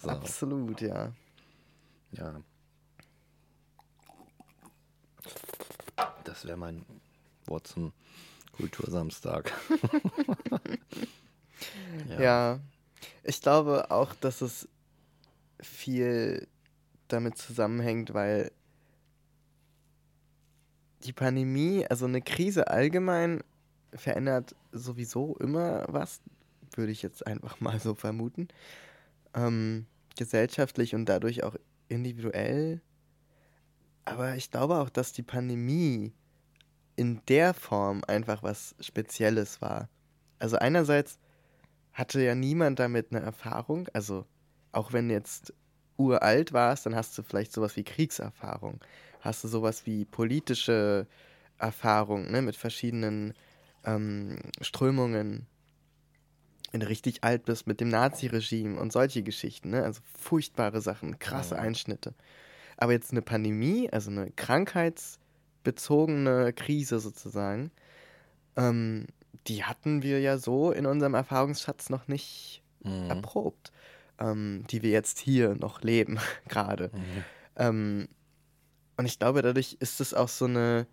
So. Absolut, ja. Ja. Das wäre mein Zum Kultursamstag. Ja. Ich glaube auch, dass es viel damit zusammenhängt, weil die Pandemie, also eine Krise allgemein, verändert sowieso immer was, würde ich jetzt einfach mal so vermuten. Ähm, gesellschaftlich und dadurch auch individuell. Aber ich glaube auch, dass die Pandemie in der Form einfach was Spezielles war. Also einerseits hatte ja niemand damit eine Erfahrung. Also auch wenn jetzt uralt warst, dann hast du vielleicht sowas wie Kriegserfahrung. Hast du sowas wie politische Erfahrung ne, mit verschiedenen ähm, Strömungen. Wenn du richtig alt bist mit dem Naziregime und solche Geschichten. Ne? Also furchtbare Sachen, krasse. Einschnitte. Aber jetzt eine Pandemie, also eine krankheitsbezogene Krise sozusagen, ähm, die hatten wir ja so in unserem Erfahrungsschatz noch nicht Mhm. erprobt, ähm, die wir jetzt hier noch leben, gerade. Mhm. Ähm, und ich glaube, dadurch ist es auch so eine,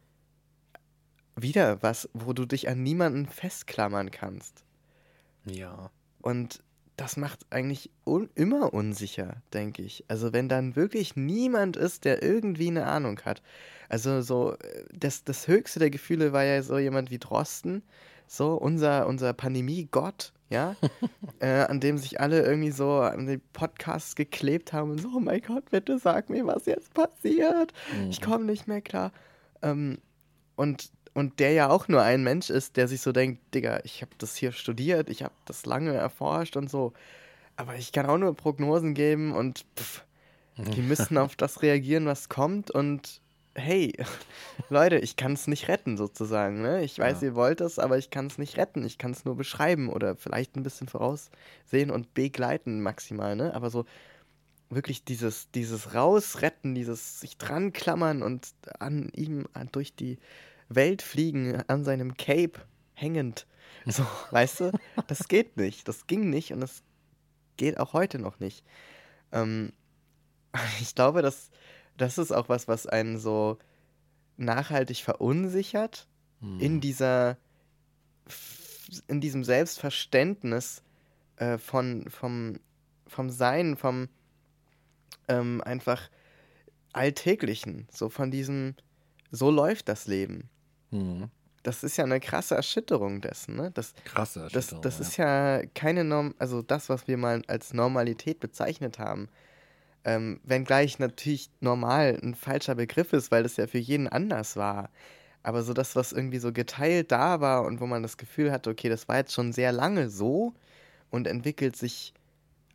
wieder was, wo du dich an niemanden festklammern kannst. Ja. Und das macht eigentlich un immer unsicher, denke ich. Also wenn dann wirklich niemand ist, der irgendwie eine Ahnung hat. Also so, äh, das, das höchste der Gefühle war ja so jemand wie Drosten, so unser, unser Pandemie-Gott, ja, äh, an dem sich alle irgendwie so an den Podcasts geklebt haben und so, oh mein Gott, bitte sag mir, was jetzt passiert. Ich komme nicht mehr klar. Ähm, und, und der ja auch nur ein Mensch ist, der sich so denkt, Digga, ich habe das hier studiert, ich habe das lange erforscht und so, aber ich kann auch nur Prognosen geben und pff, die müssen auf das reagieren, was kommt und hey, Leute, ich kann es nicht retten sozusagen. Ne? Ich weiß, Ja. ihr wollt es, aber ich kann es nicht retten. Ich kann es nur beschreiben oder vielleicht ein bisschen voraussehen und begleiten maximal. Ne? Aber so wirklich dieses, dieses Rausretten, dieses sich dran klammern und an ihm an- durch die Welt fliegen, an seinem Cape hängend. So, weißt du, das geht nicht. Das ging nicht und das geht auch heute noch nicht. Ähm, ich glaube, dass das ist auch was, was einen so nachhaltig verunsichert Mhm. in dieser in diesem Selbstverständnis äh, von vom vom Sein, vom ähm, einfach alltäglichen, so von diesem so läuft das Leben. Mhm. Das ist ja eine krasse Erschütterung dessen, ne? Das, Krasse das, Erschütterung, das ja. ist ja keine Norm, also das, was wir mal als Normalität bezeichnet haben. Ähm, wenngleich natürlich normal ein falscher Begriff ist, weil das ja für jeden anders war. Aber so das, was irgendwie so geteilt da war und wo man das Gefühl hatte, okay, das war jetzt schon sehr lange so und entwickelt sich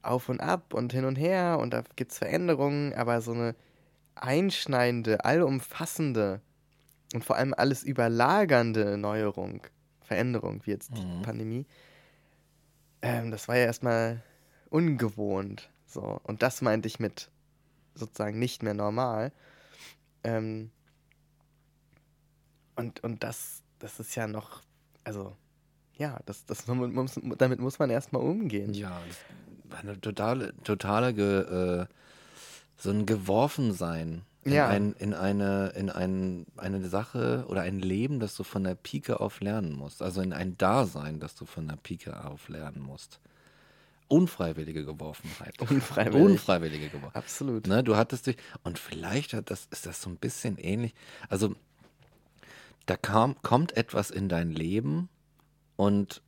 auf und ab und hin und her und da gibt es Veränderungen, aber so eine einschneidende, allumfassende und vor allem alles überlagernde Neuerung, Veränderung, wie jetzt die Mhm. Pandemie, ähm, das war ja erstmal ungewohnt. So. Und das meinte ich mit sozusagen nicht mehr normal. Ähm, und, und das, das ist ja noch, also, ja, das, das muss, damit muss man erstmal umgehen. Ja, das war eine totale, totale ge, äh, so ein Geworfensein in, Ja. ein, in, eine, in ein, eine Sache oder ein Leben, das du von der Pike auf lernen musst. Also in ein Dasein, das du von der Pike auf lernen musst. Unfreiwillige Geworfenheit. Unfreiwillig. Unfreiwillige Geworfenheit. Absolut. Ne, du hattest dich, und vielleicht hat das, ist das so ein bisschen ähnlich. Also, da kam, kommt etwas in dein Leben und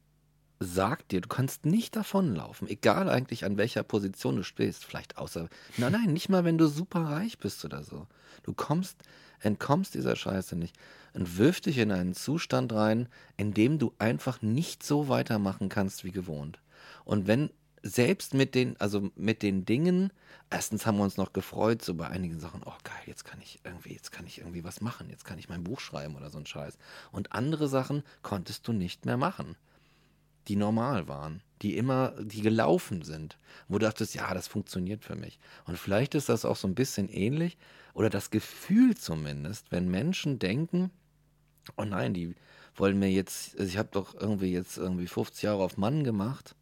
sagt dir, du kannst nicht davonlaufen, egal eigentlich an welcher Position du stehst, vielleicht außer, nein, nein, nicht mal, wenn du super reich bist oder so. Du kommst, entkommst dieser Scheiße nicht und wirft dich in einen Zustand rein, in dem du einfach nicht so weitermachen kannst wie gewohnt. Und wenn selbst mit den, also mit den Dingen, erstens haben wir uns noch gefreut, so bei einigen Sachen, oh geil, jetzt kann ich irgendwie, jetzt kann ich irgendwie was machen, jetzt kann ich mein Buch schreiben oder so ein Scheiß. Und andere Sachen konntest du nicht mehr machen, die normal waren, die immer, die gelaufen sind, wo du dachtest, ja, das funktioniert für mich. Und vielleicht ist das auch so ein bisschen ähnlich, oder das Gefühl zumindest, wenn Menschen denken, oh nein, die wollen mir jetzt, also ich habe doch irgendwie jetzt irgendwie 50 Jahre auf Mann gemacht.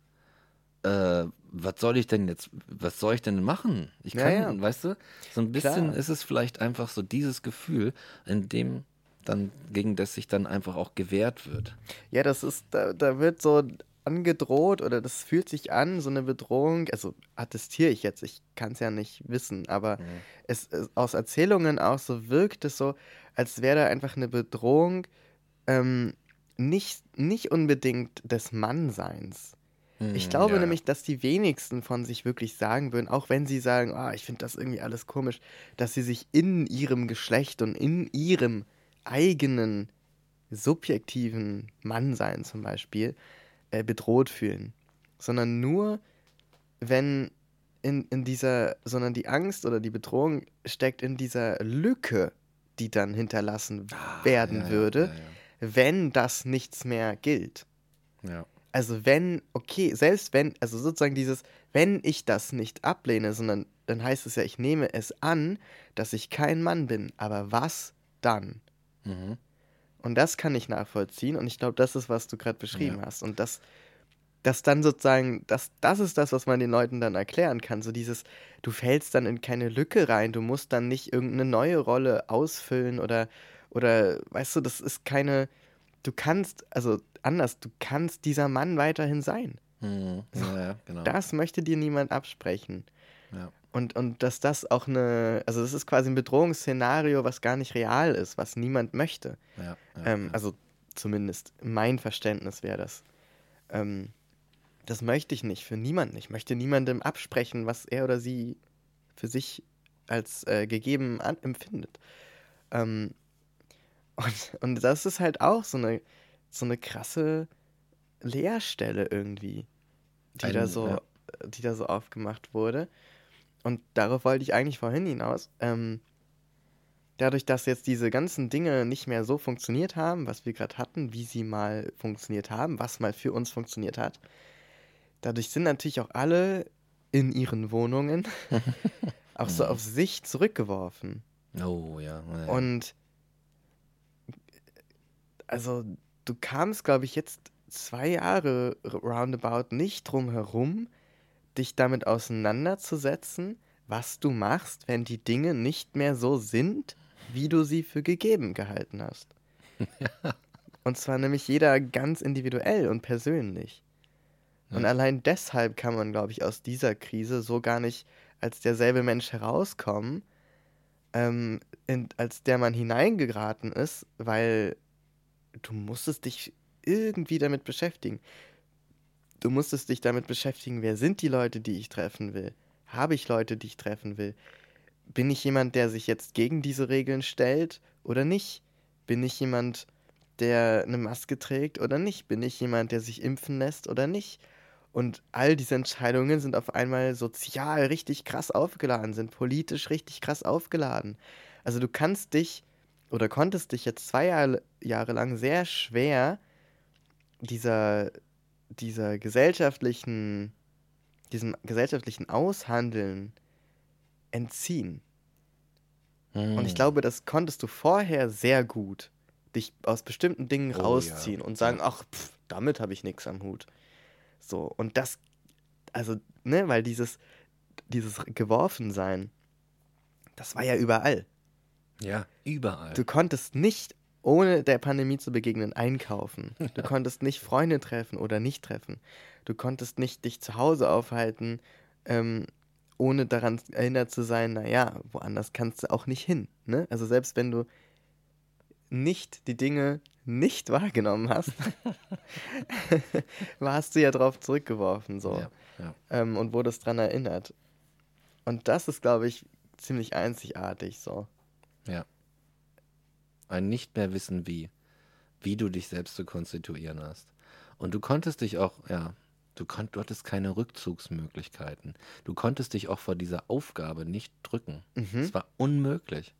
Äh, was soll ich denn jetzt, was soll ich denn machen? Ich kann, Ja, ja. weißt du, so ein bisschen Klar. ist es vielleicht einfach so dieses Gefühl, in dem dann, gegen das sich dann einfach auch gewehrt wird. Ja, das ist, da, da wird so angedroht oder das fühlt sich an, so eine Bedrohung. Also attestiere ich jetzt, ich kann es ja nicht wissen, aber es, es aus Erzählungen auch so wirkt es so, als wäre da einfach eine Bedrohung, ähm, nicht, nicht unbedingt des Mannseins. Ich Hm, glaube ja, nämlich, dass die wenigsten von sich wirklich sagen würden, auch wenn sie sagen, ah, ich finde das irgendwie alles komisch, dass sie sich in ihrem Geschlecht und in ihrem eigenen subjektiven Mannsein zum Beispiel äh, bedroht fühlen. Sondern nur, wenn in, in dieser, sondern die Angst oder die Bedrohung steckt in dieser Lücke, die dann hinterlassen werden Ah, ja, ja, würde, ja, wenn das nichts mehr gilt. Ja, ja. Also wenn, okay, selbst wenn, also sozusagen dieses, wenn ich das nicht ablehne, sondern dann heißt es ja, ich nehme es an, dass ich kein Mann bin. Aber was dann? Mhm. Und das kann ich nachvollziehen und ich glaube, das ist, was du gerade beschrieben hast. Und das, das dann sozusagen, das, das ist das, was man den Leuten dann erklären kann. So dieses, du fällst dann in keine Lücke rein, du musst dann nicht irgendeine neue Rolle ausfüllen oder, oder, weißt du, das ist keine, du kannst, also anders, du kannst dieser Mann weiterhin sein. Mhm. ja, ja, genau. Das möchte dir niemand absprechen. ja. Und, und dass das auch eine, also das ist quasi ein Bedrohungsszenario, was gar nicht real ist, was niemand möchte. Ja, ja, Ähm, ja. also zumindest mein Verständnis wäre das. Ähm, das möchte ich nicht für niemanden. Ich möchte niemandem absprechen, was er oder sie für sich als äh, gegeben empfindet. Ähm, und, und das ist halt auch so eine, so eine krasse Leerstelle irgendwie, die, Ein- da so, die da so aufgemacht wurde. Und darauf wollte ich eigentlich vorhin hinaus. Ähm, dadurch, dass jetzt diese ganzen Dinge nicht mehr so funktioniert haben, was wir gerade hatten, wie sie mal funktioniert haben, was mal für uns funktioniert hat, dadurch sind natürlich auch alle in ihren Wohnungen auch so auf sich zurückgeworfen. Oh, ja. ja, ja. Und also du kamst, glaube ich, jetzt zwei Jahre roundabout nicht drum herum, dich damit auseinanderzusetzen, was du machst, wenn die Dinge nicht mehr so sind, wie du sie für gegeben gehalten hast. Und zwar nämlich jeder ganz individuell und persönlich. Und Ja. allein deshalb kann man, glaube ich, aus dieser Krise so gar nicht als derselbe Mensch herauskommen, ähm, in, als der man hineingeraten ist, weil du musstest dich irgendwie damit beschäftigen. Du musstest dich damit beschäftigen, wer sind die Leute, die ich treffen will? Habe ich Leute, die ich treffen will? Bin ich jemand, der sich jetzt gegen diese Regeln stellt oder nicht? Bin ich jemand, der eine Maske trägt oder nicht? Bin ich jemand, der sich impfen lässt oder nicht? Und all diese Entscheidungen sind auf einmal sozial richtig krass aufgeladen, sind politisch richtig krass aufgeladen. Also du kannst dich oder konntest dich jetzt zwei Jahre, lang sehr schwer dieser, dieser gesellschaftlichen, diesem gesellschaftlichen Aushandeln entziehen. Und ich Hm. glaube, das konntest du vorher sehr gut, dich aus bestimmten Dingen Oh ja, rausziehen und sagen, ja. ach, pff, damit habe ich nichts am Hut. So, und das, also, ne, weil dieses, dieses Geworfensein, das war ja überall. Ja, überall. Du konntest nicht, ohne der Pandemie zu begegnen, einkaufen. Du konntest nicht Freunde treffen oder nicht treffen. Du konntest nicht dich zu Hause aufhalten, ähm, ohne daran erinnert zu sein, naja, woanders kannst du auch nicht hin. Ne? Also selbst wenn du nicht die Dinge nicht wahrgenommen hast, warst du ja drauf zurückgeworfen so Ja, ja. ähm, und wurdest dran erinnert. Und das ist, glaube ich, ziemlich einzigartig so. Ja. Ein nicht mehr wissen wie. Wie du dich selbst zu konstituieren hast. Und du konntest dich auch, ja, du, konnt, du hattest keine Rückzugsmöglichkeiten. Du konntest dich auch vor dieser Aufgabe nicht drücken. Mhm. Es war unmöglich.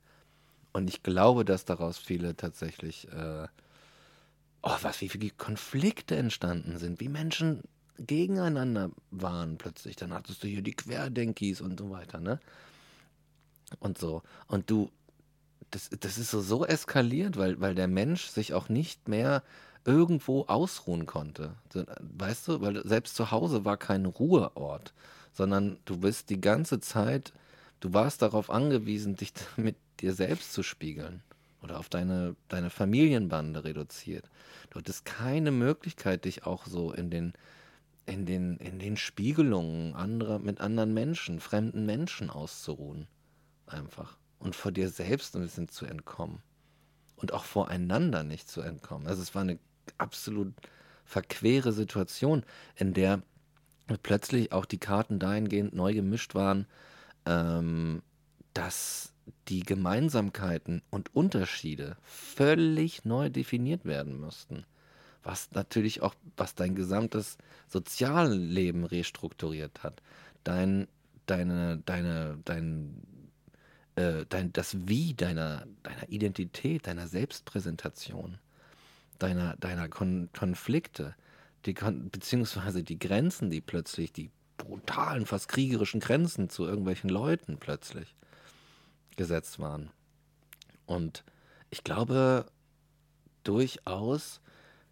Und ich glaube, dass daraus viele tatsächlich, äh, oh, was, wie viele Konflikte entstanden sind, wie Menschen gegeneinander waren plötzlich. Dann hattest du hier die Querdenkis und so weiter, ne? Und so. Und du, das, das ist so, so eskaliert, weil, weil der Mensch sich auch nicht mehr irgendwo ausruhen konnte. Weißt du, weil selbst zu Hause war kein Ruheort, sondern du bist die ganze Zeit, du warst darauf angewiesen, dich mit dir selbst zu spiegeln oder auf deine, deine Familienbande reduziert. Du hattest keine Möglichkeit, dich auch so in den, in den, in den Spiegelungen anderer, mit anderen Menschen, fremden Menschen auszuruhen. Einfach. Und vor dir selbst ein bisschen zu entkommen. Und auch voreinander nicht zu entkommen. Also es war eine absolut verquere Situation, in der plötzlich auch die Karten dahingehend neu gemischt waren, ähm, dass die Gemeinsamkeiten und Unterschiede völlig neu definiert werden müssten. Was natürlich auch, was dein gesamtes Sozialleben restrukturiert hat. Dein, deine, deine, dein, äh, dein, das Wie deiner, deiner Identität, deiner Selbstpräsentation deiner, deiner Kon Konflikte, die Kon beziehungsweise die Grenzen, die plötzlich, die brutalen, fast kriegerischen Grenzen zu irgendwelchen Leuten plötzlich gesetzt waren. Und ich glaube durchaus,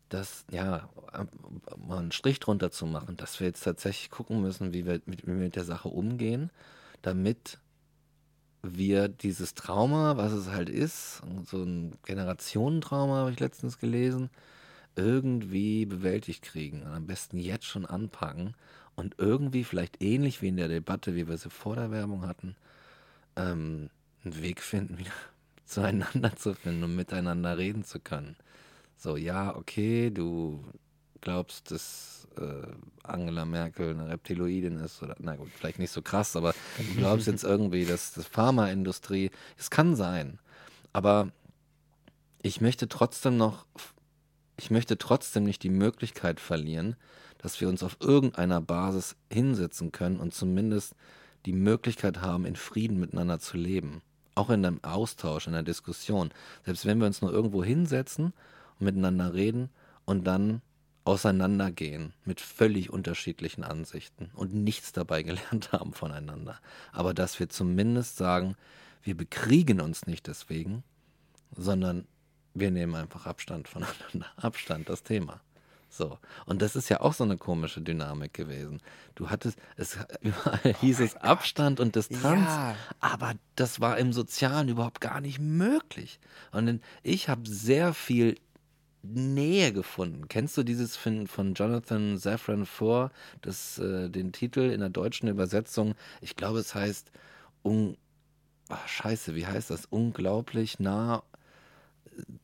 dass, ja, mal einen Strich drunter zu machen, dass wir jetzt tatsächlich gucken müssen, wie wir mit, wie wir mit der Sache umgehen, damit wir dieses Trauma, was es halt ist, so ein Generationentrauma, habe ich letztens gelesen, irgendwie bewältigt kriegen. Und am besten jetzt schon anpacken und irgendwie vielleicht ähnlich wie in der Debatte, wie wir sie vor der Werbung hatten, ähm, einen Weg finden, wieder zueinander zu finden und miteinander reden zu können. So, ja, okay, du glaubst, dass äh, Angela Merkel eine Reptiloidin ist oder na gut, vielleicht nicht so krass, aber du glaubst jetzt irgendwie, dass die Pharmaindustrie, es kann sein, aber ich möchte trotzdem noch, ich möchte trotzdem nicht die Möglichkeit verlieren, dass wir uns auf irgendeiner Basis hinsetzen können und zumindest die Möglichkeit haben, in Frieden miteinander zu leben. Auch in einem Austausch, in einer Diskussion. Selbst wenn wir uns nur irgendwo hinsetzen und miteinander reden und dann auseinandergehen mit völlig unterschiedlichen Ansichten und nichts dabei gelernt haben voneinander. Aber dass wir zumindest sagen, wir bekriegen uns nicht deswegen, sondern wir nehmen einfach Abstand voneinander. Abstand, das Thema. So. Und das ist ja auch so eine komische Dynamik gewesen. Du hattest, es überall oh hieß es Abstand und Distanz, ja. aber das war im Sozialen überhaupt gar nicht möglich. Und ich habe sehr viel Nähe gefunden. Kennst du dieses von, von Jonathan Safran Foer, das, äh, den Titel in der deutschen Übersetzung? Ich glaube, es heißt un Ach, Scheiße, wie heißt das? Unglaublich nah,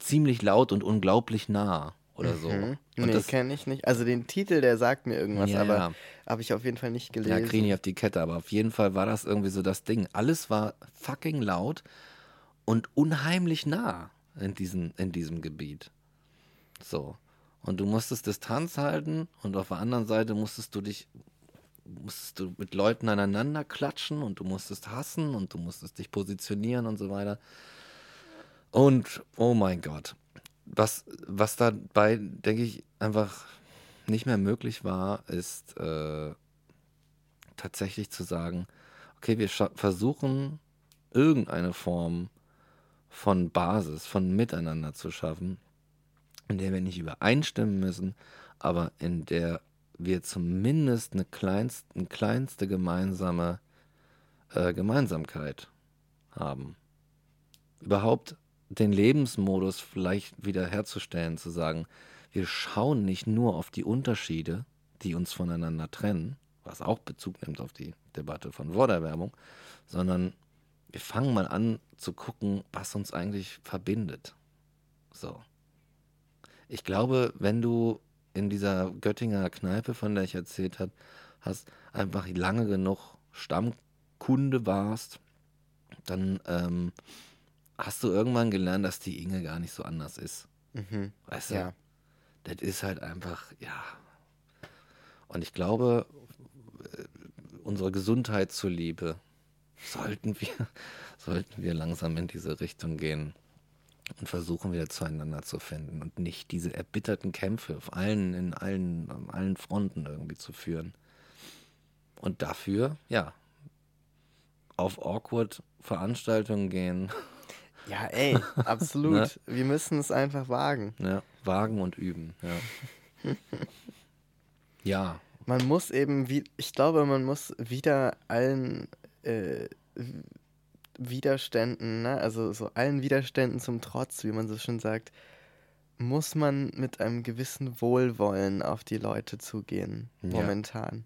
ziemlich laut und unglaublich nah oder so. Mhm. Und nee, kenne ich nicht. Also den Titel, der sagt mir irgendwas, ja, aber ja. habe ich auf jeden Fall nicht gelesen. Ja, kriege ich auf die Kette, aber auf jeden Fall war das irgendwie so das Ding. Alles war fucking laut und unheimlich nah in, diesen, in diesem Gebiet. So. Und du musstest Distanz halten und auf der anderen Seite musstest du dich, musstest du mit Leuten aneinander klatschen und du musstest hassen und du musstest dich positionieren und so weiter. Und oh mein Gott, was, was dabei, denke ich, einfach nicht mehr möglich war, ist äh, tatsächlich zu sagen, okay, wir versuchen irgendeine Form von Basis, von Miteinander zu schaffen, in der wir nicht übereinstimmen müssen, aber in der wir zumindest eine kleinst, eine kleinste gemeinsame äh, Gemeinsamkeit haben. Überhaupt den Lebensmodus vielleicht wiederherzustellen, zu sagen, wir schauen nicht nur auf die Unterschiede, die uns voneinander trennen, was auch Bezug nimmt auf die Debatte von Worterwerbung, sondern wir fangen mal an zu gucken, was uns eigentlich verbindet. So. Ich glaube, wenn du in dieser Göttinger Kneipe, von der ich erzählt habe, hast, einfach lange genug Stammkunde warst, dann ähm, hast du irgendwann gelernt, dass die Inge gar nicht so anders ist. Mhm. Weißt du? Ja. Das ist halt einfach, ja. Und ich glaube, äh, unsere Gesundheit zuliebe, sollten wir, sollten wir langsam in diese Richtung gehen und versuchen wieder zueinander zu finden und nicht diese erbitterten Kämpfe auf allen, in allen, an allen Fronten irgendwie zu führen. Und dafür, ja, auf awkward Veranstaltungen gehen. Ja, ey, absolut. Ne? Wir müssen es einfach wagen. Ja, wagen und üben. Ja. ja. Man muss eben, wie, ich glaube, man muss wieder allen äh, Widerständen, ne? also so allen Widerständen zum Trotz, wie man so schön sagt, muss man mit einem gewissen Wohlwollen auf die Leute zugehen, Ja. momentan.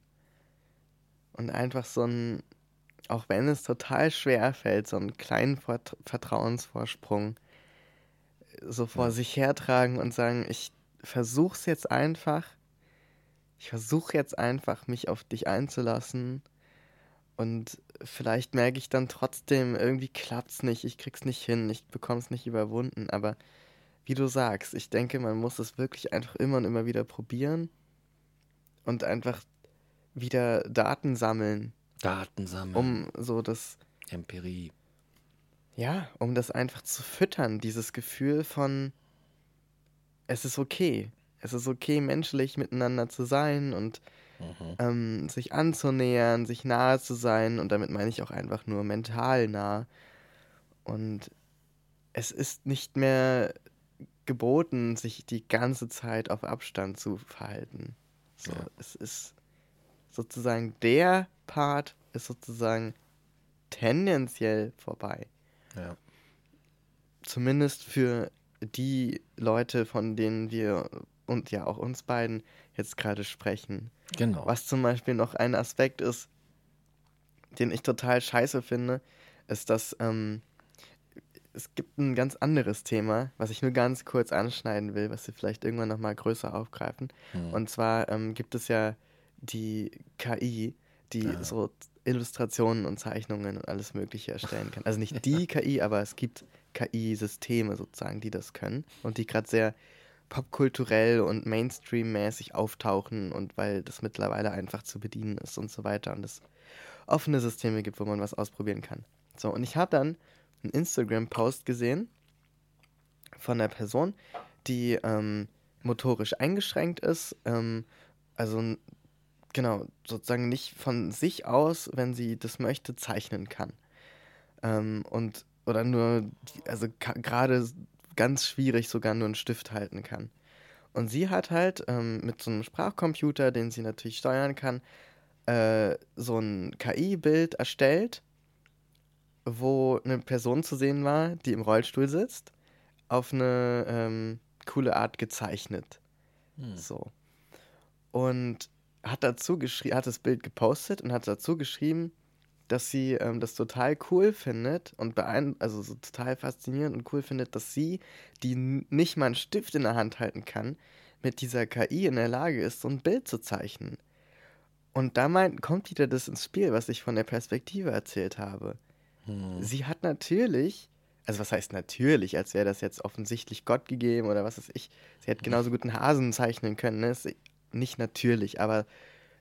Und einfach so ein, auch wenn es total schwer fällt, so einen kleinen Vert Vertrauensvorsprung so vor Ja. sich hertragen und sagen, ich versuch's jetzt einfach, ich versuche jetzt einfach, mich auf dich einzulassen und vielleicht merke ich dann trotzdem, irgendwie klappt's nicht, ich krieg's nicht hin, ich bekomm's nicht überwunden, aber wie du sagst, ich denke, man muss es wirklich einfach immer und immer wieder probieren und einfach wieder Daten sammeln, Daten sammeln. um so das, Empirie. ja, um das einfach zu füttern, dieses Gefühl von, es ist okay, es ist okay, menschlich miteinander zu sein und Mhm. ähm, sich anzunähern, sich nahe zu sein und damit meine ich auch einfach nur mental nah. Und es ist nicht mehr geboten, sich die ganze Zeit auf Abstand zu verhalten. So, Ja. es ist sozusagen der Part ist sozusagen tendenziell vorbei. Ja. Zumindest für die Leute, von denen wir und ja auch uns beiden jetzt gerade sprechen. Genau. Was zum Beispiel noch ein Aspekt ist, den ich total scheiße finde, ist, dass ähm, es gibt ein ganz anderes Thema, was ich nur ganz kurz anschneiden will, was wir vielleicht irgendwann nochmal größer aufgreifen. Hm. Und zwar ähm, gibt es ja die KI, die Ah. so Illustrationen und Zeichnungen und alles Mögliche erstellen kann. Also nicht die KI, aber es gibt KI-Systeme sozusagen, die das können und die gerade sehr popkulturell und Mainstream-mäßig auftauchen und weil das mittlerweile einfach zu bedienen ist und so weiter und es offene Systeme gibt, wo man was ausprobieren kann. So, und ich habe dann einen Instagram-Post gesehen von einer Person, die ähm, motorisch eingeschränkt ist, ähm, also genau, sozusagen nicht von sich aus, wenn sie das möchte, zeichnen kann. Ähm, und oder nur, also gerade ganz schwierig sogar nur einen Stift halten kann. Und sie hat halt ähm, mit so einem Sprachcomputer, den sie natürlich steuern kann, äh, so ein KI-Bild erstellt, wo eine Person zu sehen war, die im Rollstuhl sitzt, auf eine ähm, coole Art gezeichnet. Hm. So. Und hat dazu geschrieben, hat das Bild gepostet und hat dazu geschrieben, dass sie ähm, das total cool findet und beein also so total faszinierend und cool findet, dass sie, die nicht mal einen Stift in der Hand halten kann, mit dieser KI in der Lage ist, so ein Bild zu zeichnen. Und da meint, kommt wieder das ins Spiel, was ich von der Perspektive erzählt habe. Hm. Sie hat natürlich, also was heißt natürlich, als wäre das jetzt offensichtlich Gott gegeben oder was weiß ich. Sie hätte genauso gut einen Hasen zeichnen können. Ne? Ist nicht natürlich, aber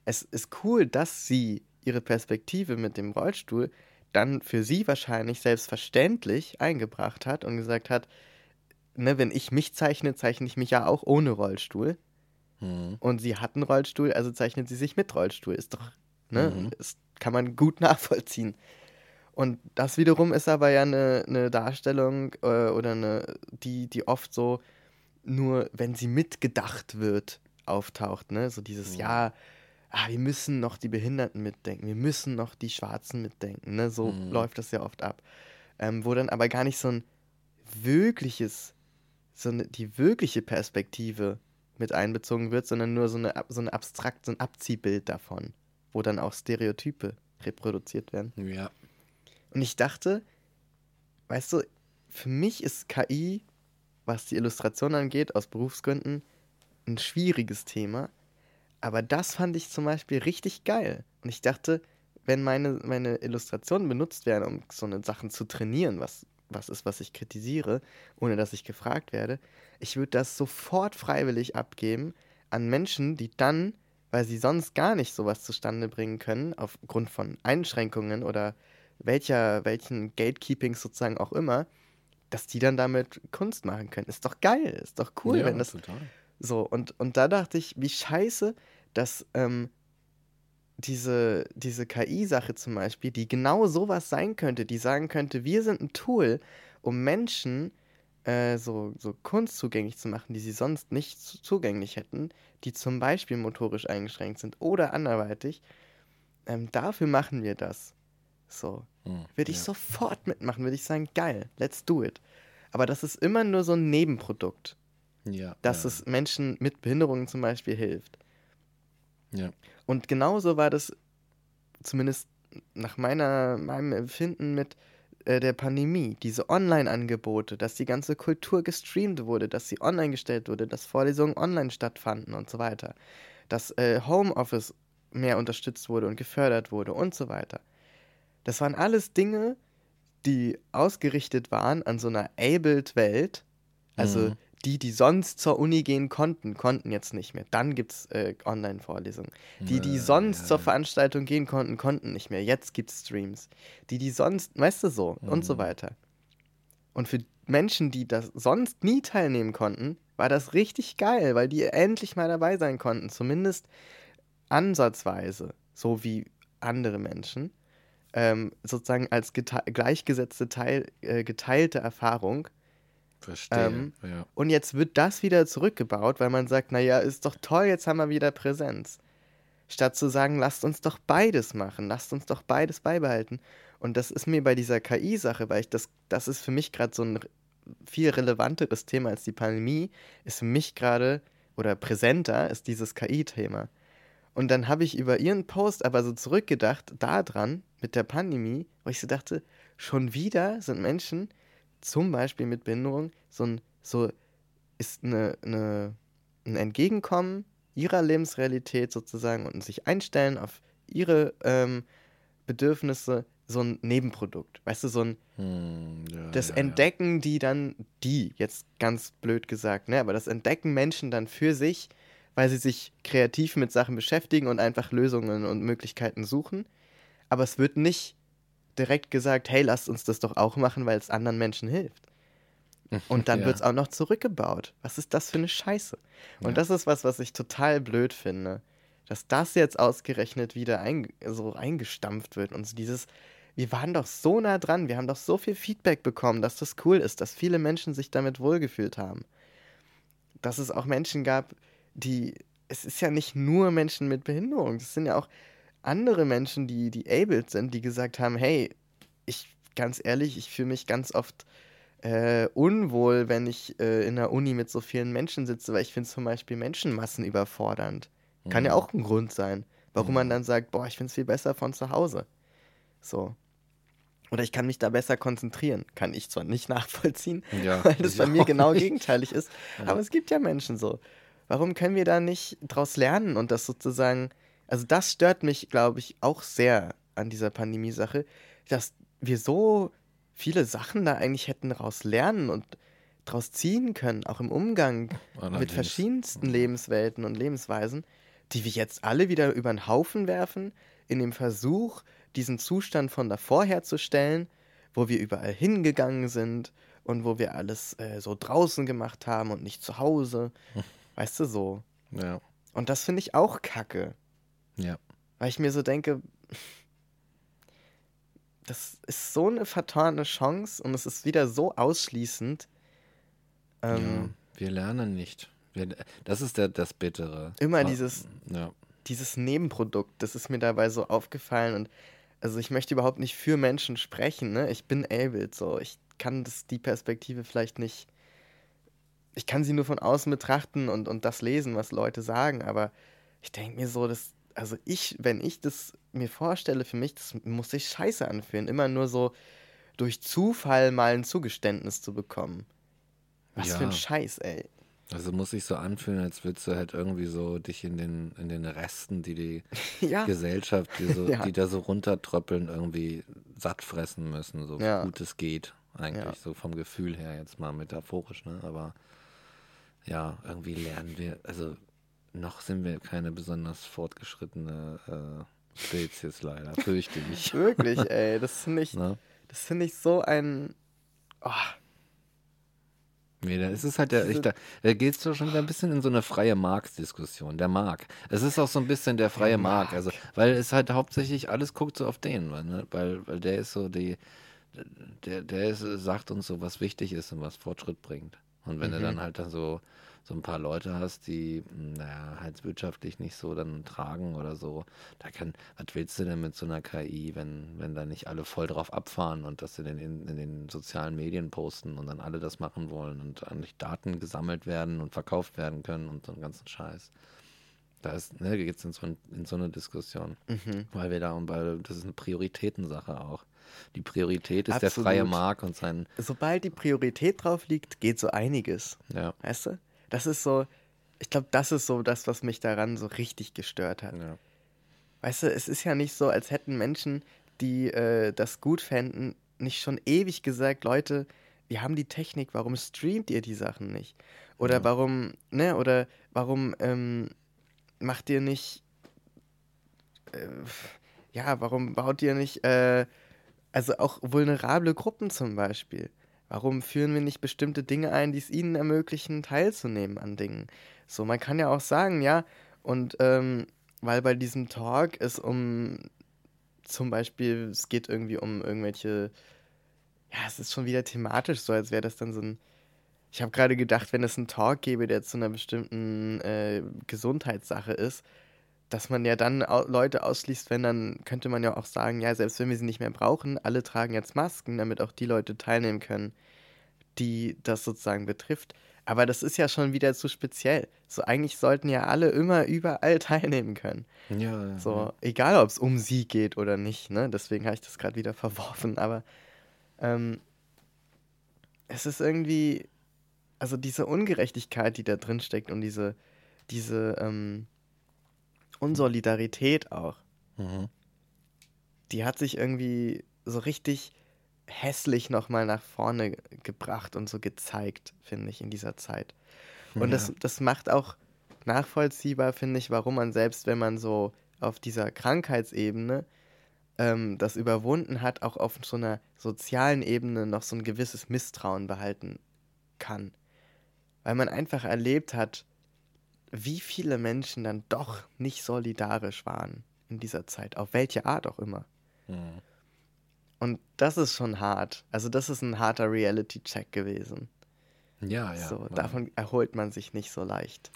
es ist cool, dass sie ihre Perspektive mit dem Rollstuhl dann für sie wahrscheinlich selbstverständlich eingebracht hat und gesagt hat, ne, wenn ich mich zeichne, zeichne ich mich ja auch ohne Rollstuhl. Hm. Und sie hat einen Rollstuhl, also zeichnet sie sich mit Rollstuhl. Ist doch, ne? Mhm. Das kann man gut nachvollziehen. Und das wiederum ist aber ja eine, eine Darstellung äh, oder eine, die, die oft so nur, wenn sie mitgedacht wird, auftaucht, ne? So dieses, Mhm. ja, ah, wir müssen noch die Behinderten mitdenken, wir müssen noch die Schwarzen mitdenken, ne? So Mhm. läuft das ja oft ab. Ähm, wo dann aber gar nicht so ein wirkliches, so eine, die wirkliche Perspektive mit einbezogen wird, sondern nur so eine, so eine abstrakt, so ein Abziehbild davon, wo dann auch Stereotype reproduziert werden. Ja. Und ich dachte, weißt du, für mich ist KI, was die Illustration angeht, aus Berufsgründen, ein schwieriges Thema. Aber das fand ich zum Beispiel richtig geil. Und ich dachte, wenn meine, meine Illustrationen benutzt werden, um so eine Sachen zu trainieren, was, was ist, was ich kritisiere, ohne dass ich gefragt werde, ich würde das sofort freiwillig abgeben an Menschen, die dann, weil sie sonst gar nicht sowas zustande bringen können, aufgrund von Einschränkungen oder welcher, welchen Gatekeepings sozusagen auch immer, dass die dann damit Kunst machen können. Ist doch geil, ist doch cool, ja, wenn das total. So, und, und da dachte ich, wie scheiße, dass ähm, diese, diese KI-Sache zum Beispiel, die genau sowas sein könnte, die sagen könnte, wir sind ein Tool, um Menschen äh, so, so Kunst zugänglich zu machen, die sie sonst nicht zugänglich hätten, die zum Beispiel motorisch eingeschränkt sind oder anderweitig. Ähm, dafür machen wir das. So. Hm, würde ich ja. sofort mitmachen, würde ich sagen, geil, let's do it. Aber das ist immer nur so ein Nebenprodukt. Ja. Dass ja. es Menschen mit Behinderungen zum Beispiel hilft. Ja. Und genauso war das zumindest nach meiner, meinem Empfinden mit äh, der Pandemie, diese Online-Angebote, dass die ganze Kultur gestreamt wurde, dass sie online gestellt wurde, dass Vorlesungen online stattfanden und so weiter, dass äh, Homeoffice mehr unterstützt wurde und gefördert wurde und so weiter. Das waren alles Dinge, die ausgerichtet waren an so einer abled Welt, also mhm die, die sonst zur Uni gehen konnten, konnten jetzt nicht mehr. Dann gibt es äh, Online-Vorlesungen. Die, die sonst ja, zur Veranstaltung gehen konnten, konnten nicht mehr. Jetzt gibt es Streams. Die, die sonst, weißt du so, mhm. und so mhm. weiter. Und für Menschen, die das sonst nie teilnehmen konnten, war das richtig geil, weil die endlich mal dabei sein konnten. Zumindest ansatzweise, so wie andere Menschen. Ähm, sozusagen als gleichgesetzte Teil, äh, geteilte Erfahrung Verstehe. Ähm, ja. Und jetzt wird das wieder zurückgebaut, weil man sagt, naja, ist doch toll, jetzt haben wir wieder Präsenz. Statt zu sagen, lasst uns doch beides machen, lasst uns doch beides beibehalten. Und das ist mir bei dieser KI-Sache, weil ich das, das ist für mich gerade so ein viel relevanteres Thema als die Pandemie, ist für mich gerade, oder präsenter ist dieses KI-Thema. Und dann habe ich über ihren Post aber so zurückgedacht, da dran, mit der Pandemie, wo ich so dachte, schon wieder sind Menschen, zum Beispiel mit Behinderung so ein, so ist eine, eine, ein Entgegenkommen ihrer Lebensrealität sozusagen und sich einstellen auf ihre ähm, Bedürfnisse so ein Nebenprodukt. Weißt du, so ein hm, ja, das ja, Entdecken, ja. die dann, die, jetzt ganz blöd gesagt, ne, aber das Entdecken Menschen dann für sich, weil sie sich kreativ mit Sachen beschäftigen und einfach Lösungen und Möglichkeiten suchen. Aber es wird nicht direkt gesagt, hey, lasst uns das doch auch machen, weil es anderen Menschen hilft. Und dann ja. wird es auch noch zurückgebaut. Was ist das für eine Scheiße? Und ja. das ist was, was ich total blöd finde. Dass das jetzt ausgerechnet wieder ein, so eingestampft wird und so dieses, wir waren doch so nah dran, wir haben doch so viel Feedback bekommen, dass das cool ist, dass viele Menschen sich damit wohlgefühlt haben. Dass es auch Menschen gab, die, es ist ja nicht nur Menschen mit Behinderung, es sind ja auch andere Menschen, die, die abled sind, die gesagt haben, hey, ich, ganz ehrlich, ich fühle mich ganz oft äh, unwohl, wenn ich äh, in der Uni mit so vielen Menschen sitze, weil ich finde zum Beispiel Menschenmassen überfordernd. Mhm. Kann ja mhm. auch ein Grund sein, warum mhm. man dann sagt, boah, ich finde es viel besser von zu Hause. So. Oder ich kann mich da besser konzentrieren. Kann ich zwar nicht nachvollziehen, ja, weil das bei mir genau nicht. gegenteilig ist, ja. aber es gibt ja Menschen so. Warum können wir da nicht draus lernen und das sozusagen also das stört mich, glaube ich, auch sehr an dieser Pandemie-Sache, dass wir so viele Sachen da eigentlich hätten raus lernen und draus ziehen können, auch im Umgang Allerdings. mit verschiedensten mhm. Lebenswelten und Lebensweisen, die wir jetzt alle wieder über den Haufen werfen, in dem Versuch, diesen Zustand von davor herzustellen, wo wir überall hingegangen sind und wo wir alles äh, so draußen gemacht haben und nicht zu Hause. Weißt du so? Ja. Und das finde ich auch kacke. Ja. Weil ich mir so denke, das ist so eine vertane Chance und es ist wieder so ausschließend. Ähm, ja, wir lernen nicht. Wir, das ist der, das Bittere. Immer dieses, ja. dieses Nebenprodukt, das ist mir dabei so aufgefallen und also ich möchte überhaupt nicht für Menschen sprechen, ne? Ich bin abled, so. Ich kann das, die Perspektive vielleicht nicht. Ich kann sie nur von außen betrachten und, und das lesen, was Leute sagen, aber ich denke mir so, das, also ich, wenn ich das mir vorstelle, für mich, das muss sich scheiße anfühlen, immer nur so durch Zufall mal ein Zugeständnis zu bekommen. Was ja. für ein Scheiß, ey. Also muss sich so anfühlen, als würdest du halt irgendwie so dich in den, in den Resten, die die ja. Gesellschaft, die, so, ja. die da so runtertröppeln, irgendwie satt fressen müssen, so ja. gut es geht. Eigentlich, so vom Gefühl her jetzt mal metaphorisch, ne? Aber ja, irgendwie lernen wir, also noch sind wir keine besonders fortgeschrittene äh, Spezies, leider, fürchte ich. Wirklich, ey, das finde ich, das finde ich so ein. Oh. Nee, da ist es halt der, ich, da, da geht es doch schon wieder ein bisschen in so eine freie Marktdiskussion. Der Markt. Es ist auch so ein bisschen der freie der Markt. Also, weil es halt hauptsächlich alles guckt so auf den, ne? weil, weil der ist so die, der, der ist, sagt uns so, was wichtig ist und was Fortschritt bringt. Und wenn mhm. du dann halt dann so, so ein paar Leute hast, die, naja, halt wirtschaftlich nicht so dann tragen oder so, da kann, was willst du denn mit so einer KI, wenn, wenn da nicht alle voll drauf abfahren und das in den, in, den sozialen Medien posten und dann alle das machen wollen und eigentlich Daten gesammelt werden und verkauft werden können und so einen ganzen Scheiß. Da ist, ne, geht es in, so in so eine Diskussion. Mhm. Weil wir da, weil das ist eine Prioritätensache auch. Die Priorität ist Absolut. der freie Markt und sein. Sobald die Priorität drauf liegt, geht so einiges. Ja. Weißt du? Das ist so, ich glaube, das ist so das, was mich daran so richtig gestört hat. Ja. Weißt du, es ist ja nicht so, als hätten Menschen, die äh, das gut fänden, nicht schon ewig gesagt, Leute, wir haben die Technik, warum streamt ihr die Sachen nicht? Oder ja. warum, ne, oder warum ähm, macht ihr nicht, äh, ja, warum baut ihr nicht, äh, also auch vulnerable Gruppen zum Beispiel. Warum führen wir nicht bestimmte Dinge ein, die es ihnen ermöglichen, teilzunehmen an Dingen? So, man kann ja auch sagen, ja, und ähm, weil bei diesem Talk es um zum Beispiel, es geht irgendwie um irgendwelche, ja, es ist schon wieder thematisch so, als wäre das dann so ein, ich habe gerade gedacht, wenn es einen Talk gäbe, der zu einer bestimmten äh, Gesundheitssache ist, dass man ja dann Leute ausschließt, wenn dann könnte man ja auch sagen, ja, selbst wenn wir sie nicht mehr brauchen, alle tragen jetzt Masken, damit auch die Leute teilnehmen können, die das sozusagen betrifft. Aber das ist ja schon wieder zu speziell. So eigentlich sollten ja alle immer überall teilnehmen können. Ja, So, egal ob es um sie geht oder nicht, ne? Deswegen habe ich das gerade wieder verworfen. Aber ähm, es ist irgendwie, also diese Ungerechtigkeit, die da drin steckt und diese, diese, ähm, und Solidarität auch. Mhm. Die hat sich irgendwie so richtig hässlich nochmal nach vorne gebracht und so gezeigt, finde ich, in dieser Zeit. Und ja. das, das macht auch nachvollziehbar, finde ich, warum man selbst, wenn man so auf dieser Krankheitsebene ähm, das überwunden hat, auch auf so einer sozialen Ebene noch so ein gewisses Misstrauen behalten kann. Weil man einfach erlebt hat, wie viele Menschen dann doch nicht solidarisch waren in dieser Zeit, auf welche Art auch immer. Mhm. Und das ist schon hart. Also das ist ein harter Reality-Check gewesen. Ja, ja. So, davon erholt man sich nicht so leicht.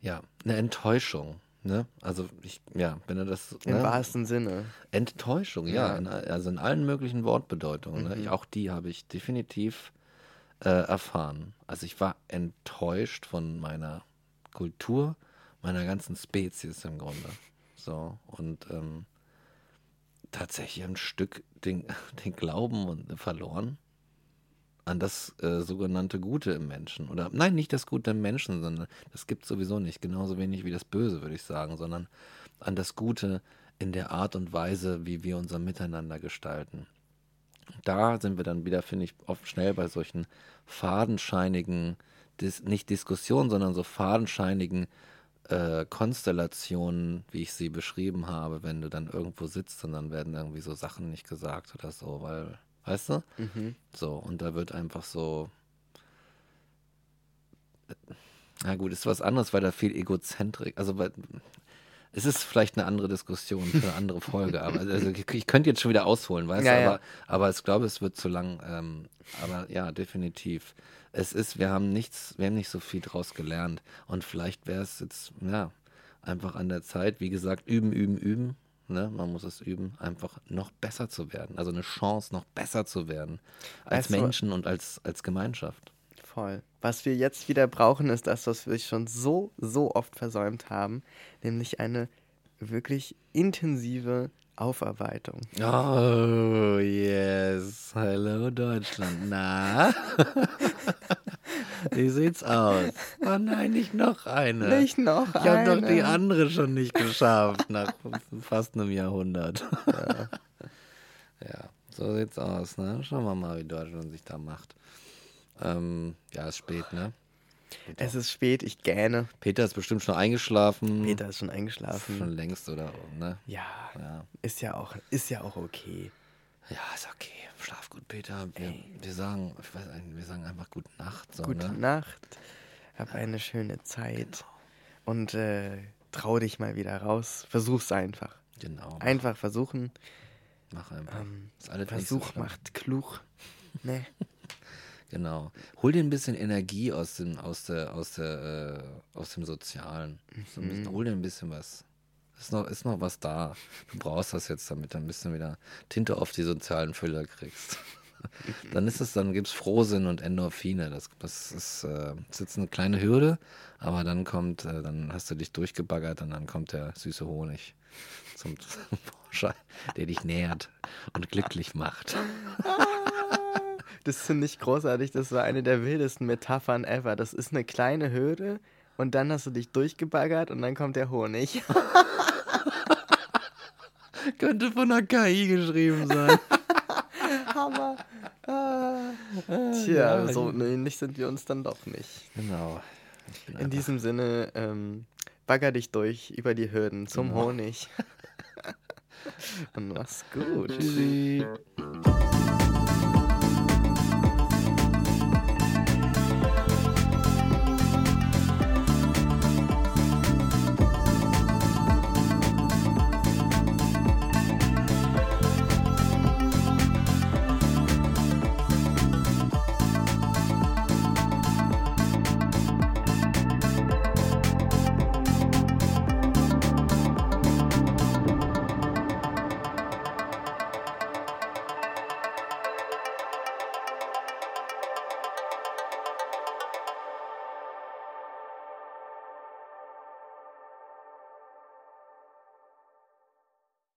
Ja, eine Enttäuschung. Ne? Also ich, ja, wenn du das. Im ne? wahrsten Sinne. Enttäuschung, ja. ja. In, also in allen möglichen Wortbedeutungen. Ne? Mhm. Ne? Auch die habe ich definitiv äh, erfahren. Also ich war enttäuscht von meiner Kultur meiner ganzen Spezies im Grunde. So, und ähm, tatsächlich ein Stück den, den Glauben verloren an das äh, sogenannte Gute im Menschen. Oder nein, nicht das Gute im Menschen, sondern das gibt es sowieso nicht. Genauso wenig wie das Böse, würde ich sagen, sondern an das Gute in der Art und Weise, wie wir unser Miteinander gestalten. Da sind wir dann wieder, finde ich, oft schnell bei solchen fadenscheinigen dis nicht Diskussionen, sondern so fadenscheinigen äh, Konstellationen, wie ich sie beschrieben habe, wenn du dann irgendwo sitzt und dann werden irgendwie so Sachen nicht gesagt oder so, weil, weißt du? Mhm. So, und da wird einfach so. Na gut, ist was anderes, weil da viel Egozentrik, also weil, es ist vielleicht eine andere Diskussion für eine andere Folge, aber also ich, könnte jetzt schon wieder ausholen, weißt ja, du, aber, ja. aber ich glaube, es wird zu lang. Ähm, aber ja, definitiv es ist, wir haben nichts, wir haben nicht so viel draus gelernt. Und vielleicht wäre es jetzt, ja, einfach an der Zeit, wie gesagt, üben, üben, üben. Ne? Man muss es üben, einfach noch besser zu werden. Also eine Chance, noch besser zu werden. Als weißt Menschen und als, als Gemeinschaft. Voll. Was wir jetzt wieder brauchen, ist das, was wir schon so, so oft versäumt haben, nämlich eine wirklich intensive Aufarbeitung. Oh, yes. Hallo Deutschland. Na? Wie sieht's aus? Oh nein, nicht noch eine. Nicht noch ich eine. Ich habe doch die andere schon nicht geschafft, nach fast einem Jahrhundert. Ja. ja, so sieht's aus, ne? Schauen wir mal, wie Deutschland sich da macht. Ähm, ja, ist spät, ne? Peter. Es ist spät, ich gähne. Peter ist bestimmt schon eingeschlafen. Peter ist schon eingeschlafen. Schon längst, oder? Ne? Ja, ja. Ist, ja auch, ist ja auch okay. Ja, ist okay. Schlaf gut, Peter. Wir, wir sagen, ich weiß wir sagen einfach gute Nacht. So, gute ne? Nacht. Hab eine schöne Zeit. Genau. Und äh, trau dich mal wieder raus. Versuch's einfach. Genau. Einfach versuchen. Mach einfach. Ähm, Versuch macht klug. Nee. Genau. Hol dir ein bisschen Energie aus dem, aus der, aus der, äh, aus dem Sozialen. So ein bisschen, hol dir ein bisschen was. Ist noch, ist noch was da. Du brauchst das jetzt, damit du ein bisschen wieder Tinte auf die sozialen Füller kriegst. dann ist es, dann gibt's Frohsinn und Endorphine. Das, das ist, äh, ist jetzt eine kleine Hürde, aber dann kommt, äh, dann hast du dich durchgebaggert und dann kommt der süße Honig zum Vorschein, der dich nährt und glücklich macht. Das finde ich großartig. Das war eine der wildesten Metaphern ever. Das ist eine kleine Hürde und dann hast du dich durchgebaggert und dann kommt der Honig. Könnte von der KI geschrieben sein. Hammer. Ah. Tja, ja, so ähnlich sind wir uns dann doch nicht. Genau. In diesem Sinne, ähm, bagger dich durch über die Hürden zum Genau. Honig. und mach's gut. Tschüssi.